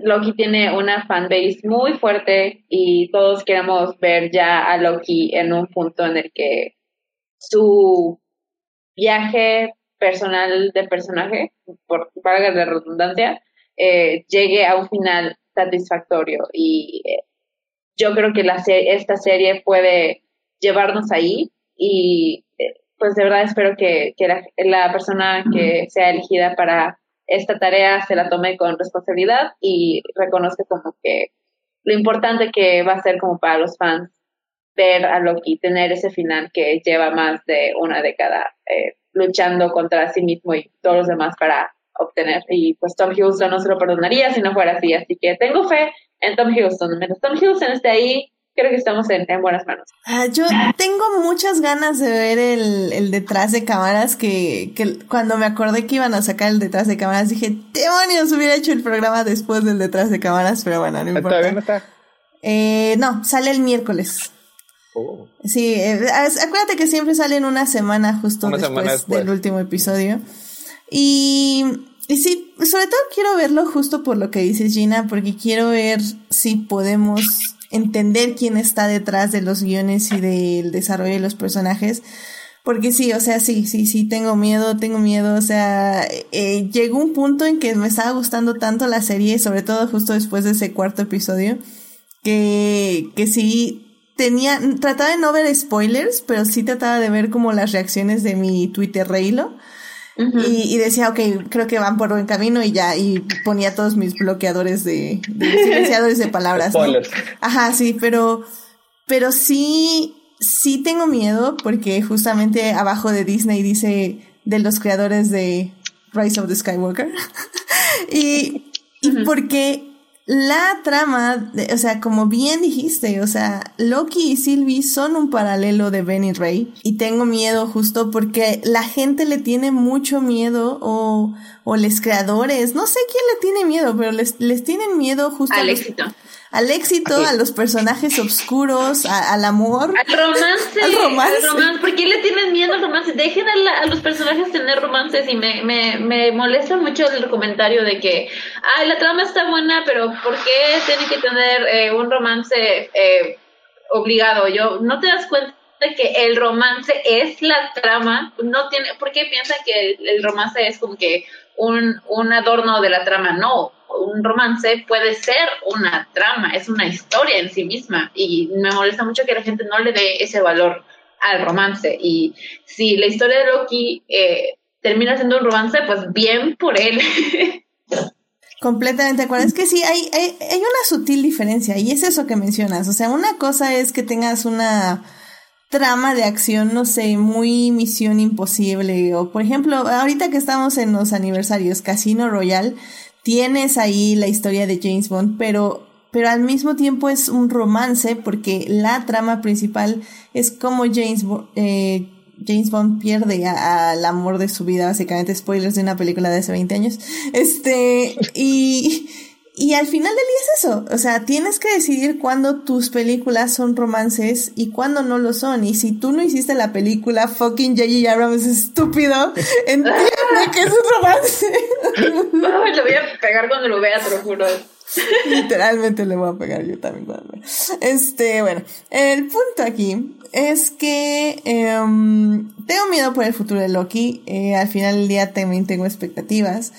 Speaker 3: Loki tiene una fanbase muy fuerte y todos queremos ver ya a Loki en un punto en el que su viaje personal de personaje, por valga de redundancia, eh, llegue a un final satisfactorio. Y eh, yo creo que la esta serie puede llevarnos ahí y eh, pues de verdad espero que, la, la persona que sea elegida para esta tarea se la tome con responsabilidad y reconozca como que lo importante que va a ser como para los fans ver a Loki tener ese final que lleva más de una década luchando contra sí mismo y todos los demás para obtener. Y pues Tom Hiddleston no se lo perdonaría si no fuera así. Así que tengo fe en Tom Hiddleston. Mientras Tom Hiddleston esté ahí, creo que estamos en, buenas manos.
Speaker 1: Ah, yo tengo muchas ganas de ver el, el detrás de cámaras que, que, cuando me acordé que iban a sacar el detrás de cámaras dije, demonios, hubiera hecho el programa después del detrás de cámaras, pero bueno, no importa.
Speaker 4: ¿Está bien, está?
Speaker 1: Eh, no, sale el miércoles. Oh. Sí, eh, acuérdate que siempre sale en una semana justo después, del último episodio. Y, y sí, sobre todo quiero verlo justo por lo que dices Gina, porque quiero ver si podemos entender quién está detrás de los guiones y del desarrollo de los personajes. Porque sí, o sea, sí, sí, sí, tengo miedo, tengo miedo. O sea, eh, llegó un punto en que me estaba gustando tanto la serie, sobre todo justo después de ese cuarto episodio, que, que sí tenía, trataba de no ver spoilers, pero sí trataba de ver como las reacciones de mi Twitter Reilo y, decía, ok, creo que van por buen camino y ya, y ponía todos mis bloqueadores de, silenciadores de palabras. Ajá, sí, pero, pero sí, sí tengo miedo porque justamente abajo de Disney dice de los creadores de Rise of the Skywalker. y, y porque la trama, o sea, como bien dijiste, o sea, Loki y Sylvie son un paralelo de Ben y Rey. Y tengo miedo justo porque la gente le tiene mucho miedo o, o los creadores, no sé quién le tiene miedo, pero les, les tienen miedo justo
Speaker 3: al éxito
Speaker 1: al éxito, a los personajes oscuros, al amor.
Speaker 3: Al romance. Al romance. ¿Por qué le tienen miedo al romance? Dejen a, los personajes tener romances y me, me, me, molesta mucho el comentario de que, ay, la trama está buena, pero ¿por qué tiene que tener eh, un romance eh, obligado? Yo, ¿no te das cuenta? Que el romance es la trama, no tiene, ¿por qué piensan que el, romance es como que un, un adorno de la trama? No, un romance puede ser una trama, es una historia en sí misma y me molesta mucho que la gente no le dé ese valor al romance y si la historia de Loki eh, termina siendo un romance, pues bien por él.
Speaker 1: Completamente de acuerdo. Es que sí, hay, hay una sutil diferencia y es eso que mencionas. O sea, una cosa es que tengas una trama de acción, no sé, muy misión imposible. O por ejemplo, ahorita que estamos en los aniversarios, Casino Royal, tienes ahí la historia de James Bond, pero, pero al mismo tiempo es un romance porque la trama principal es como James, eh, James Bond pierde al amor de su vida, básicamente spoilers de una película de hace 20 años. Este, y, y al final del día es eso, o sea, tienes que decidir cuándo tus películas son romances y cuándo no lo son. Y si tú no hiciste la película, fucking J.J. Abrams es estúpido, entiende que es un romance.
Speaker 3: No, le voy a pegar cuando lo vea, te lo juro.
Speaker 1: Literalmente le voy a pegar yo también cuando lo Este, bueno, el punto aquí es que em, tengo miedo por el futuro de Loki. Eh, al final del día también tengo expectativas.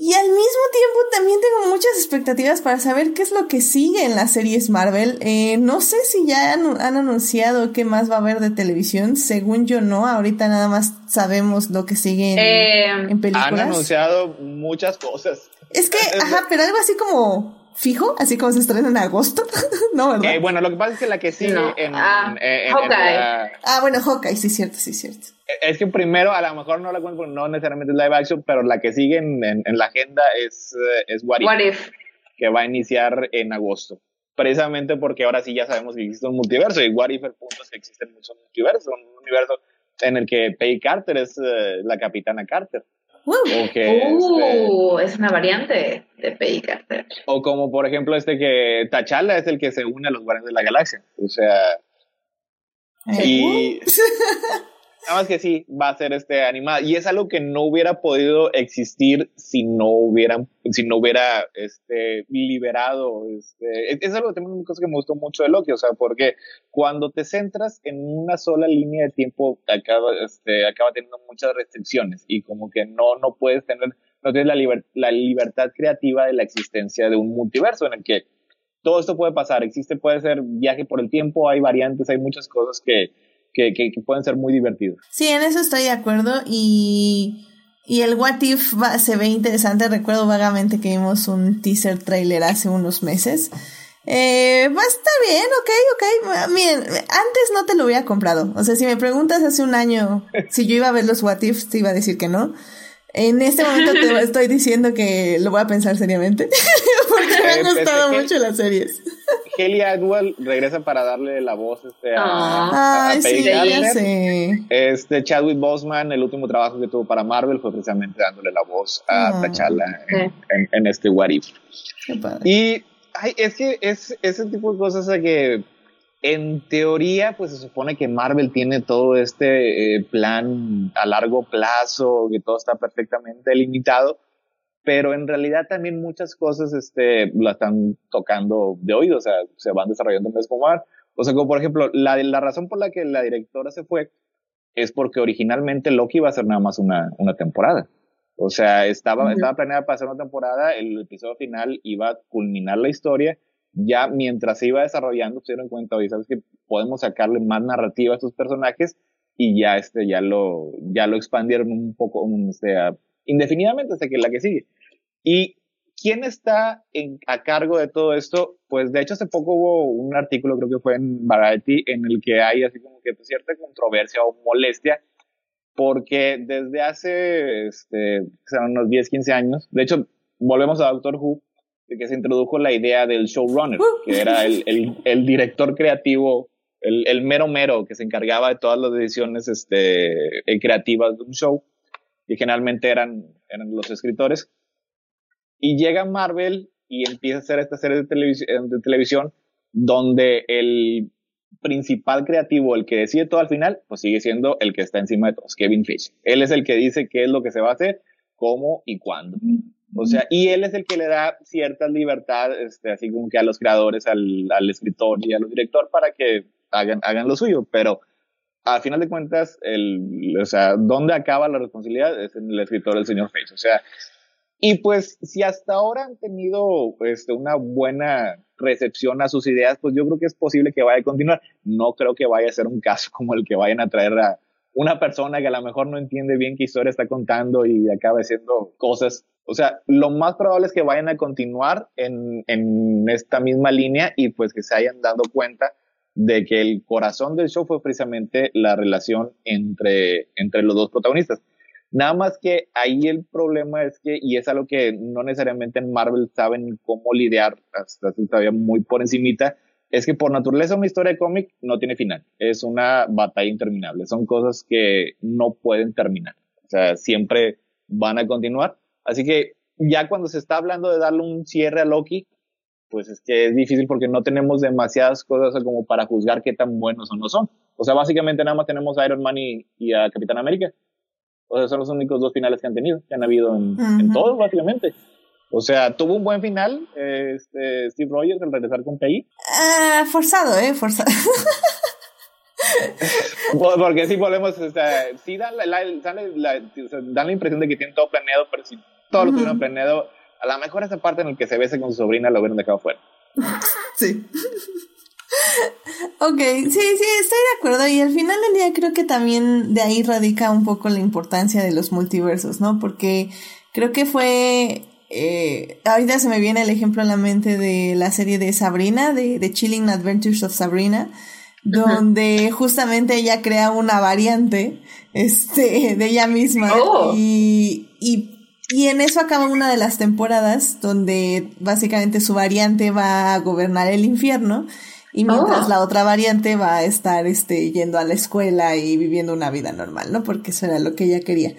Speaker 1: Y al mismo tiempo también tengo muchas expectativas para saber qué es lo que sigue en las series Marvel. Eh, no sé si ya han, anunciado qué más va a haber de televisión. Según yo no, ahorita nada más sabemos lo que sigue en, eh, películas.
Speaker 4: Han anunciado muchas cosas.
Speaker 1: Es que, ajá, pero algo así como fijo, así como se estrena en agosto, ¿no? ¿verdad?
Speaker 4: Eh, bueno, lo que pasa es que la que sigue en,
Speaker 3: ah, Hawkeye.
Speaker 1: ah, bueno, Hawkeye, sí, cierto, sí, cierto.
Speaker 4: Es que primero, a lo mejor no la cuento no necesariamente es live action, pero la que sigue en, la agenda es, eh, es What, If, que va a iniciar en agosto. Precisamente porque ahora sí ya sabemos que existe un multiverso, y What If el punto es que existen muchos multiversos, un universo en el que Peggy Carter es eh, la capitana Carter.
Speaker 3: Uh, es una variante de Peggy Carter.
Speaker 4: O como por ejemplo este que T'Challa es el que se une a los Guardianes de la Galaxia. O sea... Y... Nada más que sí, va a ser este animada. Y es algo que no hubiera podido existir si no hubieran, si no hubiera este, liberado. Este, es, algo también una cosa que me gustó mucho de Loki, o sea, porque cuando te centras en una sola línea de tiempo, acaba, este, acaba teniendo muchas restricciones y como que no, no puedes tener, no tienes la, la libertad creativa de la existencia de un multiverso en el que todo esto puede pasar. Existe, puede ser viaje por el tiempo, hay variantes, hay muchas cosas que, que, que, pueden ser muy divertidos.
Speaker 1: Sí, en eso estoy de acuerdo y, y el What If se ve interesante. Recuerdo vagamente que vimos un teaser trailer hace unos meses. Eh, va a estar bien, ok, ok. Miren, antes no te lo hubiera comprado. O sea, si me preguntas hace un año si yo iba a ver los What If, te iba a decir que no. En este momento te estoy diciendo que lo voy a pensar seriamente. porque me han eh, gustado mucho las series.
Speaker 4: Kelly Atwell regresa para darle la voz este, a,
Speaker 1: Ay, sí, sí.
Speaker 4: Este Chadwick Boseman, el último trabajo que tuvo para Marvel fue precisamente dándole la voz a ah. T'Challa en, este What If. Y ay, es que es ese tipo de cosas que en teoría, pues se supone que Marvel tiene todo este eh, plan a largo plazo, que todo está perfectamente limitado, pero en realidad también muchas cosas este, la están tocando de oído, o sea, se van desarrollando en vez como O sea, como por ejemplo, la, la razón por la que la directora se fue es porque originalmente Loki iba a ser nada más una, una temporada. O sea, estaba, estaba planeada para hacer una temporada, el episodio final iba a culminar la historia ya mientras se iba desarrollando se dieron cuenta, oye, sabes que podemos sacarle más narrativa a estos personajes y ya este, ya lo, ya lo expandieron un poco, o sea, indefinidamente hasta que la que sigue. Y ¿quién está en, a cargo de todo esto? Pues de hecho hace poco hubo un artículo, creo que fue en Variety, en el que hay así como que cierta controversia o molestia, porque desde hace, este, unos 10, 15 años, de hecho, volvemos a Doctor Who, de que se introdujo la idea del showrunner, que era el, el, el director creativo, el, el, mero mero que se encargaba de todas las decisiones este, eh, creativas de un show, y generalmente eran, eran los escritores. Y llega Marvel y empieza a hacer esta serie de, televisión, de televisión donde el principal creativo, el que decide todo al final, pues sigue siendo el que está encima de todos, Kevin Fish. Él es el que dice qué es lo que se va a hacer, cómo y cuándo. O sea, y él es el que le da cierta libertad, este, así como que a los creadores, al, al escritor y al director para que hagan, hagan lo suyo, pero a final de cuentas, el, o sea, ¿dónde acaba la responsabilidad? Es en el escritor, el señor Face. O sea, y pues si hasta ahora han tenido este, una buena recepción a sus ideas, pues yo creo que es posible que vaya a continuar. No creo que vaya a ser un caso como el que vayan a traer a una persona que a lo mejor no entiende bien qué historia está contando y acaba haciendo cosas o sea, lo más probable es que vayan a continuar en, en esta misma línea y pues que se hayan dado cuenta de que el corazón del show fue precisamente la relación entre, entre los dos protagonistas. Nada más que ahí el problema es que, y es algo que no necesariamente en Marvel saben cómo lidiar, hasta todavía muy por encimita, es que por naturaleza una historia de cómic no tiene final. Es una batalla interminable. Son cosas que no pueden terminar. O sea, siempre van a continuar. Así que ya cuando se está hablando de darle un cierre a Loki, pues es que es difícil porque no tenemos demasiadas cosas como para juzgar qué tan buenos o no son. O sea, básicamente nada más tenemos a Iron Man y, a Capitán América. O sea, son los únicos dos finales que han tenido, que han habido en, en todo, básicamente. O sea, tuvo un buen final este, Steve Rogers al regresar con Peggy.
Speaker 1: Ah, forzado, eh, forzado.
Speaker 4: Porque si volvemos, o sea, sí dan la, dan la, impresión de que tienen todo planeado, pero si todo lo tuvieron planeado. A lo mejor esa parte en la que se bese con su sobrina lo hubieran dejado fuera.
Speaker 1: Sí. Ok, sí, sí, estoy de acuerdo. Y al final del día creo que también de ahí radica un poco la importancia de los multiversos, ¿no? Porque creo que fue eh, ahorita se me viene el ejemplo a la mente de la serie de Sabrina, de, de Chilling Adventures of Sabrina, donde justamente ella crea una variante este, de ella misma. Oh. Y, y, y en eso acaba una de las temporadas donde básicamente su variante va a gobernar el infierno. Y mientras oh. la otra variante va a estar este, yendo a la escuela y viviendo una vida normal, ¿no? Porque eso era lo que ella quería.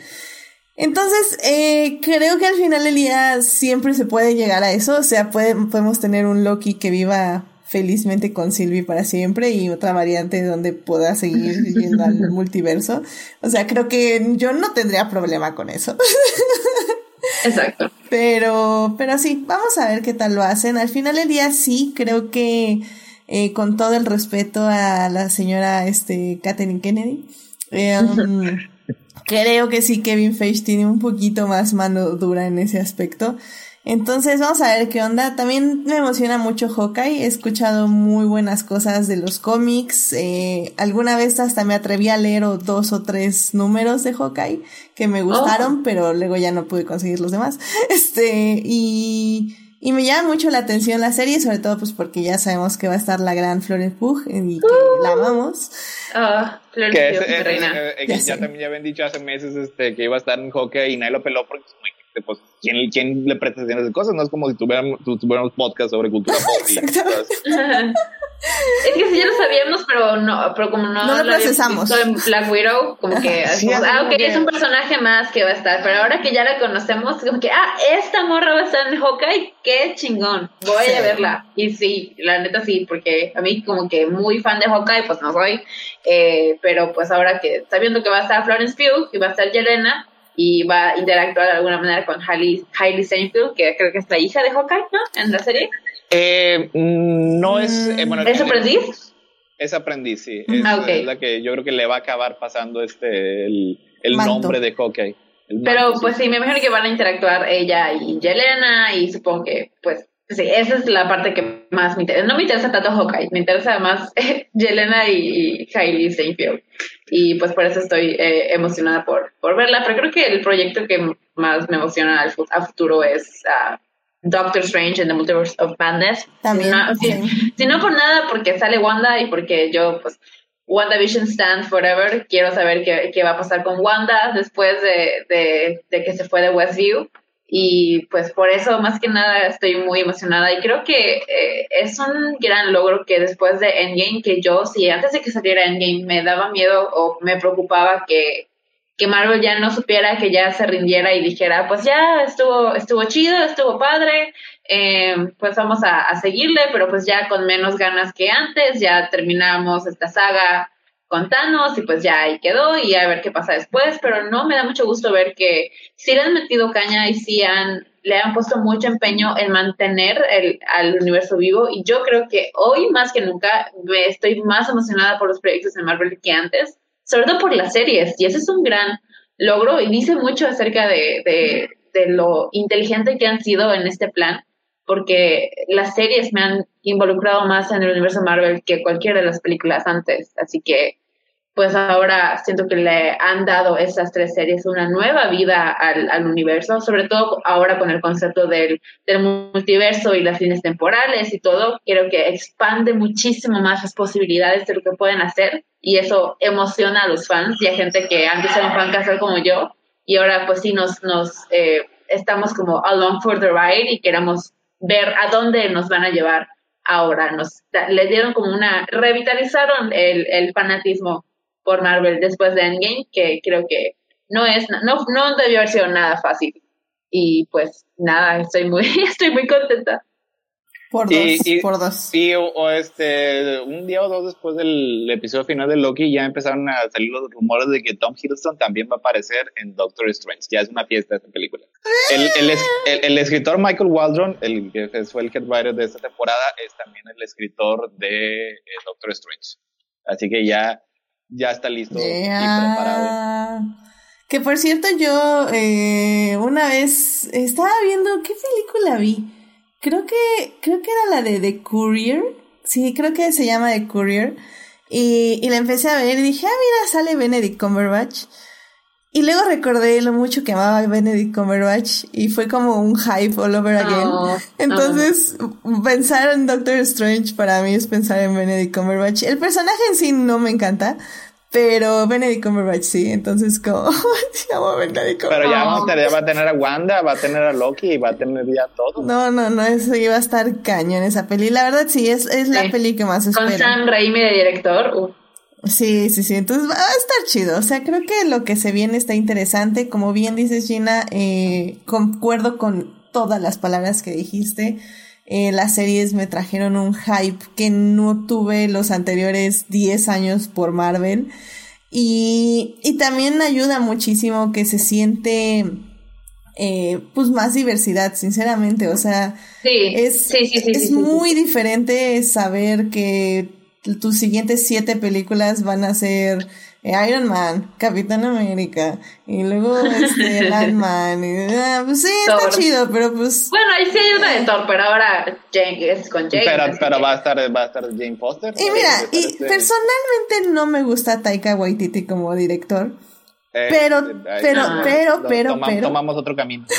Speaker 1: Entonces, eh, creo que al final del día siempre se puede llegar a eso. O sea, podemos tener un Loki que viva felizmente con Sylvie para siempre y otra variante donde pueda seguir yendo al multiverso. O sea, creo que yo no tendría problema con eso.
Speaker 3: Exacto.
Speaker 1: Pero, pero sí, vamos a ver qué tal lo hacen. Al final del día sí, creo que eh, con todo el respeto a la señora este, Katherine Kennedy, eh, um, creo que sí Kevin Feige tiene un poquito más mano dura en ese aspecto. Entonces vamos a ver qué onda. También me emociona mucho Hawkeye. He escuchado muy buenas cosas de los cómics. Eh, alguna vez hasta me atreví a leer dos o tres números de Hawkeye que me gustaron, oh. pero luego ya no pude conseguir los demás. Este, y y me llama mucho la atención la serie, sobre todo pues porque ya sabemos que va a estar la gran Florence Pugh y que uh. la amamos.
Speaker 3: Ah, Florence Pugh, reina.
Speaker 4: Eh, eh, ya, ya también ya habían dicho hace meses este, que iba a estar en hockey y nadie lo peló porque pues, ¿quién, ¿quién le presta atención a esas cosas? No es como si tuviéramos, tuviéramos podcast sobre cultura pop.
Speaker 3: Es que sí, ya lo sabíamos, pero no, pero como no,
Speaker 1: no lo procesamos.
Speaker 3: en Black Widow, como que, ah, ok, es un personaje más que va a estar, pero ahora que ya la conocemos, como que, ah, esta morra va a estar en Hawkeye, qué chingón, voy a verla. Y sí, la neta sí, porque a mí como que muy fan de Hawkeye, pues no soy, eh, pero pues ahora que sabiendo que va a estar Florence Pugh y va a estar Yelena, y va a interactuar de alguna manera con Hailey, Hailey Steinfeld, que creo que es la hija de Hawkeye, ¿no? En la serie.
Speaker 4: Eh, no es. Eh, bueno,
Speaker 3: ¿Es aprendiz?
Speaker 4: Es aprendiz, sí. Es, ah, la que yo creo que le va a acabar pasando este el, el nombre de Hawkeye.
Speaker 3: Pero pues sí, me imagino que van a interactuar ella y Yelena y supongo que pues sí, esa es la parte que más me interesa. No me interesa tanto Hawkeye, me interesa más Yelena y, y Hailey Steinfeld. Y pues por eso estoy eh, emocionada por, por verla. Pero creo que el proyecto que más me emociona al, a futuro es uh, Doctor Strange and the Multiverse of Madness.
Speaker 1: También.
Speaker 3: Si, no por nada, porque sale Wanda y porque yo, pues, WandaVision stands forever. Quiero saber qué, qué va a pasar con Wanda después de, de, de, que se fue de Westview. Y pues por eso, más que nada, estoy muy emocionada. Y creo que eh, es un gran logro que después de Endgame, que yo, si antes de que saliera Endgame me daba miedo o me preocupaba que que Marvel ya no supiera, que ya se rindiera y dijera, pues ya estuvo, estuvo chido, estuvo padre, eh, pues vamos a, seguirle, pero pues ya con menos ganas que antes, ya terminamos esta saga con Thanos y pues ya ahí quedó y a ver qué pasa después, pero no me da mucho gusto ver que sí le han metido caña y sí han, le han puesto mucho empeño en mantener el, al universo vivo y yo creo que hoy más que nunca me estoy más emocionada por los proyectos de Marvel que antes sobre todo por las series, y ese es un gran logro y dice mucho acerca de, de, de lo inteligente que han sido en este plan, porque las series me han involucrado más en el universo Marvel que cualquiera de las películas antes, así que pues ahora siento que le han dado esas tres series una nueva vida al, al universo, sobre todo ahora con el concepto del, del, multiverso y las líneas temporales y todo, creo que expande muchísimo más las posibilidades de lo que pueden hacer y eso emociona a los fans y a gente que antes era un fan casual como yo y ahora pues sí nos, nos eh, estamos como along for the ride y queremos ver a dónde nos van a llevar ahora. Nos le dieron como una, revitalizaron el, el fanatismo por Marvel después de Endgame, que creo que no es, no, no debió haber sido nada fácil. Y pues nada, estoy muy, estoy muy contenta.
Speaker 1: Por dos, y, por dos.
Speaker 4: Y o, este, un día o dos después del episodio final de Loki ya empezaron a salir los rumores de que Tom Hiddleston también va a aparecer en Doctor Strange. Ya es una fiesta esta película. El, el, el, escritor Michael Waldron, el que fue el head writer de esta temporada, es también el escritor de eh, Doctor Strange. Así que ya ya está listo y preparado.
Speaker 1: Que por cierto, yo eh, una vez estaba viendo, ¿qué película vi? Creo que, creo que era la de The Courier. Sí, creo que se llama The Courier. Y, y la empecé a ver y dije, ah, mira, sale Benedict Cumberbatch. Y luego recordé lo mucho que amaba Benedict Cumberbatch y fue como un hype all over again.
Speaker 3: Oh,
Speaker 1: Entonces, pensar en Doctor Strange para mí es pensar en Benedict Cumberbatch. El personaje en sí no me encanta, pero Benedict Cumberbatch sí. Entonces, como, amo a Benedict Cumberbatch.
Speaker 4: Pero ya va a, tener, va a tener a Wanda, va a tener a Loki y va a tener ya todo.
Speaker 1: No, no, no, eso iba a estar cañón esa peli. La verdad sí, es, es la
Speaker 3: Sí.
Speaker 1: peli que más
Speaker 3: Con
Speaker 1: espero.
Speaker 3: Sam Raimi de director.
Speaker 1: Sí, sí, sí. Entonces va a estar chido. O sea, creo que lo que se viene está interesante. Como bien dices, Gina, eh, concuerdo con todas las palabras que dijiste. Eh, las series me trajeron un hype que no tuve los anteriores 10 años por Marvel. Y, y también ayuda muchísimo que se siente, eh, pues más diversidad, sinceramente. O sea,
Speaker 3: Sí,
Speaker 1: es,
Speaker 3: sí, sí, sí,
Speaker 1: es muy diferente saber que tus siguientes siete películas van a ser eh, Iron Man, Capitán América, y luego este, Landman, y, ah, pues sí, está chido, pero pues...
Speaker 3: Bueno, ahí sí hay una de Thor, pero ahora Jane es con Jane.
Speaker 4: Pero, pero va a estar, va a estar Jane Foster.
Speaker 1: Y mira,
Speaker 4: Me
Speaker 1: y
Speaker 4: parece-
Speaker 1: personalmente no me gusta Taika Waititi como director,
Speaker 4: eh,
Speaker 1: pero,
Speaker 4: eh,
Speaker 1: pero,
Speaker 3: Ah.
Speaker 1: pero, pero,
Speaker 4: toma-
Speaker 1: pero...
Speaker 4: Tomamos otro camino.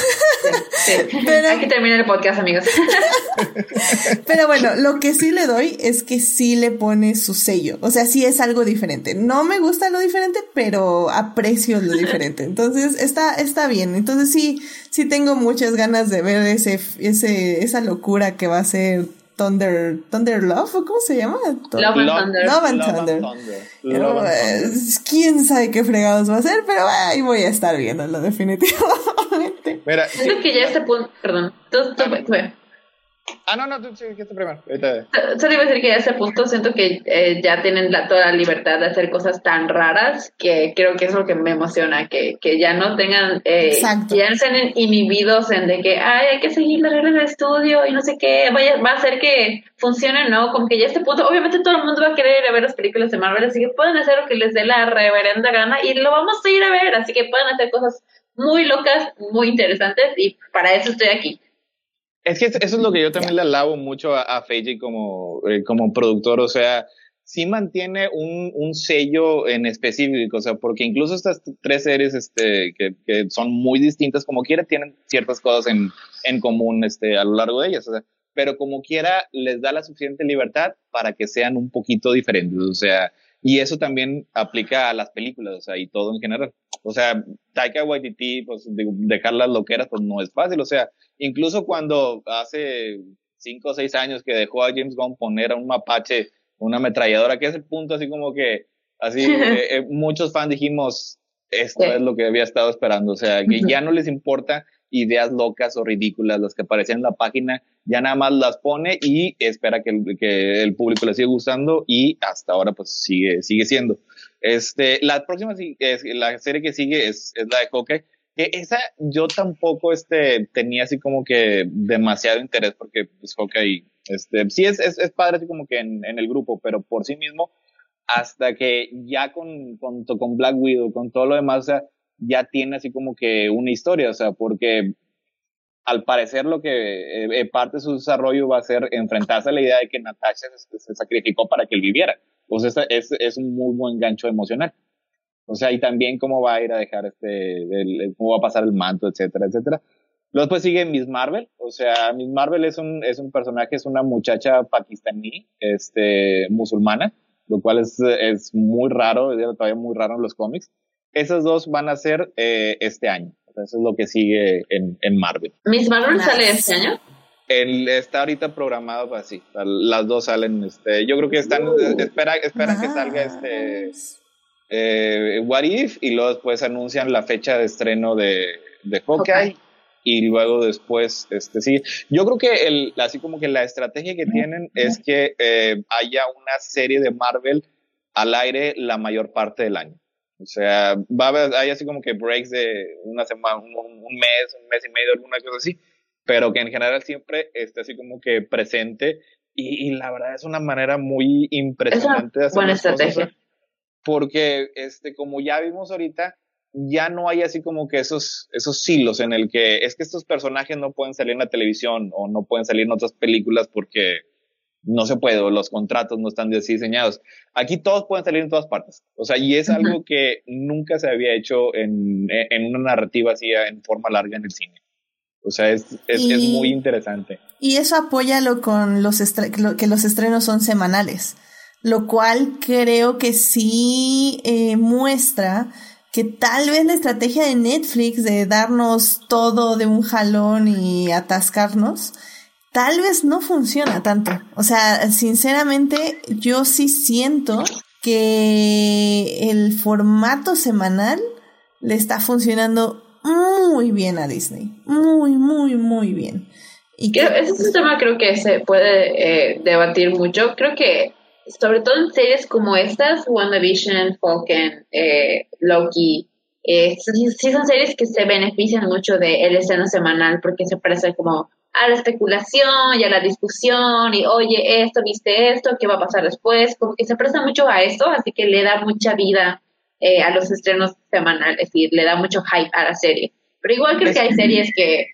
Speaker 1: Pero-
Speaker 3: Hay que terminar el podcast, amigos.
Speaker 1: Pero bueno, lo que sí le doy es que sí le pone su sello. O sea, sí es algo diferente. No me gusta lo diferente, pero aprecio lo diferente. Entonces, está, está bien. Entonces sí, sí tengo muchas ganas de ver ese, ese, esa locura que va a ser Thunder, Thunder Love, ¿o cómo se llama?
Speaker 3: Love and Thunder.
Speaker 1: Love and
Speaker 4: Love
Speaker 1: Thunder.
Speaker 4: Thunder.
Speaker 1: Pero,
Speaker 4: Love and Thunder.
Speaker 1: quién sabe qué fregados va a ser, pero ahí voy a estar viéndolo definitivamente.
Speaker 4: Mira, sí.
Speaker 3: Siento que ya este punto, perdón, tú, tú, tú-
Speaker 4: Ah, no, no, tú sí, dijiste primero. Ahorita.
Speaker 3: Solo iba a decir que a ese punto siento que eh, ya tienen la, toda la libertad de hacer cosas tan raras que creo que es lo que me emociona, que, que ya no tengan, eh, ya no estén inhibidos en de que, ay, hay que seguir las reglas del estudio y no sé qué, vaya, va a hacer que funcione, ¿no? Como que ya a este punto, obviamente todo el mundo va a querer ir a ver las películas de Marvel, así que pueden hacer lo que les dé la reverenda gana y lo vamos a ir a ver, así que pueden hacer cosas muy locas, muy interesantes y para eso estoy aquí.
Speaker 4: Es que eso es lo que yo también le alabo mucho a, a Feiji como, eh, como productor, o sea, sí mantiene un, un sello en específico, o sea, porque incluso estas tres series este, que, que son muy distintas, como quiera, tienen ciertas cosas en, en común este, a lo largo de ellas, o sea, pero como quiera les da la suficiente libertad para que sean un poquito diferentes, o sea, y eso también aplica a las películas, o sea, y todo en general. O sea, Taika Waititi, pues de- dejar las loqueras, pues no es fácil, o sea, incluso cuando hace cinco o seis años que dejó a James Gunn poner a un mapache una ametralladora, que es el punto así como que, así, eh, eh, muchos fans dijimos, esto
Speaker 3: Sí.
Speaker 4: es lo que había estado esperando, o sea, que ya no les importa ideas locas o ridículas, las que aparecían en la página, ya nada más las pone y espera que el, que el público le siga gustando y hasta ahora pues sigue, sigue siendo. Este, la próxima, la serie que sigue es, es la de Hawkeye, esa yo tampoco este, tenía así como que demasiado interés porque pues Hawkeye, este, sí es, es, es padre así como que en, en el grupo, pero por sí mismo, hasta que ya con, con, con Black Widow, con todo lo demás, o sea, ya tiene así como que una historia, o sea, porque al parecer lo que eh, eh, parte de su desarrollo va a ser enfrentarse a la idea de que Natasha se, sacrificó para que él viviera. Esa- es, es un muy buen gancho emocional. O sea, y también cómo va a ir a dejar este, el- el- cómo va a pasar el manto, etcétera, etcétera. Luego pues sigue Miss Marvel, o sea, Miss Marvel es un, es un personaje, es una muchacha pakistaní, este, musulmana, lo cual es, es muy raro, es todavía muy raro en los cómics. Esas dos van a ser eh, este año. Eso es lo que sigue en, en Marvel.
Speaker 3: ¿Miss Marvel
Speaker 1: Nice.
Speaker 3: sale este año?
Speaker 4: El, está ahorita programado para así. Las dos salen, este, yo creo que están, espera, esperan que salga este. Eh, What If y luego después anuncian la fecha de estreno de, de Hawkeye
Speaker 3: Hawkeye.
Speaker 4: y luego después, este, sí. Yo creo que el, así como que la estrategia que tienen es que eh, haya una serie de Marvel al aire la mayor parte del año. O sea, va a haber, hay así como que breaks de una semana, un, un mes, un mes y medio, alguna cosa así, pero que en general siempre esté así como que presente y, y la verdad es una manera muy impresionante de hacer
Speaker 3: buena
Speaker 4: las cosas,
Speaker 3: estrategia.
Speaker 4: Porque este como ya vimos ahorita ya no hay así como que esos, esos hilos en el que es que estos personajes no pueden salir en la televisión o no pueden salir en otras películas porque no se puede o los contratos no están así diseñados. Aquí todos pueden salir en todas partes. O sea, y es algo que nunca se había hecho en, en una narrativa así en forma larga en el cine. O sea, es, es, es muy interesante.
Speaker 1: Y eso apóyalo con los que los estrenos son semanales, lo cual creo que sí eh, muestra que tal vez la estrategia de Netflix de darnos todo de un jalón y atascarnos, tal vez no funciona tanto. O sea, sinceramente, yo sí siento que el formato semanal le está funcionando muy bien a Disney. Muy, muy, muy bien.
Speaker 3: Y ese es un tema creo que se puede eh, debatir mucho. Creo que sobre todo en series como estas, WandaVision, Falcon, eh, Loki, eh, sí, son series que se benefician mucho del escena semanal porque se parece como a la especulación y a la discusión y oye esto, viste esto, qué va a pasar después, como que se presta mucho a esto, así que le da mucha vida eh, a los estrenos semanales, es decir, le da mucho hype a la serie. Pero igual creo que hay series que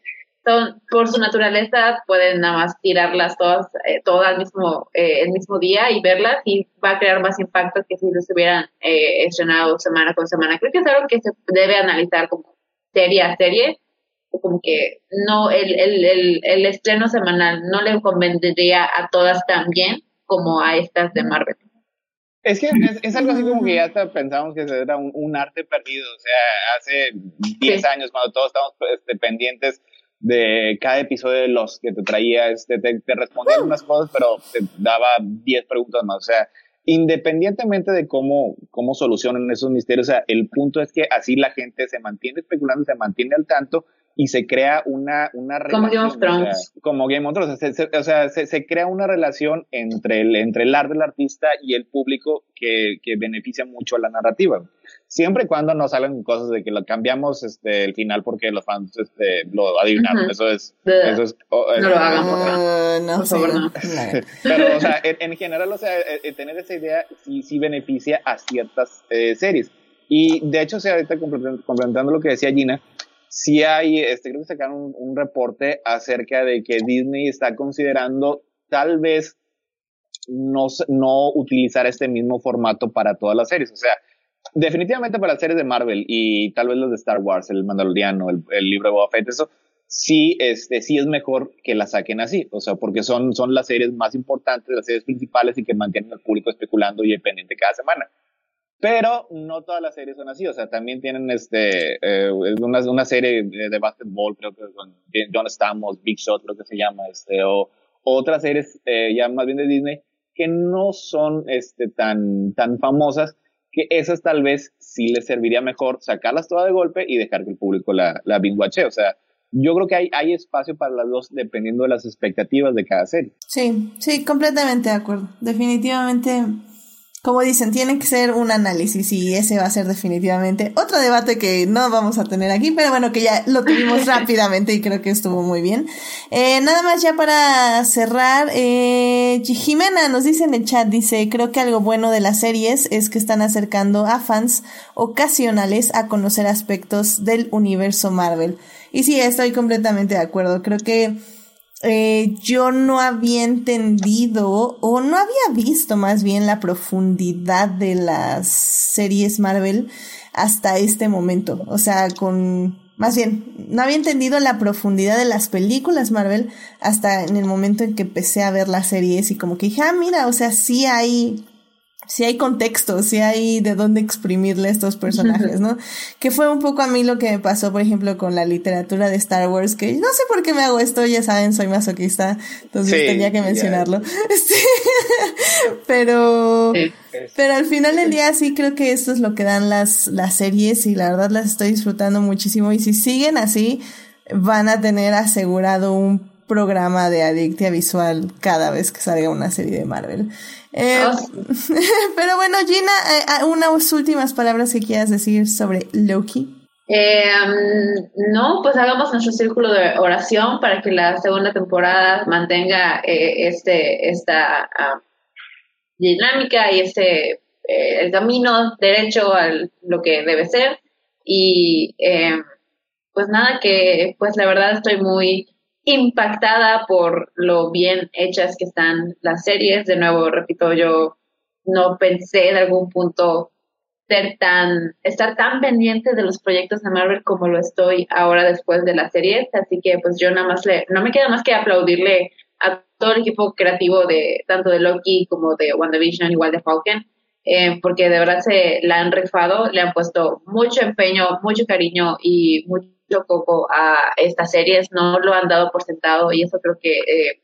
Speaker 3: son, por su naturaleza, pueden nada más tirarlas todas, eh, todas al mismo, eh, el mismo día y verlas y va a crear más impacto que si los hubieran eh, estrenado semana con semana. Creo que es algo que se debe analizar como serie a serie, como que no, el, el, el, el estreno semanal no le convendría a todas tan bien como a estas de Marvel.
Speaker 4: Es que es, algo así como que ya hasta pensamos que era un, un arte perdido, o sea, hace 10 años cuando todos estábamos este, pendientes de cada episodio de los que te traía, este, te, te respondía unas cosas, pero te daba 10 preguntas más, o sea, independientemente de cómo, cómo solucionan esos misterios, o sea, el punto es que así la gente se mantiene especulando, se mantiene al tanto y se crea una, una
Speaker 3: relación. Como Game of Thrones.
Speaker 4: como Game of Thrones. o sea, se, se, crea una relación entre el, entre el arte del artista y el público que, que beneficia mucho a la narrativa. Siempre y cuando no salen cosas de que lo cambiamos este, el final porque los fans este, lo adivinaron. Eso es. Eso es
Speaker 3: oh, no lo hagan, por no, por favor, no.
Speaker 4: Pero, o sea, en, general, o sea, eh, eh, tener esa idea sí, sí beneficia a ciertas eh, series. Y de hecho, o sea, ahorita complementando lo que decía Gina, sí hay, este, creo que sacaron un, reporte acerca de que Disney está considerando tal vez no, utilizar este mismo formato para todas las series. O sea, definitivamente para las series de Marvel y tal vez las de Star Wars, el Mandaloriano, el, libro de Boba Fett, eso sí, este, sí es mejor que la saquen así. O sea, porque son, son las series más importantes, las series principales y que mantienen al público especulando y dependiente cada semana. Pero no todas las series son así, o sea, también tienen este, eh, una, una, serie de, de creo que con John Stamos, Big Shot, creo que se llama, este, o, otras series eh, ya más bien de Disney que no son este, tan, tan famosas, que esas tal vez sí les serviría mejor sacarlas todas de golpe y dejar que el público la, la binguache. O sea, yo creo que hay, hay espacio para las dos dependiendo de las expectativas de cada serie.
Speaker 1: Sí, sí, completamente de acuerdo. Definitivamente como dicen, tiene que ser un análisis y ese va a ser definitivamente otro debate que no vamos a tener aquí, pero bueno, que ya lo tuvimos rápidamente y creo que estuvo muy bien. Eh, nada más ya para cerrar, eh, Jimena nos dice en el chat, dice, creo que algo bueno de las series es que están acercando a fans ocasionales a conocer aspectos del universo Marvel. Y sí, estoy completamente de acuerdo. Creo que eh, yo no había entendido o no había visto más bien la profundidad de las series Marvel hasta este momento. O sea, con, más bien, no había entendido la profundidad de las películas Marvel hasta en el momento en que empecé a ver las series y como que dije, ah, mira, o sea, sí hay si hay contexto, si hay de dónde exprimirle a estos personajes, ¿no? Que fue un poco a mí lo que me pasó, por ejemplo, con la literatura de Star Wars, que no sé por qué me hago esto, ya saben, soy masoquista, entonces tenía que mencionarlo. pero, pero al final del día sí creo que esto es lo que dan las, las series y la verdad las estoy disfrutando muchísimo y si siguen así, van a tener asegurado un programa de adictia visual cada vez que salga una serie de Marvel. Eh, ah. pero bueno, Gina, eh, unas últimas palabras que quieras decir sobre Loki.
Speaker 3: Eh, no, pues hagamos nuestro círculo de oración para que la segunda temporada mantenga este esta ah, dinámica y este el camino derecho a lo que debe ser Y eh, pues nada, que pues la verdad estoy muy impactada por lo bien hechas que están las series. De nuevo, repito, yo no pensé en algún punto ser tan, estar tan pendiente de los proyectos de Marvel como lo estoy ahora después de la serie. Así que pues yo nada más le, no me queda más que aplaudirle a todo el equipo creativo de tanto de Loki como de WandaVision, igual de Falcon, eh, porque de verdad se la han rifado, le han puesto mucho empeño, mucho cariño y mucho coco a estas series, no lo han dado por sentado y eso creo que eh,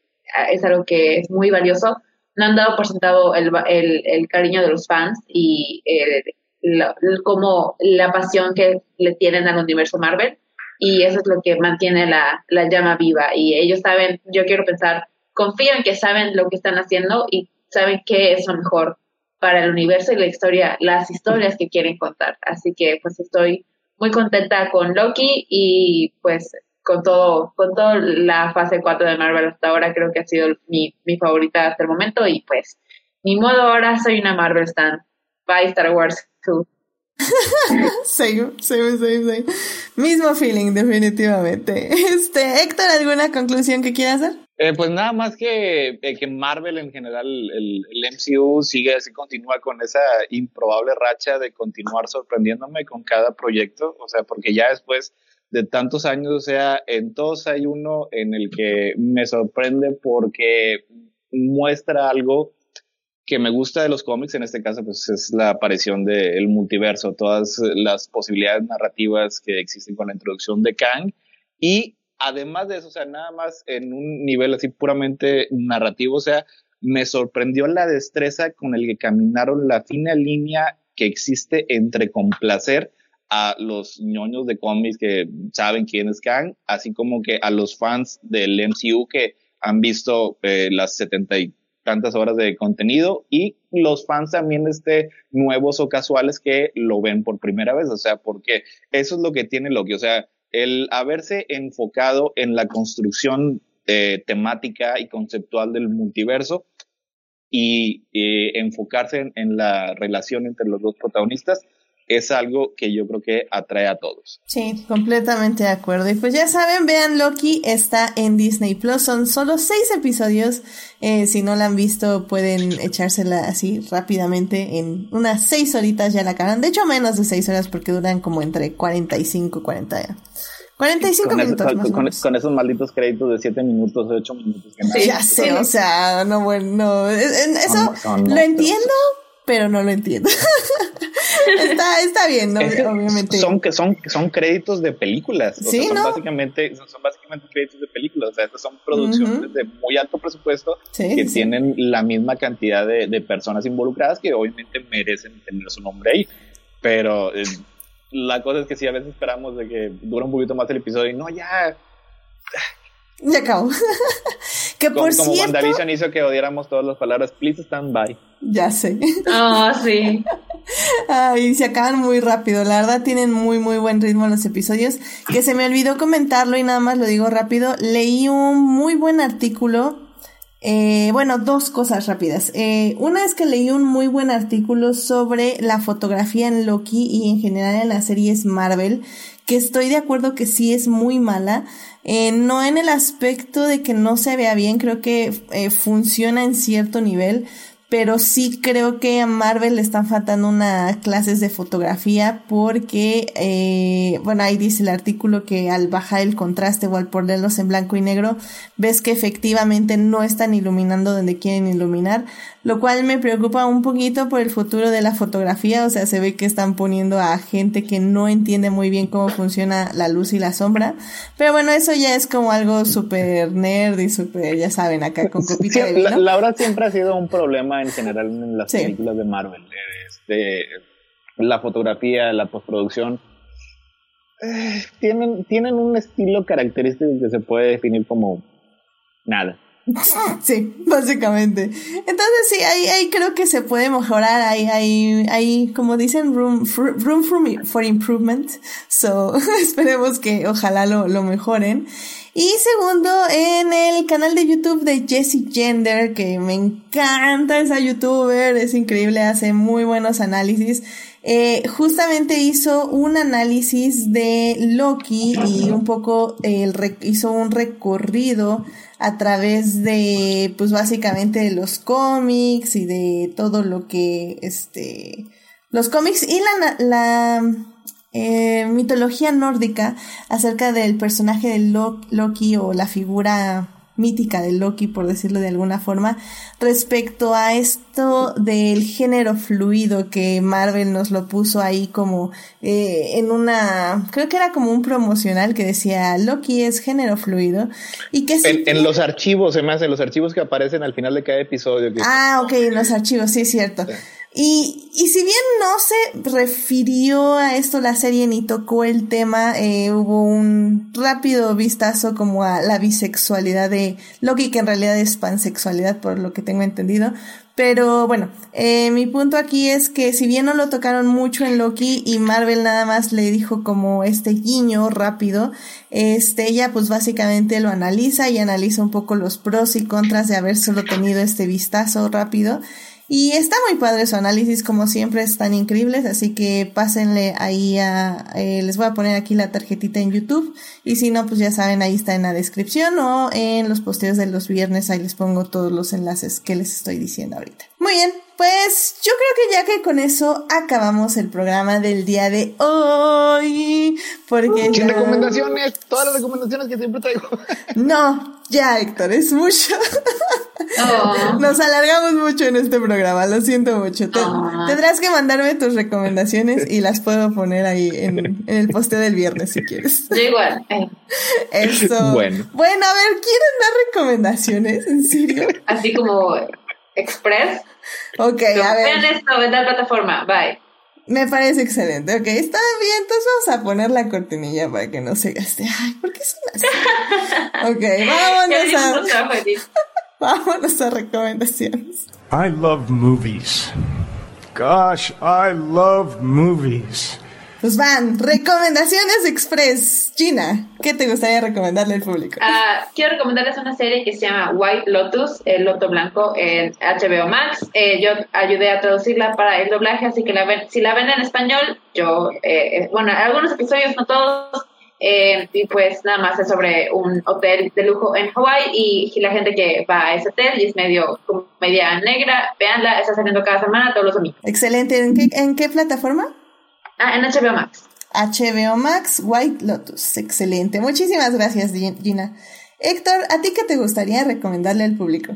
Speaker 3: es algo que es muy valioso. No han dado por sentado el, el, el cariño de los fans y eh, la, como la pasión que le tienen al universo Marvel y eso es lo que mantiene la, la llama viva y ellos saben, yo quiero pensar, confío en que saben lo que están haciendo y saben qué es lo mejor para el universo y la historia, las historias que quieren contar. Así que pues estoy muy contenta con Loki y pues con todo, con toda la fase 4 de Marvel hasta ahora creo que ha sido mi, mi favorita hasta el momento y pues ni modo ahora soy una Marvel stan. Bye Star Wars
Speaker 1: same, same, same, same. Mismo feeling, definitivamente. Este, Héctor, ¿alguna conclusión que quieras hacer?
Speaker 4: Eh, pues nada más que, eh, que Marvel en general, el, MCU sigue así, continúa con esa improbable racha de continuar sorprendiéndome con cada proyecto, o sea, porque ya después de tantos años, o sea, en todos hay uno en el que me sorprende porque muestra algo que me gusta de los cómics en este caso pues es la aparición del multiverso, todas las posibilidades narrativas que existen con la introducción de Kang y además de eso, o sea, nada más en un nivel así puramente narrativo, o sea, me sorprendió la destreza con el que caminaron la fina línea que existe entre complacer a los ñoños de cómics que saben quién es Kang, así como que a los fans del MCU que han visto eh, las 70 tantas horas de contenido y los fans también este nuevos o casuales que lo ven por primera vez, o sea, porque eso es lo que tiene Loki, o sea, el haberse enfocado en la construcción temática y conceptual del multiverso y eh, enfocarse en, la relación entre los dos protagonistas, es algo que yo creo que atrae a todos.
Speaker 1: Sí, completamente de acuerdo. Y pues ya saben, vean Loki, está en Disney Plus, son solo seis episodios. Eh, si no la han visto, pueden echársela así rápidamente en unas seis horitas ya la acaban. De hecho, menos de seis horas porque duran como entre 45 y 40. 45 con minutos más
Speaker 4: con, con, esos malditos créditos de 7 minutos, 8 minutos. Que
Speaker 1: sí, ya sé, o sea, no, bueno, eso lo entiendo, pero no lo entiendo. está, está bien, ¿no? obviamente.
Speaker 4: Son, que son, son créditos de películas. ¿Sí, son, básicamente, son, básicamente créditos de películas. O sea, estas son producciones de muy alto presupuesto que tienen la misma cantidad de, de, personas involucradas que obviamente merecen tener su nombre ahí. Pero eh, la cosa es que si a veces esperamos de que dure un poquito más el episodio y no, ya
Speaker 1: ya acabó. que por
Speaker 4: como, como WandaVision hizo que odiáramos todas las palabras, please stand by.
Speaker 1: Ya sé.
Speaker 3: Ah, sí.
Speaker 1: Ay, se acaban muy rápido. La verdad tienen muy, muy buen ritmo los episodios. Que se me olvidó comentarlo y nada más lo digo rápido. Leí un muy buen artículo. Eh, bueno, dos cosas rápidas. Eh, una es que leí un muy buen artículo sobre la fotografía en Loki y en general en las series Marvel, que estoy de acuerdo que sí es muy mala eh, no en el aspecto de que no se vea bien, creo que eh, funciona en cierto nivel, pero sí creo que a Marvel le están faltando unas clases de fotografía porque, eh, bueno, ahí dice el artículo que al bajar el contraste o al ponerlos en blanco y negro, ves que efectivamente no están iluminando donde quieren iluminar, lo cual me preocupa un poquito por el futuro de la fotografía, o sea, se ve que están poniendo a gente que no entiende muy bien cómo funciona la luz y la sombra, pero bueno, eso ya es como algo súper nerd y súper, ya saben, acá con copita de
Speaker 4: vino. La, la siempre ha sido un problema en general en las películas de Marvel. Este, la fotografía, la postproducción, eh, tienen, tienen un estilo característico que se puede definir como nada.
Speaker 1: Sí, básicamente. Entonces sí, ahí, ahí creo que se puede mejorar, ahí, ahí, ahí como dicen, room, room for, for improvement. So, esperemos que ojalá lo, lo mejoren. Y segundo, en el canal de YouTube de Jessie Gender, que me encanta esa youtuber, es increíble, hace muy buenos análisis. Eh, justamente hizo un análisis de Loki y un poco el hizo un recorrido a través de, pues básicamente de los cómics y de todo lo que, este, los cómics y la, la eh, mitología nórdica acerca del personaje de Loki o la figura mítica de Loki, por decirlo de alguna forma, respecto a esto del género fluido que Marvel nos lo puso ahí como eh, en una, creo que era como un promocional que decía Loki es género fluido y que
Speaker 4: en, los archivos, además, en los archivos que aparecen al final de cada episodio.
Speaker 1: Ah, ok, en los archivos, sí, es cierto. Y, y si bien no se refirió a esto la serie ni tocó el tema, eh, hubo un rápido vistazo como a la bisexualidad de Loki, que en realidad es pansexualidad por lo que tengo entendido. Pero bueno, eh, mi punto aquí es que si bien no lo tocaron mucho en Loki y Marvel nada más le dijo como este guiño rápido, este, ella pues básicamente lo analiza y analiza un poco los pros y contras de haber solo tenido este vistazo rápido. Y está muy padre su análisis, como siempre, están increíbles, así que pásenle ahí a, eh, les voy a poner aquí la tarjetita en YouTube, y si no, pues ya saben, ahí está en la descripción o en los posteos de los viernes, ahí les pongo todos los enlaces que les estoy diciendo ahorita. Muy bien, pues yo creo que ya que con eso acabamos el programa del día de hoy. Porque
Speaker 4: Sin recomendaciones, todas las recomendaciones que siempre traigo.
Speaker 1: No, ya Héctor, es mucho. Oh. Nos alargamos mucho en este programa, lo siento mucho. Oh. Tendrás que mandarme tus recomendaciones y las puedo poner ahí en, el posteo del viernes si quieres.
Speaker 3: Yo igual. Eh.
Speaker 1: Eso. Bueno. Bueno, a ver, ¿quieren dar recomendaciones? ¿En serio?
Speaker 3: Así como Express.
Speaker 1: Ok, a ver.
Speaker 3: Vean esto la plataforma. Bye.
Speaker 1: Me parece excelente. Ok, está bien. Entonces vamos a poner la cortinilla para que no se gaste. Ay, ¿por qué son así? ok, vámonos a... vámonos a recomendaciones.
Speaker 5: I love movies. Gosh, I love movies.
Speaker 1: Pues van, recomendaciones express. Gina, ¿qué te gustaría recomendarle al público?
Speaker 3: Uh, quiero recomendarles una serie que se llama White Lotus, el loto blanco en HBO Max. Eh, yo ayudé a traducirla para el doblaje, así que la ven, si la ven en español, yo, eh, eh bueno, algunos episodios, no todos, eh, y pues nada más es sobre un hotel de lujo en Hawaii y, la gente que va a ese hotel y es medio media negra, veanla, está saliendo cada semana todos los domingos.
Speaker 1: Excelente. ¿En qué, en qué plataforma?
Speaker 3: Ah, en HBO Max.
Speaker 1: HBO Max, White Lotus. Excelente. Muchísimas gracias, Gina. Héctor, ¿a ti qué te gustaría recomendarle al público?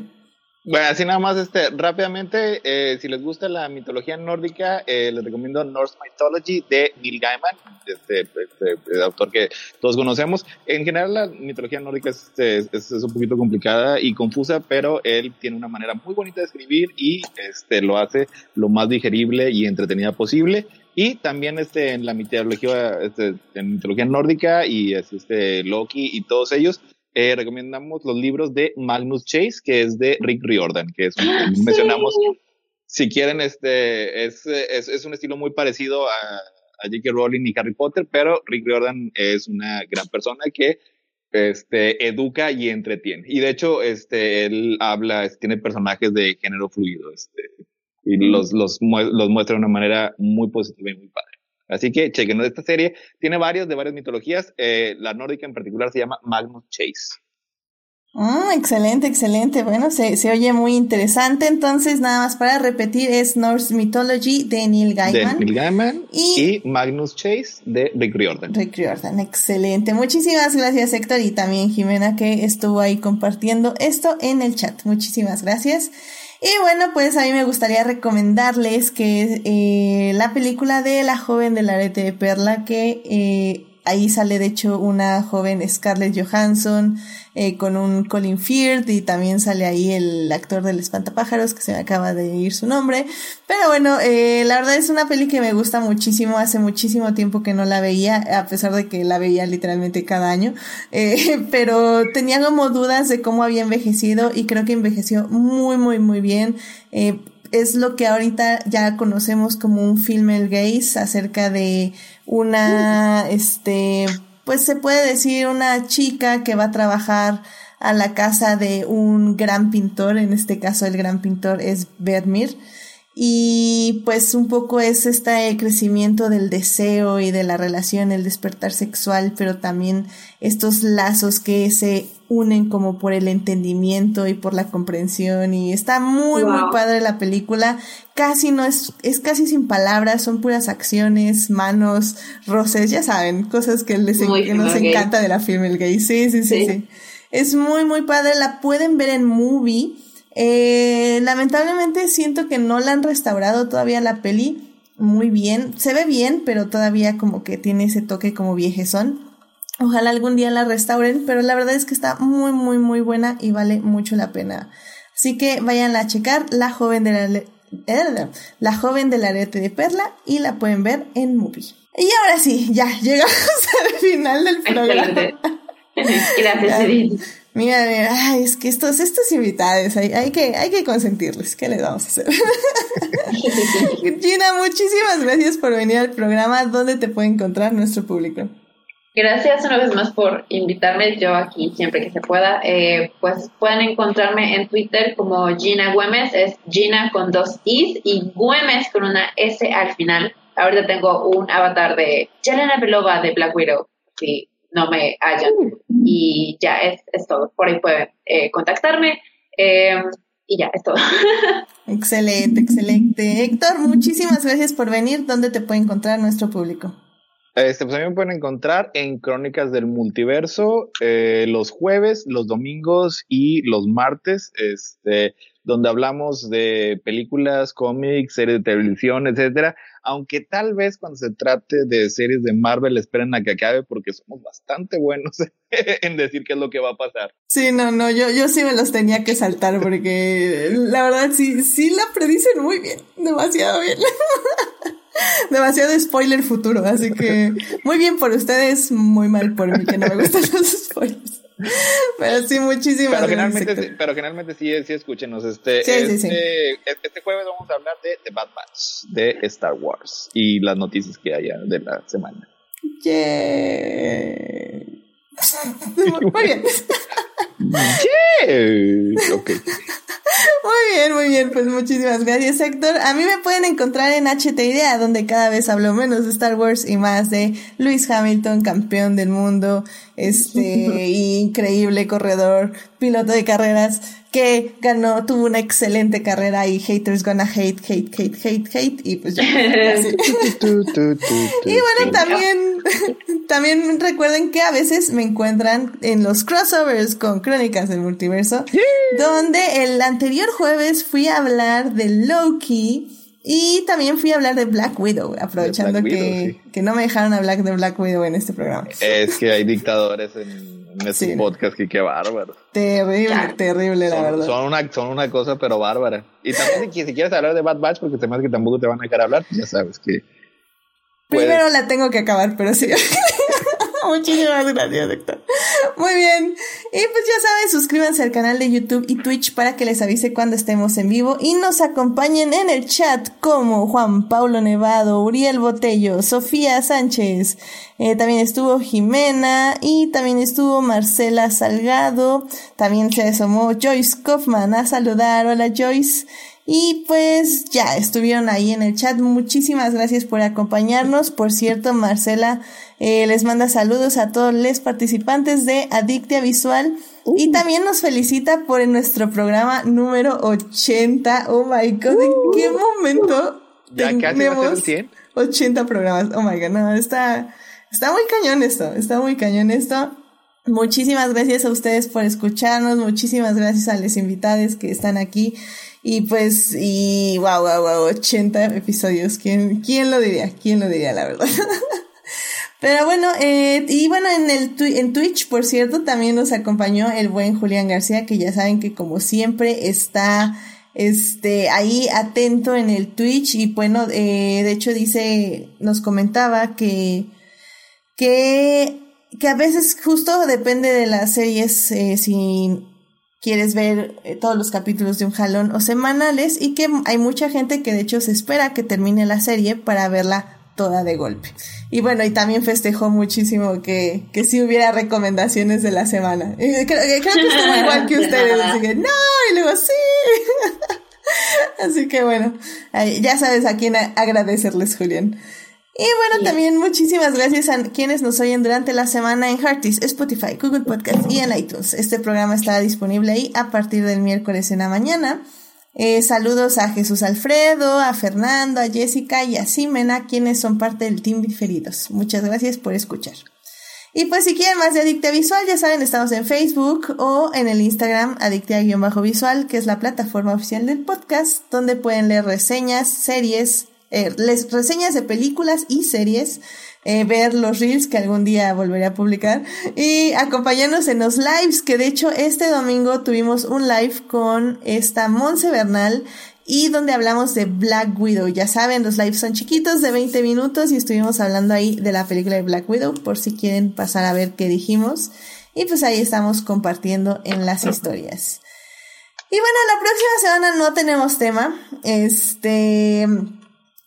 Speaker 4: Bueno, así nada más, este, rápidamente, eh, si les gusta la mitología nórdica, eh, les recomiendo Norse Mythology de Neil Gaiman, este, este, autor que todos conocemos. En general, la mitología nórdica este, es, es, un poquito complicada y confusa, pero él tiene una manera muy bonita de escribir y este, lo hace lo más digerible y entretenida posible. Y también este, en la mitología, este, en mitología nórdica y este, Loki y todos ellos, eh, recomendamos los libros de Magnus Chase, que es de Rick Riordan, que es ah, mencionamos. Si quieren, este es, es, es, un estilo muy parecido a, a J.K. Rowling y Harry Potter, pero Rick Riordan es una gran persona que este, educa y entretiene. Y de hecho, este, él habla, tiene personajes de género fluido, este, y los, los, los muestra de una manera muy positiva y muy padre. Así que chequen esta serie. Tiene varios de varias mitologías. Eh, la nórdica en particular se llama Magnus Chase.
Speaker 1: Ah, excelente, excelente. Bueno, se, se, oye muy interesante. Entonces, nada más para repetir, es Norse Mythology de Neil Gaiman.
Speaker 4: De Neil Gaiman y, Magnus Chase de Rick Riordan.
Speaker 1: Rick Riordan, excelente. Muchísimas gracias, Héctor, y también Jimena, que estuvo ahí compartiendo esto en el chat. Muchísimas gracias. Y bueno, pues a mí me gustaría recomendarles que eh, la película de La joven del arete de perla, que eh, ahí sale de hecho una joven Scarlett Johansson eh, con un Colin Firth y también sale ahí el actor del espantapájaros que se me acaba de ir su nombre. Pero bueno eh, la verdad es una peli que me gusta muchísimo. Hace muchísimo tiempo que no la veía a pesar de que la veía literalmente cada año. Eh, pero tenía como dudas de cómo había envejecido y creo que envejeció muy muy muy bien. Eh, es lo que ahorita ya conocemos como un el gaze acerca de una, este, pues se puede decir una chica que va a trabajar a la casa de un gran pintor, en este caso el gran pintor es Vermeer, y pues un poco es este crecimiento del deseo y de la relación, el despertar sexual, pero también estos lazos que se unen como por el entendimiento y por la comprensión y está muy muy padre la película. Casi no es es casi sin palabras son puras acciones manos roces ya saben cosas que les que nos encanta de la el gay. Sí sí sí, sí. es muy muy padre la pueden ver en movie eh, lamentablemente siento que no la han restaurado todavía la peli muy bien. Se ve bien, pero todavía como que tiene ese toque como viejezón. Ojalá algún día la restauren, pero la verdad es que está muy, muy, muy buena y vale mucho la pena. Así que vayan a checar La joven de la, eh, la joven del arete de perla y la pueden ver en movie. Y ahora sí, ya llegamos al final del programa.
Speaker 3: Gracias,
Speaker 1: Mira, ay, es que estos, estos invitados, hay, hay, que, hay que consentirles. ¿Qué les vamos a hacer? Gina, muchísimas gracias por venir al programa. ¿Dónde te puede encontrar nuestro público?
Speaker 3: Gracias una vez más por invitarme. Yo aquí siempre que se pueda. Eh, pues pueden encontrarme en Twitter como Gina Güemes. Es Gina con dos Is y Güemes con una S al final. Ahorita tengo un avatar de Jelena Belova de Black Widow. Sí no me hallan. Y ya es, es todo. Por ahí pueden eh, contactarme. Eh, y ya, es todo.
Speaker 1: excelente, excelente. Héctor, muchísimas gracias por venir. ¿Dónde te puede encontrar nuestro público?
Speaker 4: Este, pues a mí me pueden encontrar en Crónicas del Multiverso eh, los jueves, los domingos y los martes, este, donde hablamos de películas, cómics, series de televisión, etcétera aunque tal vez cuando se trate de series de Marvel esperen a que acabe porque somos bastante buenos en decir qué es lo que va a pasar.
Speaker 1: Sí, no, no, yo, yo sí me los tenía que saltar porque la verdad sí, sí la predicen muy bien, demasiado bien. demasiado spoiler futuro, así que muy bien por ustedes, muy mal por mí que no me gustan los spoilers. Pero sí, muchísimas
Speaker 4: pero Generalmente, pero generalmente sí, sí escúchenos. Este, este, este, jueves vamos a hablar de The Bad Batch, de Star Wars y las noticias que haya de la semana.
Speaker 1: Yeah. Muy bien.
Speaker 4: yeah. Ok.
Speaker 1: Muy bien, muy bien, pues muchísimas gracias Héctor. A mí me pueden encontrar en HT Idea, donde cada vez hablo menos de Star Wars y más de Lewis Hamilton, campeón del mundo, este increíble corredor, piloto de carreras que ganó, tuvo una excelente carrera y haters gonna hate, hate, hate, hate, hate y pues ya. y bueno, también, también recuerden que a veces me encuentran en los crossovers con Crónicas del Multiverso, donde el anterior jueves fui a hablar de Loki. Y también fui a hablar de Black Widow, aprovechando que, que no me dejaron hablar de Black Widow en este programa.
Speaker 4: Es que hay dictadores en en este podcast que qué bárbaro.
Speaker 1: Terrible, terrible, la verdad.
Speaker 4: Son una, son una cosa, pero bárbara. Y también si, quieres hablar de Bad Batch, porque hace que tampoco te van a dejar hablar, ya sabes que.
Speaker 1: Primero la tengo que acabar, pero sí. Muchísimas gracias, Héctor. Muy bien. Y pues ya saben, suscríbanse al canal de YouTube y Twitch para que les avise cuando estemos en vivo y nos acompañen en el chat como Juan Paulo Nevado, Uriel Botello, Sofía Sánchez. Eh, también estuvo Jimena y también estuvo Marcela Salgado. También se asomó Joyce Kaufman a saludar. Hola Joyce. Y pues ya estuvieron ahí en el chat. Muchísimas gracias por acompañarnos. Por cierto, Marcela eh, les manda saludos a todos los participantes de Adictia Visual. Y también nos felicita por nuestro programa número 80. Oh my god, ¿en qué momento?
Speaker 4: Ya casi va a ser 100.
Speaker 1: 80 programas. Oh my god, no, está, está muy cañón esto. Está muy cañón esto. Muchísimas gracias a ustedes por escucharnos. Muchísimas gracias a los invitados que están aquí. Y pues, y wow, wow, wow, 80 episodios. ¿Quién, quién lo diría? ¿Quién lo diría, la verdad? Pero bueno, eh, y bueno, en el en Twitch, por cierto, también nos acompañó el buen Julián García, que ya saben que como siempre está este ahí atento en el Twitch y bueno, eh, de hecho dice, nos comentaba que que que a veces justo depende de las series eh, si quieres ver eh, todos los capítulos de un jalón o semanales y que hay mucha gente que de hecho se espera que termine la serie para verla toda de golpe. Y bueno, y también festejó muchísimo que, que sí hubiera recomendaciones de la semana. creo, que estuvo igual que ustedes, así que no, y luego sí. así que bueno, ya sabes a quién agradecerles, Julián. Y bueno, también muchísimas gracias a quienes nos oyen durante la semana en Heartis, Spotify, Google Podcast y en iTunes. Este programa está disponible ahí a partir del miércoles en la mañana. Eh, saludos a Jesús Alfredo, a Fernando, a Jessica y a Simena, quienes son parte del team Diferidos. Muchas gracias por escuchar. Y pues si quieren más de Adictia Visual, ya saben, estamos en Facebook o en el Instagram Adictia-Visual, que es la plataforma oficial del podcast, donde pueden leer reseñas, series, eh, les, reseñas de películas y series, eh, ver los reels que algún día volveré a publicar y acompañarnos en los lives, que de hecho este domingo tuvimos un live con esta Monse Bernal y donde hablamos de Black Widow. Ya saben, los lives son chiquitos de 20 minutos y estuvimos hablando ahí de la película de Black Widow por si quieren pasar a ver qué dijimos. Y pues ahí estamos compartiendo en las historias. Y bueno, la próxima semana no tenemos tema. Este,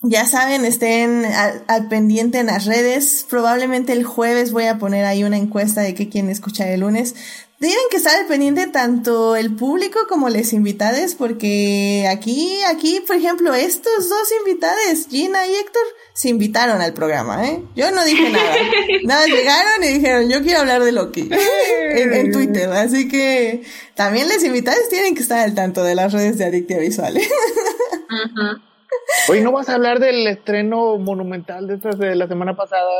Speaker 1: ya saben, estén al, pendiente en las redes. Probablemente el jueves voy a poner ahí una encuesta de qué quieren escuchar el lunes. Tienen que estar al pendiente tanto el público como les invitades, porque aquí, aquí, por ejemplo, estos dos invitades, Gina y Héctor, se invitaron al programa, ¿eh? Yo no dije nada. nada, llegaron y dijeron, yo quiero hablar de Loki en, Twitter. Así que también les invitades tienen que estar al tanto de las redes de Adictia Visual.
Speaker 4: Ajá. Hoy no vas a hablar del estreno monumental de, esta, de la semana pasada.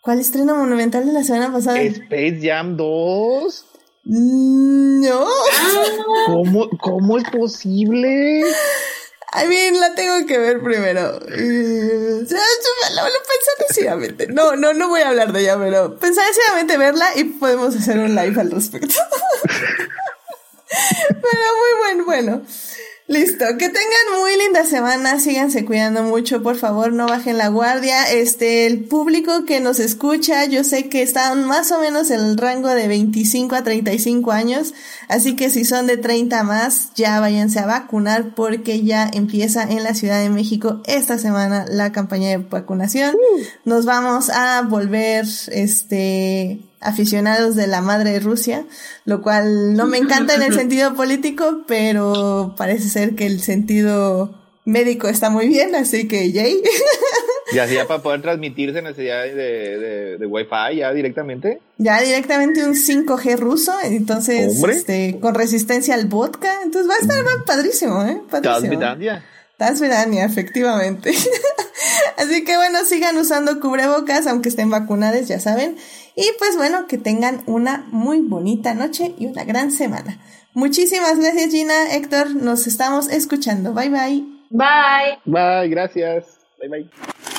Speaker 1: ¿Cuál estreno monumental de la semana pasada?
Speaker 4: Space Jam 2.
Speaker 1: Mm, no.
Speaker 4: ¿Cómo, ¿Cómo es posible?
Speaker 1: I mean, la tengo que ver primero. Lo, pensé decididamente. No, no, no voy a hablar de ella, pero pensé decididamente verla y podemos hacer un live al respecto. pero muy buen, bueno. Listo, que tengan muy linda semana, síganse cuidando mucho, por favor, no bajen la guardia. Este, el público que nos escucha, yo sé que están más o menos en el rango de 25 a 35 años, así que si son de 30 más, ya váyanse a vacunar porque ya empieza en la Ciudad de México esta semana la campaña de vacunación. Uh. Nos vamos a volver, este, aficionados de la madre de Rusia, lo cual no me encanta en el sentido político, pero parece ser que el sentido médico está muy bien, así que yay.
Speaker 4: ¿Y así ya para poder transmitirse necesidad de, de, de Wi-Fi ya directamente?
Speaker 1: Ya directamente un 5G ruso, entonces este, con resistencia al vodka, entonces va a estar padrísimo, ¿eh? Padrísimo. Tasvidania, efectivamente. Así que bueno, sigan usando cubrebocas, aunque estén vacunados, ya saben. Y pues bueno, que tengan una muy bonita noche y una gran semana. Muchísimas gracias Gina, Héctor, nos estamos escuchando. Bye bye.
Speaker 3: Bye.
Speaker 4: Bye, gracias. Bye bye.